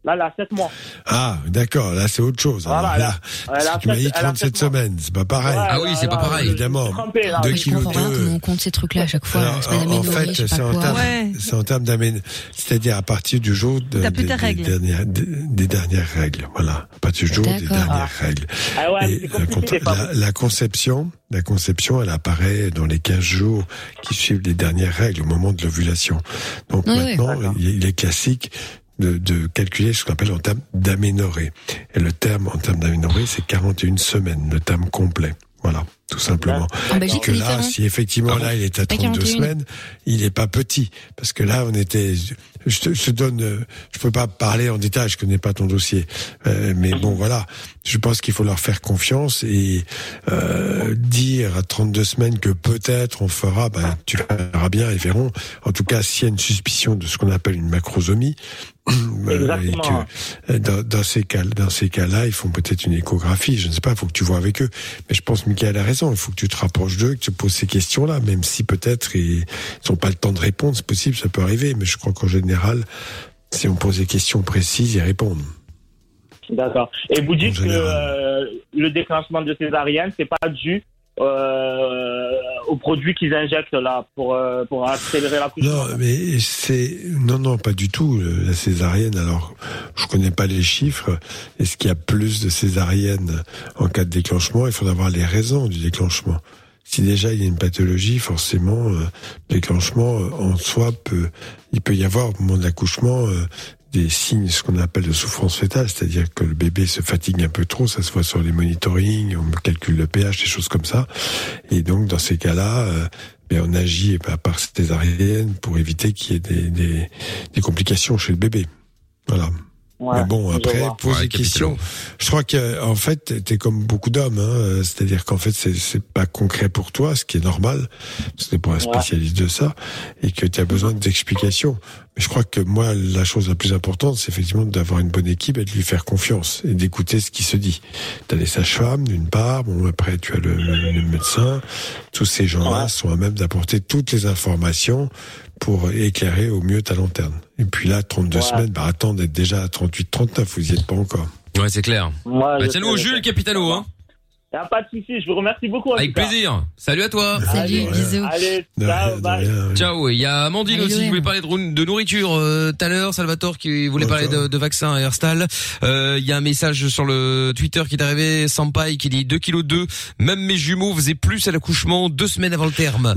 Là, elle à 7 mois. Ah, d'accord. Là, c'est autre chose. Voilà, Alors, là, a- parce a que tu m'as dit elle a 37 fait- semaines. C'est pas pareil. Ouais, Ah oui, c'est pas là, pareil. Évidemment. Je me suis trompé, là. Deux Mais je kilos on compte ces trucs-là à chaque fois. Alors, en, fait, c'est en termes, c'est en termes d'amène, c'est-à-dire à partir du jour de- des, tes des règles. dernières, des, des dernières règles. Voilà, à partir du jour des dernières règles. Ah ouais, Et la, conception, la conception, elle apparaît dans les 15 jours qui suivent les dernières règles au moment de l'ovulation. Donc Oui, maintenant, il est classique de, de calculer ce qu'on appelle en termes d'aménorrhée. Et le terme en termes d'aménorrhée, c'est 41 semaines, le terme complet. Voilà, tout simplement. En Belgique, Et que là, différent. si effectivement Ah là il est à Pas 32 41. semaines, il est pas petit parce que là on était. Je te, je te donne, je peux pas parler en détail, je connais pas ton dossier, Euh, mais bon voilà, je pense qu'il faut leur faire confiance et euh, dire à 32 semaines que peut-être on fera, ben tu verras bien, ils verront. En tout cas, s'il y a une suspicion de ce qu'on appelle une macrosomie. et Exactement. que euh, dans, dans ces cas, dans ces cas-là, ils font peut-être une échographie. Je ne sais pas, il faut que tu vois avec eux. Mais je pense que Michael a raison. Il faut que tu te rapproches d'eux, que tu poses ces questions-là, même si peut-être ils n'ont pas le temps de répondre. C'est possible, ça peut arriver. Mais je crois qu'en général, si on pose des questions précises, ils répondent. D'accord. Et vous dites que euh, le déclenchement de césarienne, c'est pas dû euh, aux produits qu'ils injectent là pour, euh, pour accélérer l'accouchement. Non, mais c'est non, non, pas du tout. le- La césarienne. Alors, je connais pas les chiffres. Est-ce qu'il y a plus de césariennes en cas de déclenchement? Il faudra voir les raisons du déclenchement. Si déjà il y a une pathologie, forcément, euh, le déclenchement euh, en soi peut, il peut y avoir au moment de l'accouchement euh, des signes, ce qu'on appelle de souffrance fétale, c'est-à-dire que le bébé se fatigue un peu trop, ça se voit sur les monitorings, on calcule le pH, des choses comme ça. Et donc dans ces cas-là, euh, ben, on agit à part césarienne pour éviter qu'il y ait des, des, des complications chez le bébé. Voilà. Ouais, Mais bon, après, vois. pose Ouais, des questions. Je crois que en fait, t'es- comme beaucoup d'hommes, hein, c'est-à-dire qu'en fait, c'est pas concret pour toi, ce qui est normal, parce que t'es pas un spécialiste de ça, et que tu as besoin d'explications. Mais je crois que moi, la chose la plus importante, c'est effectivement d'avoir une bonne équipe et de lui faire confiance et d'écouter ce qui se dit. T'as les sages-femmes d'une part, bon après tu as le, le- le médecin. Tous ces gens-là sont à même d'apporter toutes les informations pour éclairer au mieux ta lanterne. Et puis là, 32 Ouais. semaines, bah attends d'être déjà à 38, 39, vous y êtes pas encore. Ouais, c'est clair. Ouais, Bah, Tiens-nous au sais. Capitano, hein. Y a pas de souci, je vous remercie beaucoup. Avec plaisir. Salut à toi. Allez, Allez, ciao, bye. Ciao. Il y a Amandine aussi qui voulait parler de, nourriture euh, tout à l'heure. Salvatore qui voulait parler de, de vaccins à Herstal. Euh, Il y a un message sur le Twitter qui est arrivé. Sampai qui dit 2 kg 2. Même mes jumeaux faisaient plus à l'accouchement deux semaines avant le terme.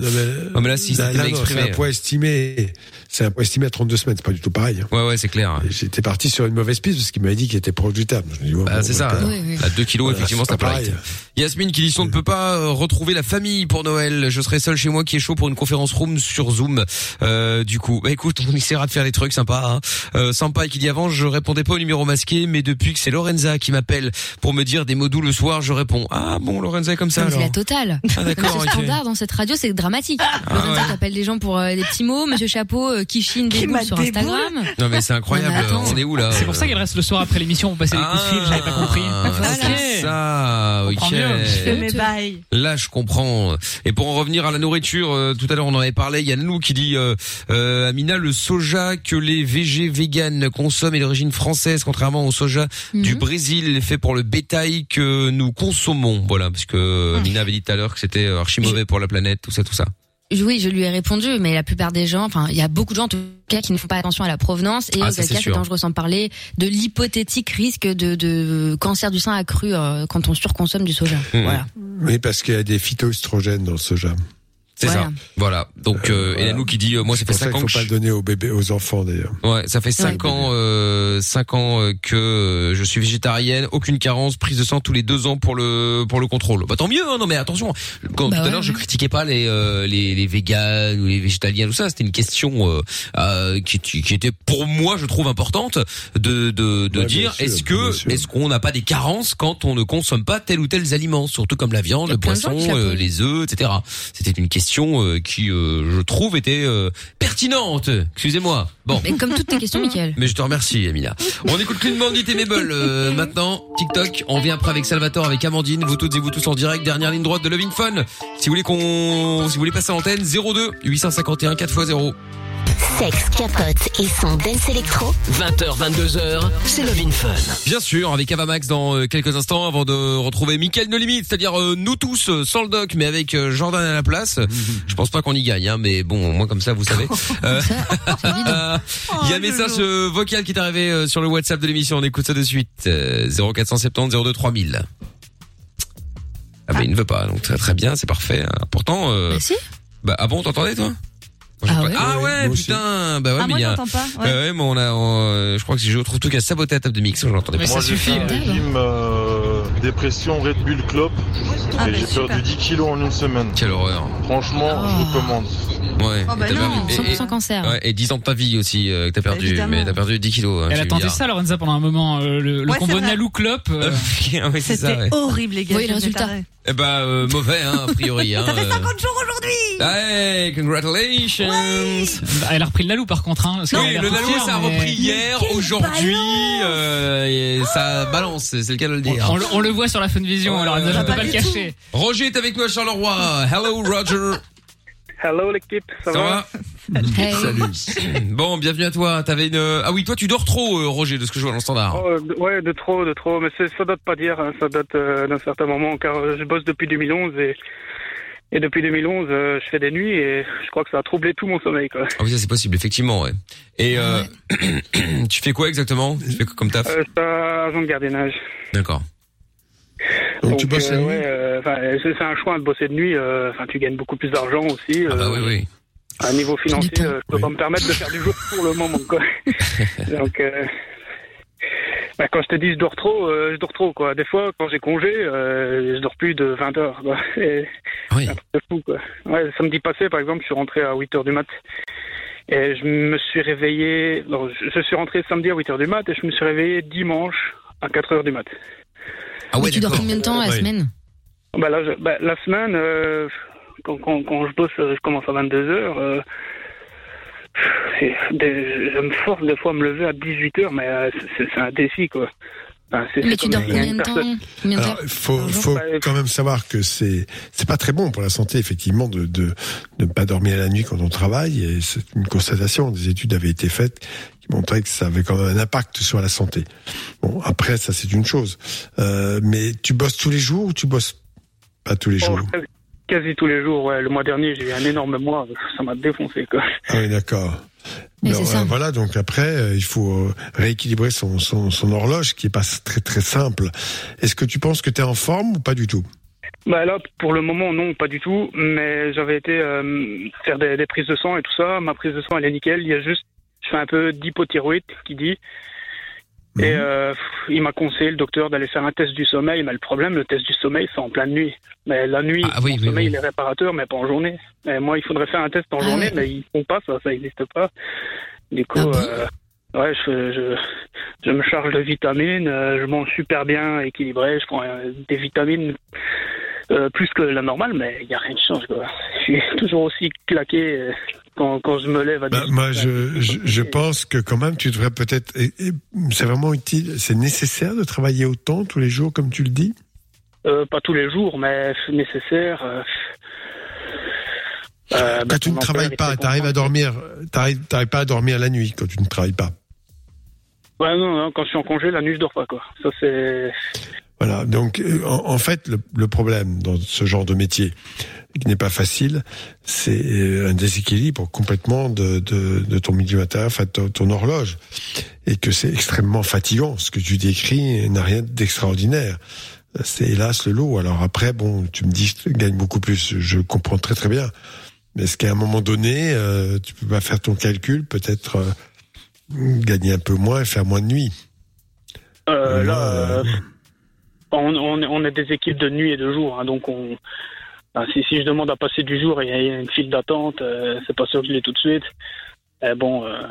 Non mais, là si c'était exprimé. C'est un poids estimé. C'est estimé à 32 semaines. C'est pas du tout pareil. hein. Ouais, ouais, c'est clair. J'étais parti sur une mauvaise piste parce qu'il m'avait dit qu'il était proche du terme. Je me dis, ouais, Bah, bon, c'est ça. d'accord. À 2 kilos, Voilà, effectivement, c'est pas pareil. Yasmine qui dit si on ne peut pas euh, retrouver la famille pour Noël, je serai seul chez moi qui est chaud pour une conférence room sur Zoom. Euh, du coup, bah écoute, on essaiera de faire des trucs sympas. Hein. Euh, sympa qui dit avant, je répondais pas au numéro masqué, mais depuis que c'est Lorenza qui m'appelle pour me dire des mots doux le soir, je réponds. Ah bon, Lorenza est comme ça C'est la totale. Ah, d'accord, Monsieur ok. Standard dans cette radio, c'est dramatique. Ah, Lorenza ouais. appelle des gens pour euh, des petits mots, Monsieur Chapeau euh, qui chine des boules sur Instagram. Non mais c'est incroyable. Mais attends. on est où là C'est pour ça qu'elle reste le soir après l'émission pour passer des coups de fil, j'avais pas compris. Ah, c'est ça, ok. mieux. Je fais mes bails. Là, je comprends. Et pour en revenir à la nourriture, euh, tout à l'heure on en avait parlé. Il y a Nanou qui dit, euh, euh, Amina, le soja que les VG véganes consomment est d'origine française, contrairement au soja du Brésil fait pour le bétail que nous consommons. Voilà, parce que Amina avait dit tout à l'heure que c'était archi mauvais pour la planète, tout ça, tout ça. Oui, je lui ai répondu, mais la plupart des gens, enfin, il y a beaucoup de gens en tout cas qui ne font pas attention à la provenance et Ah, auquel cas c'est dangereux sans parler de l'hypothétique risque de, de cancer du sein accru euh, quand on surconsomme du soja. Mmh. Voilà. Oui, parce qu'il y a des phytoestrogènes dans le soja. C'est Voilà. ça. Voilà. Donc, euh, et Nanou qui dit, euh, moi, ça fait pour ça 5 qu'il ans faut que pas je le donner aux bébés, aux enfants d'ailleurs. Ouais, ça fait cinq ans, euh, cinq ans euh, que euh, je suis végétarienne, aucune carence, prise de sang tous les deux ans pour le pour le contrôle. Bah tant mieux, hein, non mais attention. Quand Bah tout à ouais, l'heure je critiquais pas les euh, les les véganes ou les végétaliens tout ça, c'était une question euh, euh, qui qui était pour moi je trouve importante de de de Ouais, dire est-ce que est-ce qu'on n'a pas des carences quand on ne consomme pas tel ou tel aliment, surtout comme la viande, le poisson, euh, les œufs, etc. C'était une question question euh, qui, euh, je trouve, était euh, pertinente. Excusez-moi. Bon. Mais comme toutes tes questions, Michael. Mais je te remercie, Emilia. On écoute Clean Bandit et Mabel euh, maintenant. TikTok. On vient après avec Salvatore, avec Amandine. Vous toutes et vous tous en direct. Dernière ligne droite de Loving Fun. Si vous voulez qu'on, si vous voulez passer à l'antenne, 02 851 4x0. Sexe, capote et son dance électro. 20h, 22h, c'est Love Fun. Bien sûr, avec Avamax dans euh, quelques instants avant de retrouver Mickaël No Limite, c'est-à-dire euh, nous tous euh, sans le doc mais avec euh, Jordan à la place. Je pense pas qu'on y gagne hein, mais bon, moi comme ça vous savez. Euh, Il y a un message euh, vocal qui est arrivé euh, sur le WhatsApp de l'émission, on écoute ça de suite. Euh, 0470 02 3000. Ah bah il ne veut pas, donc très très bien, c'est parfait. hein. Pourtant euh, bah ah bon, t'entendais toi? Moi, j'ai Ah pas- ouais Ah ouais, moi aussi. putain, bah ouais, Ah, mais moi, il y a- j'entends pas, ouais. Bah ouais, mais on a, on, euh, je crois que je retrouve tout qu'à saboter la table de mix, je l'entendais pas. J'ai un régime euh, dépression Red Bull Club Ah, et bah, j'ai perdu 10 kilos en une semaine. Quelle horreur. Franchement, je recommande. Ouais. Oh, bah et non, perdu- et- 100% cancer. Ouais, et 10 ans de ta vie aussi euh, que t'as perdu, Évidemment. mais t'as perdu 10 kilos. hein, Elle a tenté ça, Lorenza, pendant un moment, euh, le, le Ouais, combo. Nalou Clop. euh, oui, C'était ouais. horrible, les gars. Voyez le résultat. Eh bah, euh, mauvais, hein, a priori. Hein, Ça fait euh. 50 jours aujourd'hui Hey, congratulations bah, elle a repris le Nalou par contre. Hein, parce a Oui, le Nalou, fière, ça a mais- repris hier, aujourd'hui, euh, et ça balance, c'est le cas de le dire. On, le- on le voit sur la Fun Vision, Ouais, alors je ouais. peux pas le cacher. Roger est avec nous à Charleroi. Hello, Roger. Hello l'équipe, ça, Ça va, va Salut. Bon, bienvenue à toi. T'avais une. Ah oui, toi, tu dors trop, euh, Roger, de ce que je vois dans le standard. Oh, de- Ouais, de trop, de trop, mais c'est- ça date pas d'hier, hein, ça date euh, d'un certain moment, car euh, je bosse depuis 2011 et, et depuis 2011, euh, je fais des nuits et je crois que ça a troublé tout mon sommeil. Quoi. Ah oui, ça c'est possible, effectivement, ouais. Et euh, tu fais quoi exactement? Tu fais quoi comme taf? Euh, je suis agent de gardiennage. D'accord. Donc, tu bosses euh, la nuit ouais, euh, c'est un choix de bosser de nuit. euh, Enfin, tu gagnes beaucoup plus d'argent aussi. Ah bah oui, oui. À niveau financier, je peux pas me permettre de faire du jour pour le moment. Quoi. Donc, bah, quand je te dis je dors trop, euh, je dors trop. Quoi. Des fois, quand j'ai congé, euh, je dors plus de 20 heures. Quoi. Et Oui. C'est un truc de fou. Quoi. Ouais, samedi passé, par exemple, je suis rentré à 8 heures du mat. Et je me suis réveillé. non, je suis rentré samedi à 8 heures du mat et je me suis réveillé dimanche à 4 heures du mat. Ah Mais tu dors combien de temps la semaine Bah là, je- bah, la semaine, euh, quand, quand, quand je bosse, je commence à 22 heures. Euh, c'est- des- je me force des fois à me lever à 18 heures, mais euh, c'est c'est un défi, quoi. Enfin, c'est- Mais c'est tu dors combien de temps il faut, faut quand même savoir que c'est c'est pas très bon pour la santé effectivement de de de ne pas dormir la nuit quand on travaille et c'est une constatation. Des études avaient été faites qui montraient que ça avait quand même un impact sur la santé. Bon après ça c'est une chose. Euh, mais tu bosses tous les jours ou tu bosses pas tous les Oh, jours? quasi, quasi tous les jours, ouais. Le mois dernier, j'ai eu un énorme mois, ça m'a défoncé, quoi. Ah oui d'accord. Alors, ça. euh, voilà donc après euh, il faut euh, rééquilibrer son, son son horloge qui est pas très très simple. Est-ce que tu penses que tu es en forme ou pas du tout? Bah là, pour le moment, non, pas du tout. Mais j'avais été euh, faire des, des prises de sang et tout ça. Ma prise de sang, elle est nickel. Il y a juste, je fais un peu d'hypothyroïde, qui dit. Et euh, pff, il m'a conseillé, le docteur, d'aller faire un test du sommeil. Mais le problème, le test du sommeil, c'est en pleine nuit. Mais la nuit, Ah oui, oui, sommeil, oui. il est réparateur, mais pas en journée. Et moi, il faudrait faire un test en Ah journée, mais ils font pas ça, ça n'existe pas. Du coup, Ah bon euh, ouais, je, je, je me charge de vitamines, euh, je mange super bien, équilibré, je prends euh, des vitamines euh, plus que la normale, mais il n'y a rien qui change. Quoi. Je suis toujours aussi claqué euh, quand, quand je me lève à Bah, 18 moi, je, je, je pense que quand même, tu devrais peut-être. C'est vraiment utile. C'est nécessaire de travailler autant tous les jours, comme tu le dis? Euh, pas tous les jours, mais c'est nécessaire. euh, euh, bah, Quand tu ne travailles pas, était t'arrives à dormir. T'arrives, pas à dormir la nuit quand tu ne travailles pas. Ouais, non, non, quand je suis en congé, la nuit, je dors pas, quoi. Ça, c'est. Voilà. Donc, en, en fait, le, le problème dans ce genre de métier, qui n'est pas facile, c'est euh, un déséquilibre complètement de, de, de ton milieu intérieur, enfin, de ton, ton horloge, et que c'est extrêmement fatigant. Ce que tu décris n'a rien d'extraordinaire. C'est hélas le lot. Alors après, bon, tu me dis, je gagne beaucoup plus. Je comprends très très bien. Mais est-ce qu'à un moment donné, euh, tu peux pas faire ton calcul, peut-être euh, gagner un peu moins et faire moins de nuit Euh, là, là, on, on, on a des équipes de nuit et de jour, hein, donc on. Enfin, si, si je demande à passer du jour et il y a une file d'attente, euh, c'est pas sûr que je l'ai tout de suite. Eh bon, euh,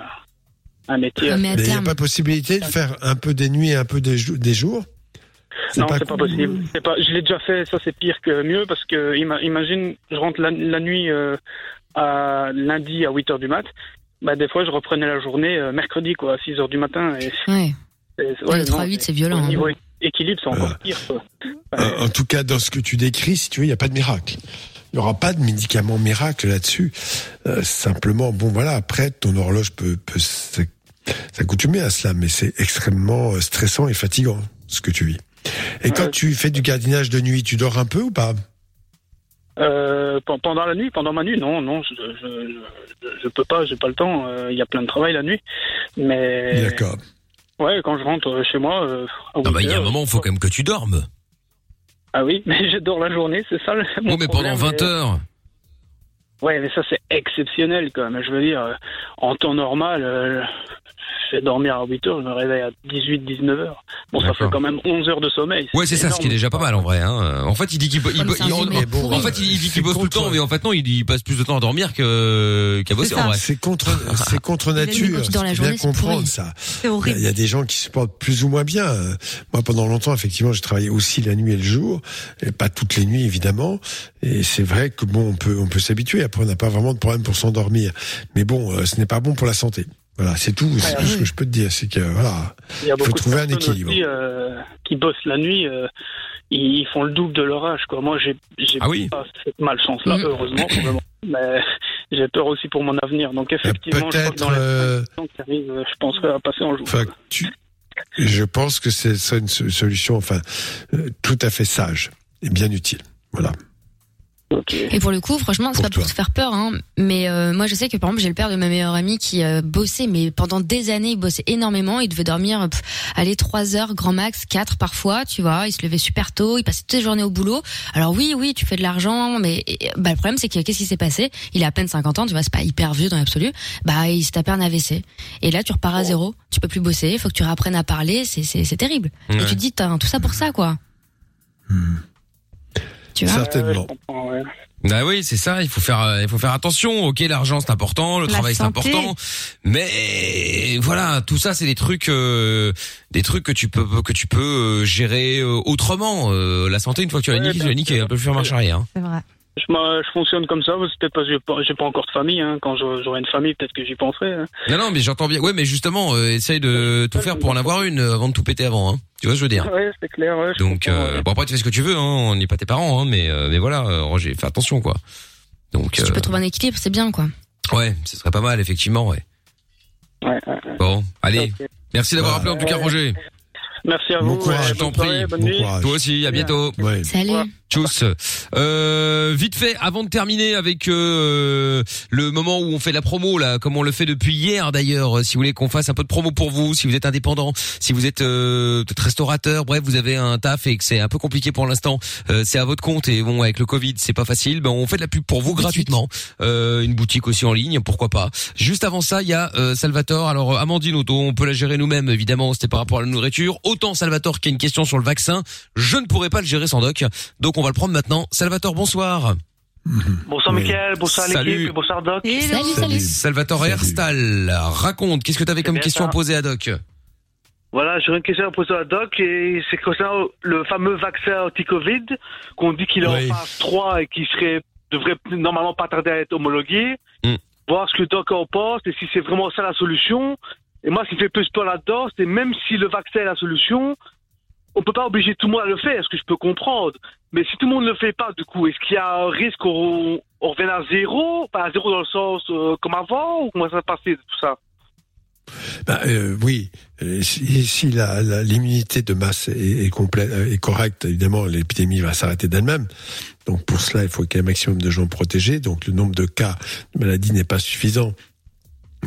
un métier. Mais il n'y a pas possibilité de faire un peu des nuits et un peu des, jou- des jours? Non, pas c'est pas cool. possible. C'est pas. Je l'ai déjà fait. Ça, c'est pire que mieux parce que ima- imagine, je rentre la, la nuit euh, à lundi à 8 heures du mat. Bah, des fois, je reprenais la journée euh, mercredi, quoi, à 6 heures du matin. Et, Ouais. et- Ouais, ouais, le non, 3-8, c'est violent, Au hein. Équilibre, c'est encore pire. Quoi. En, tout cas, dans ce que tu décris, si tu veux, il n'y a pas de miracle. Il n'y aura pas de médicament miracle là-dessus. Euh, simplement, bon voilà, après, ton horloge peut, peut s'ac- s'accoutumer à cela, mais c'est extrêmement euh, stressant et fatigant, ce que tu vis. Et quand tu fais du gardinage de nuit, tu dors un peu ou pas? Euh, pen- pendant la nuit, pendant ma nuit, non, non, je, je, je, je peux pas, j'ai pas le temps. euh, Il y a plein de travail la nuit, mais. D'accord. Ouais, quand je rentre euh, chez moi. euh, Ah bah, il y a un 8 heures, moment, il faut quand même que tu dormes. Ah oui, mais je dors la journée, c'est ça le. Oui, mais pendant problème, 20 mais- heures. Ouais, mais ça c'est exceptionnel quand même. Je veux dire, euh, en temps normal, euh, je vais dormir à 8 heures, je me réveille à 18, 19 heures. Bon, ça fait quand même 11 heures de sommeil. Ouais, c'est ça, ce qui est déjà pas mal en vrai. Hein. En fait, il dit qu'il bo- il, bo- il- en, en fait, il, il dit qu'il bosse tout le temps, mais en fait non, il, il passe plus de temps à dormir que qu'à bosser en vrai. C'est contre, c'est contre nature. tu dors la Faut bien journée, c'est comprendre pourri. ça. C'est Il y a des gens qui se portent plus ou moins bien. Euh, Moi, pendant longtemps, effectivement, j'ai travaillé aussi la nuit et le jour, et pas toutes les nuits évidemment. Et c'est vrai que bon, on peut, on peut s'habituer. Après, on n'a pas vraiment de problème pour s'endormir. Mais bon, euh, ce n'est pas bon pour la santé. Voilà, c'est tout. C'est tout ce que je peux te dire, c'est que voilà, Il y a il faut beaucoup de trouver un équilibre. aussi, euh, qui bossent la nuit, euh, ils font le double de leur âge. Quoi. Moi, j'ai j'ai Ah oui. pas cette malchance-là, heureusement, vraiment. mais j'ai peur aussi pour mon avenir. Donc effectivement, je crois que dans euh, qui arrivent, euh, je penserai à passer en jour. Enfin, tu, je pense que c'est une so- solution, enfin, euh, tout à fait sage et bien utile. Voilà. Et pour le coup, franchement, c'est pas pour te faire peur, hein, mais euh, moi je sais que par exemple j'ai le père de ma meilleure amie qui euh, bossait, mais pendant des années il bossait énormément, il devait dormir, pff, aller trois heures grand max, quatre parfois, tu vois, il se levait super tôt, il passait toutes les journées au boulot. Alors oui, oui, tu fais de l'argent, mais et, bah, le problème c'est que qu'est-ce qui s'est passé? Il a à peine 50 ans, tu vois, c'est pas hyper vieux dans l'absolu. Bah il s'est tapé un AVC. Et là tu repars à zéro, tu peux plus bosser, il faut que tu réapprennes à parler, c'est terrible. Et Ouais. tu te dis t'as tout ça pour ça quoi. Tu vois Certainement. Bah oui, c'est ça. Il faut faire, euh, il faut faire attention. Ok, l'argent c'est important, le La travail c'est important, mais voilà, tout ça c'est des trucs, euh, des trucs que tu peux, que tu peux euh, gérer euh, autrement. Euh, la santé, une fois que tu l'as niqué, tu l'as niqué. Un peu faire marche arrière. hein. C'est vrai. Je, m'en- je fonctionne comme ça, c'est peut-être parce que j'ai pas, j'ai pas encore de famille. Hein. Quand j'aurai une famille, peut-être que j'y penserai. hein. Non, non, mais j'entends bien. Ouais, mais justement, euh, essaye de tout faire pour en avoir une avant de tout péter avant. Hein. Tu vois ce que je veux dire Ouais, c'est clair. Ouais, je Donc, comprends, euh, ouais. bon après tu fais ce que tu veux. Hein. On n'est pas tes parents, hein, mais euh, mais voilà, euh, Roger, fais attention quoi. Donc, Si tu peux trouver un équilibre, c'est bien quoi. ouais, ce serait pas mal effectivement. Ouais. Ouais, ouais, ouais. Bon, allez. Merci d'avoir appelé en tout cas, Roger. Merci à Bon vous. courage, euh, Je t'en prie. bonne Bon nuit. courage. Toi aussi, à bientôt. Ouais. Salut. Tchuss. Euh, vite fait, avant de terminer avec euh, le moment où on fait la promo là, comme on le fait depuis hier d'ailleurs. Si vous voulez qu'on fasse un peu de promo pour vous, si vous êtes indépendant, si vous êtes euh, peut-être restaurateur, bref, vous avez un taf et que c'est un peu compliqué pour l'instant, euh, c'est à votre compte et bon avec le Covid c'est pas facile. Ben on fait de la pub pour vous gratuitement, Euh, une boutique aussi en ligne, pourquoi pas. Juste avant ça, il y a euh, Salvatore. Alors euh, Amandine Auto, on peut la gérer nous-mêmes évidemment. C'était par rapport à la nourriture. Autant Salvatore qui a une question sur le vaccin, je ne pourrais pas le gérer sans doc. Donc on va le prendre maintenant. Salvatore, bonsoir. Bonsoir Oui. Mickaël, bonsoir Salut. l'équipe, bonsoir Doc. Salut, salut. Salvatore Herstal, raconte, qu'est-ce que tu avais comme bien question ça. à poser à Doc Voilà, j'aurais une question à poser à Doc et c'est concernant le fameux vaccin anti-Covid qu'on dit qu'il est Oui. en phase 3 et qui serait devrait normalement pas tarder à être homologué. Mm. Voir ce que Doc en pense et si c'est vraiment ça la solution. Et moi, ce qui me fait plus peur là-dedans, c'est même si le vaccin est la solution, on peut pas obliger tout le monde à le faire, ce que je peux comprendre. Mais si tout le monde ne le fait pas, du coup, est-ce qu'il y a un risque qu'on on revienne à zéro? Pas à zéro dans le sens euh, comme avant? Ou comment ça va se passer tout ça? Euh, oui, Euh, si, l'immunité de masse est, complète, est correcte, évidemment, l'épidémie va s'arrêter d'elle-même. Donc pour cela, il faut qu'il y ait un maximum de gens protégés. Donc le nombre de cas de maladie n'est pas suffisant.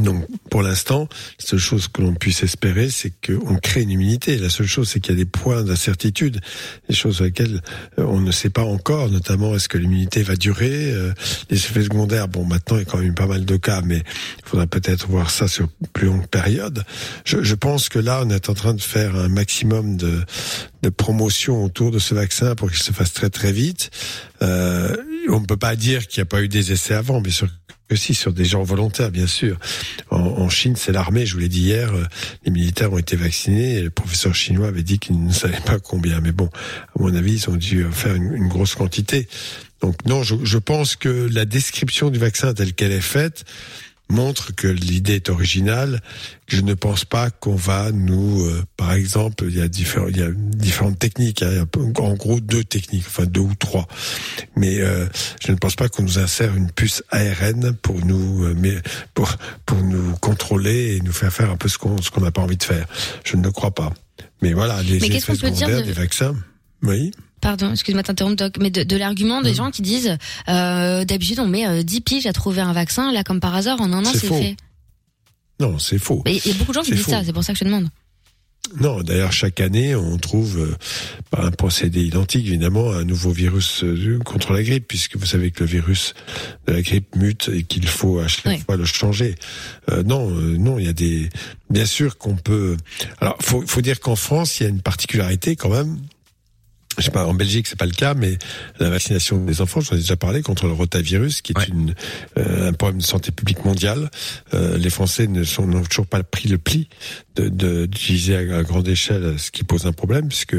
Donc, pour l'instant, la seule chose que l'on puisse espérer, c'est qu'on crée une immunité. La seule chose, c'est qu'il y a des points d'incertitude, des choses sur lesquelles euh, on ne sait pas encore, notamment est-ce que l'immunité va durer, euh, les effets secondaires. Bon, maintenant, il y a quand même pas mal de cas, mais il faudra peut-être voir ça sur plus longue période. Je, je pense que là, on est en train de faire un maximum de, de promotion autour de ce vaccin pour qu'il se fasse très très vite. Euh, on ne peut pas dire qu'il n'y a pas eu des essais avant, bien sûr que que si, sur des gens volontaires, bien sûr. En, Chine, c'est l'armée, je vous l'ai dit hier, euh, les militaires ont été vaccinés, et le professeur chinois avait dit qu'il ne savait pas combien. Mais bon, à mon avis, ils ont dû faire une, grosse quantité. Donc non, je pense que la description du vaccin telle qu'elle est faite montre que l'idée est originale. Je ne pense pas qu'on va nous, euh, par exemple, il y a différents, il y a différentes techniques, hein, il y a un peu- en gros deux techniques, enfin deux ou trois. Mais euh, je ne pense pas qu'on nous insère une puce ARN pour nous, euh, mais pour pour nous contrôler et nous faire faire un peu ce qu'on ce qu'on n'a pas envie de faire. Je ne le crois pas. Mais voilà, les Mais effets dire secondaires de- des vaccins. Oui. Pardon, excuse-moi t'interrompre, Doc, mais de, de l'argument Mmh. des gens qui disent euh, d'habitude on met euh, 10 piges à trouver un vaccin, là comme par hasard en un an C'est fait. Non, c'est faux. Il y a beaucoup de gens qui disent ça, c'est pour ça que je te demande. Non, d'ailleurs, chaque année, on trouve euh, par un procédé identique, évidemment, un nouveau virus euh, contre la grippe, puisque vous savez que le virus de la grippe mute et qu'il faut à chaque fois le changer. Euh, non, euh, non, il y a des. Bien sûr qu'on peut. Alors, faut, faut dire qu'en France, il y a une particularité quand même. Je sais pas, en Belgique, c'est pas le cas, mais la vaccination des enfants, j'en ai déjà parlé, contre le rotavirus, qui est une, euh, un problème de santé publique mondiale. Euh, les Français ne sont n'ont toujours pas pris le pli de de- d'utiliser à, à grande échelle, ce qui pose un problème, puisque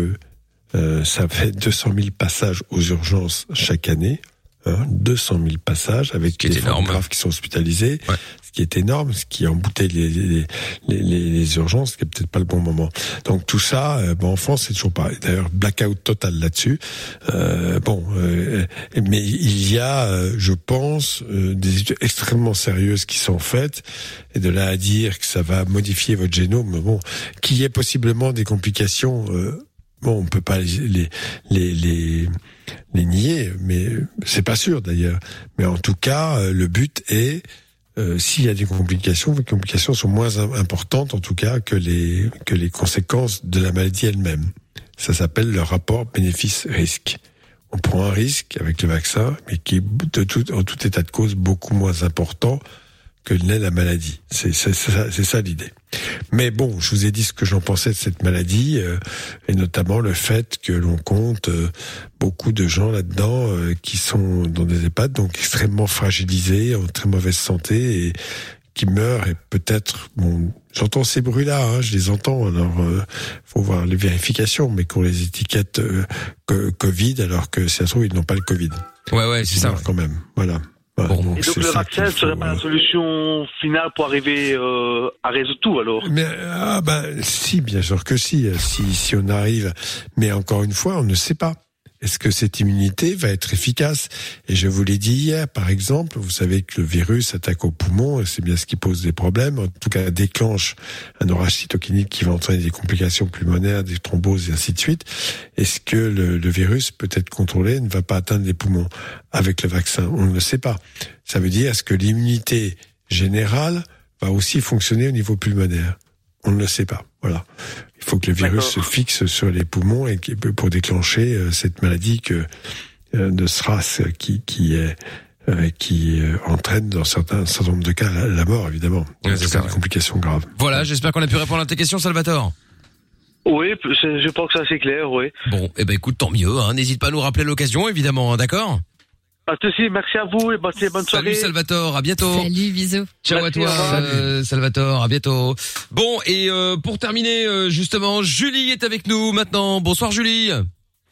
euh, ça fait 200 000 passages aux urgences chaque année. Hein, 200 000 passages avec des formes graves qui sont hospitalisés, ce qui est énorme, ce qui embouteille les, les, les, les, urgences, ce qui est peut-être pas le bon moment. Donc tout ça, euh, bon, en France, c'est toujours pareil. D'ailleurs, blackout total là-dessus. Euh, bon, euh, mais il y a, euh, je pense, des études extrêmement sérieuses qui sont faites, et de là à dire que ça va modifier votre génome, bon, qu'il y ait possiblement des complications. Bon, on peut pas les les les, les, nier, mais c'est pas sûr d'ailleurs. Mais en tout cas, le but est euh, s'il y a des complications, les complications sont moins im- importantes en tout cas que les que les conséquences de la maladie elle-même. Ça s'appelle le rapport bénéfice-risque. On prend un risque avec le vaccin, mais qui est de tout, en tout état de cause beaucoup moins important que n'est la maladie. C'est ça, c'est ça l'idée. Mais bon, je vous ai dit ce que j'en pensais de cette maladie, euh, et notamment le fait que l'on compte euh, beaucoup de gens là-dedans euh, qui sont dans des EHPAD, donc extrêmement fragilisés, en très mauvaise santé, et qui meurent, et peut-être, bon, j'entends ces bruits-là, hein, je les entends, alors euh, faut voir les vérifications, mais qu'on les étiquette euh, Covid, alors que si ça se trouve, ils n'ont pas le Covid. Ouais, ouais, c'est ça. Quand même, voilà. Et donc le vaccin ne serait pas euh, la solution finale pour arriver euh, à résoudre tout alors? Mais ah ben si, bien sûr que si, euh, si si on arrive. Mais encore une fois, on ne sait pas. Est-ce que cette immunité va être efficace? Et je vous l'ai dit hier, par exemple, vous savez que le virus attaque au poumon, et c'est bien ce qui pose des problèmes. En tout cas, déclenche un orage cytokinique qui va entraîner des complications pulmonaires, des thromboses et ainsi de suite. Est-ce que le, virus peut être contrôlé, ne va pas atteindre les poumons avec le vaccin? On ne le sait pas. Ça veut dire est-ce que l'immunité générale va aussi fonctionner au niveau pulmonaire? On ne le sait pas. Voilà. Il faut que le virus se fixe sur les poumons et pour déclencher euh, cette maladie que euh, de SRAS qui qui est euh, qui euh, entraîne dans certains un certain nombre de cas la, la mort évidemment. Ouais, c'est des complications graves. Voilà, j'espère qu'on a pu répondre à tes questions, Salvatore. Oui, je pense que ça c'est clair, oui. Bon, eh ben écoute, tant mieux. Hein. N'hésite pas à nous rappeler l'occasion, évidemment, hein, d'accord? Pas de souci, merci à vous et bonne, bonne soirée. Salut Salvatore, à bientôt. Salut, bisous. Ciao Merci, à toi, euh, Salvatore, à bientôt. Bon, et euh, pour terminer, euh, justement, Julie est avec nous maintenant. Bonsoir Julie.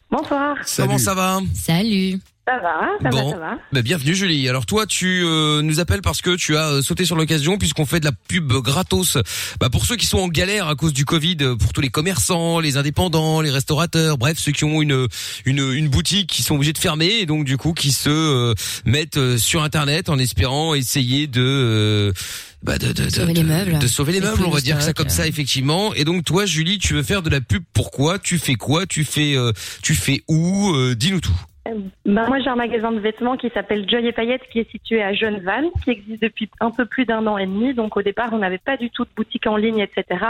Bonsoir. Comment ça va? Salut. Ça va, ça Bon, va, ça va. bah, bienvenue Julie. Alors toi, tu euh, nous appelles parce que tu as euh, sauté sur l'occasion puisqu'on fait de la pub gratos. Bah, pour ceux qui sont en galère à cause du Covid, euh, pour tous les commerçants, les indépendants, les restaurateurs, bref, ceux qui ont une une, une boutique qui sont obligés de fermer et donc du coup qui se euh, mettent euh, sur internet en espérant essayer de euh, bah de, de, de- Sauver les de- meubles. de sauver les Les meubles, on va dire ça stock, comme ça effectivement. Et donc toi, Julie, tu veux faire de la pub. Pourquoi? Tu fais quoi? Tu fais euh, tu fais où? Euh, Dis-nous tout. Ben moi j'ai un magasin de vêtements qui s'appelle Joy et Paillettes qui est situé à Gennevannes, qui existe depuis un peu plus d'un an et demi. Donc au départ on n'avait pas du tout de boutique en ligne, etc.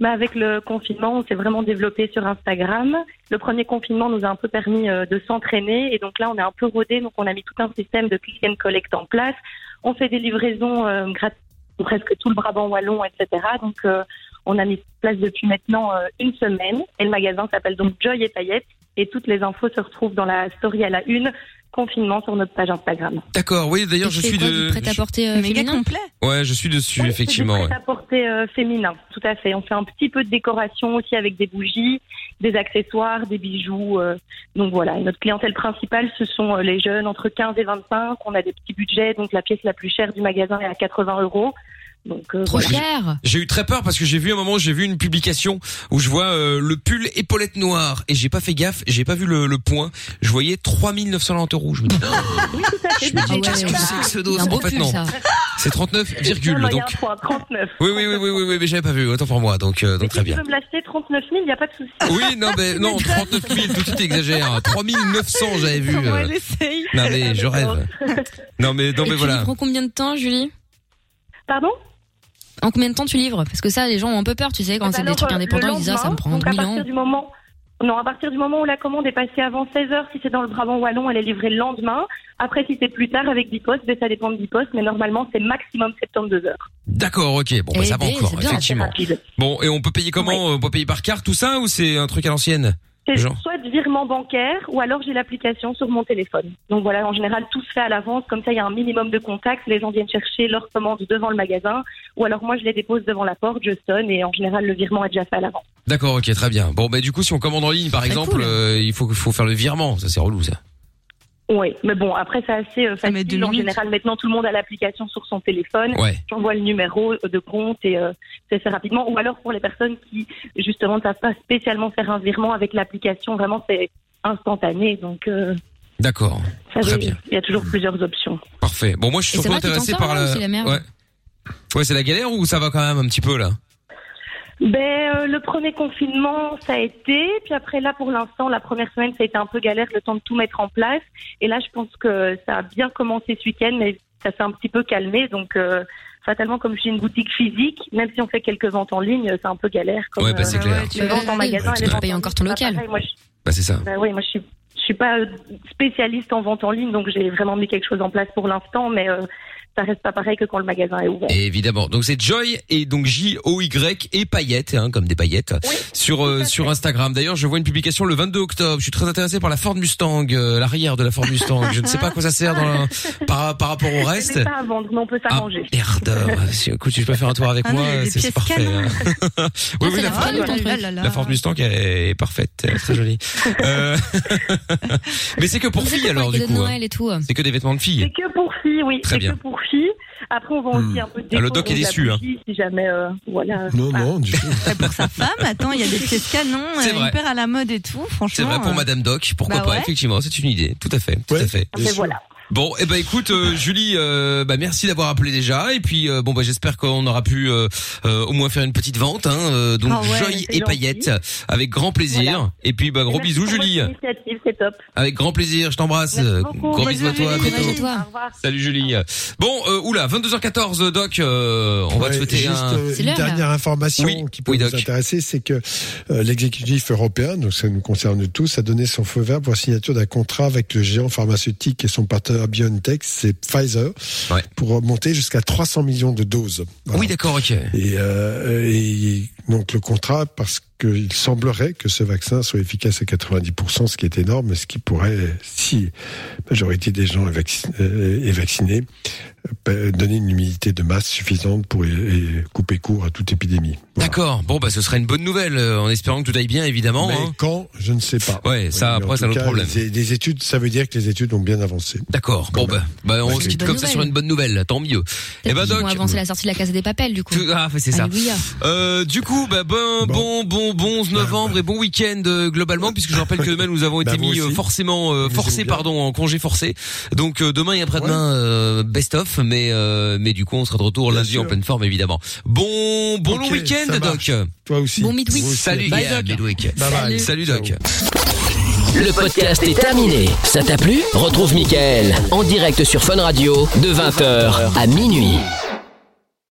Mais avec le confinement on s'est vraiment développé sur Instagram. Le premier confinement nous a un peu permis euh, de s'entraîner et donc là on est un peu rodé. Donc on a mis tout un système de click and collect en place. On fait des livraisons euh, gratuites presque tout le Brabant wallon, etc. Donc euh, on a mis place depuis maintenant une semaine et le magasin s'appelle donc Joy et Paillettes et toutes les infos se retrouvent dans la story à la une confinement sur notre page Instagram. D'accord, oui, d'ailleurs, je suis de. prêt-à-porter euh, Méga complet. Ouais, je suis dessus, effectivement. ouais. à porter euh, féminin, tout à fait. On fait un petit peu de décoration aussi avec des bougies, des accessoires, des bijoux. euh, donc voilà, Et notre clientèle principale, ce sont euh, les jeunes entre 15 et 25. On a des petits budgets, donc la pièce la plus chère du magasin est à 80 euros. Donc euh, voilà. J'ai eu très peur parce que j'ai vu un moment, j'ai vu une publication où je vois euh, le pull épaulette noire et j'ai pas fait gaffe, j'ai pas vu le, le point. Je voyais 3990 euros. Je me dis, Oui, tout à fait. je me dis qu'est-ce que c'est que ce dos En fait, non. C'est 39, virgule, Non, non, il y a donc. un point, 39. Oui, oui, oui, oui, oui, oui, mais j'avais pas vu. Autant pour moi, donc, euh, donc très Si bien. tu veux me l'acheter 39 000, il n'y a pas de souci. Oui, non, mais non, 39 000, tout de suite exagère. 3900, j'avais vu. Euh. Non, mais je rêve. Non, mais, non, Et mais tu voilà. livres en combien de temps, Julie? Pardon? En combien de temps tu livres? Parce que ça, les gens ont un peu peur, tu sais, quand Eh c'est ben des trucs euh, indépendants, ils disent ah, ça me prend donc à 1000 ans. partir du moment non, à partir du moment où la commande est passée avant 16 heures, si c'est dans le Brabant wallon, elle est livrée le lendemain. Après, si c'est plus tard avec 10 postes, ben, ça dépend de 10 postes, mais normalement, c'est maximum 72 heures. D'accord, ok. Bon, bah, ça va encore, c'est bien, effectivement. Bon, et on peut payer comment? On peut payer par carte, tout ça, ou c'est un truc à l'ancienne? C'est Genre soit du virement bancaire ou alors j'ai l'application sur mon téléphone. Donc voilà, en général, tout se fait à l'avance. Comme ça, il y a un minimum de contacts. Les gens viennent chercher leur commande devant le magasin. Ou alors moi, je les dépose devant la porte, je sonne et en général, le virement est déjà fait à l'avance. D'accord, ok, très bien. Bon, bah du coup, si on commande en ligne, par exemple, euh, il faut, faut faire le virement. Ça, c'est relou, ça. Oui, mais bon, après, c'est assez euh, facile. En général, maintenant, tout le monde a l'application sur son téléphone. Ouais. J'envoie le numéro de compte et euh, c'est fait rapidement. Ou alors, pour les personnes qui, justement, ne savent pas spécialement faire un virement avec l'application, vraiment, c'est instantané. Donc, euh, D'accord. ça Très bien. il y a toujours plusieurs options. Parfait. Bon, moi, je suis surtout intéressé par là, la. ou c'est la merde Ouais. Ouais, c'est la galère ou ça va quand même un petit peu là? Ben, euh, le premier confinement, ça a été. Puis après, là, pour l'instant, la première semaine, ça a été un peu galère, le temps de tout mettre en place. Et là, je pense que ça a bien commencé ce week-end, mais ça s'est un petit peu calmé. Donc, euh, fatalement, comme j'ai une boutique physique, même si on fait quelques ventes en ligne, c'est un peu galère. Comme, Ouais, bah, c'est euh, clair. Les ventes en magasin, Ouais, et les tu ventes payes en encore ton local. pareil. Moi, je, Bah, c'est ça. bah oui, moi, je suis, je suis pas spécialiste en vente en ligne, donc j'ai vraiment mis quelque chose en place pour l'instant, mais euh, ça reste pas pareil que quand le magasin est ouvert. Évidemment. Donc c'est Joy et donc J O Y et paillettes, hein, comme des paillettes, sur euh, sur Instagram. D'ailleurs, je vois une publication le 22 octobre. Je suis très intéressé par la Ford Mustang, euh, l'arrière de la Ford Mustang. Je ne sais pas à quoi ça sert dans la- par par rapport au reste. n'est pas à vendre, mais on peut s'arranger. Merde. Si, écoute, tu peux faire un tour avec Ah moi, il y a des c'est c'est parfait. hein. oui, oui, c'est la, la Ford, la Mustang elle est parfaite, elle est très jolie. Euh, Mais c'est que pour filles alors du coup. hein. C'est que des vêtements de filles. C'est que pour filles, oui. Très C'est bien. que pour Après, on vend aussi un peu de Ah, le doc est déçu, hein. Si jamais, euh, voilà. Non, Ah. non, du tout. Pour sa femme, attends, il y a des pièces canons, C'est euh, vrai. hyper à la mode et tout, franchement. C'est vrai pour euh, Madame Doc, pourquoi bah pas ouais. Effectivement, c'est une idée. Tout à fait, tout à fait. Mais voilà. Bon, eh ben écoute, euh, Julie, euh, bah merci d'avoir appelé déjà, et puis euh, bon bah j'espère qu'on aura pu euh, euh, au moins faire une petite vente, hein, euh, donc Ah ouais, Joy et gentil. paillettes, avec grand plaisir. Et puis bah gros Merci bisous pour votre Julie, c'est top. avec grand plaisir, je t'embrasse, gros bisous à toi, à bientôt. Au revoir. Salut Julie. Bon, euh, oula, 22h14, Doc, euh, on va te souhaiter juste, un. euh, une dernière information Oui, qui peut oui, nous Doc. intéresser, c'est que euh, l'exécutif européen, donc ça nous concerne tous, a donné son feu vert pour la signature d'un contrat avec le géant pharmaceutique et son partenaire BioNTech, c'est Pfizer, pour monter jusqu'à 300 millions de doses. Oui, d'accord, ok. Et, euh, et donc le contrat, parce qu'il semblerait que ce vaccin soit efficace à 90%, ce qui est énorme, mais ce qui pourrait, si la majorité des gens est, euh, est vaccinée, euh, donner une immunité de masse suffisante pour et couper court à toute épidémie. D'accord. Bon, bah ce serait une bonne nouvelle, euh, en espérant que tout aille bien, évidemment. Mais hein. quand, je ne sais pas. Ouais, ça Mais après c'est un autre problème. Les, les études, ça veut dire que les études ont bien avancé. D'accord. Bon bah, bah on Ouais, se quitte comme ça sur une bonne nouvelle. Tant mieux. Eh ben Ils vont Doc. avancer la sortie de la Casa des Papels, du coup. Ah, c'est ça. Euh, du coup, bah, bon, bon, bon, bon 11 novembre et bon week-end euh, globalement, puisque je rappelle que demain nous avons été Bah, vous mis euh, aussi. forcément euh, bien. pardon, en congé forcé. Donc euh, demain et après-demain euh, best of, mais euh, mais du coup on sera de retour Bien lundi sûr. en pleine forme évidemment. Bon, bon long week-end, Doc. Toi aussi. Bon midweek. Salut, Bye, yeah, Doc. midweek. Bye bye. Salut, Doc. Le podcast est terminé. Ça t'a plu? Retrouve Mickaël en direct sur Fun Radio de 20h à minuit.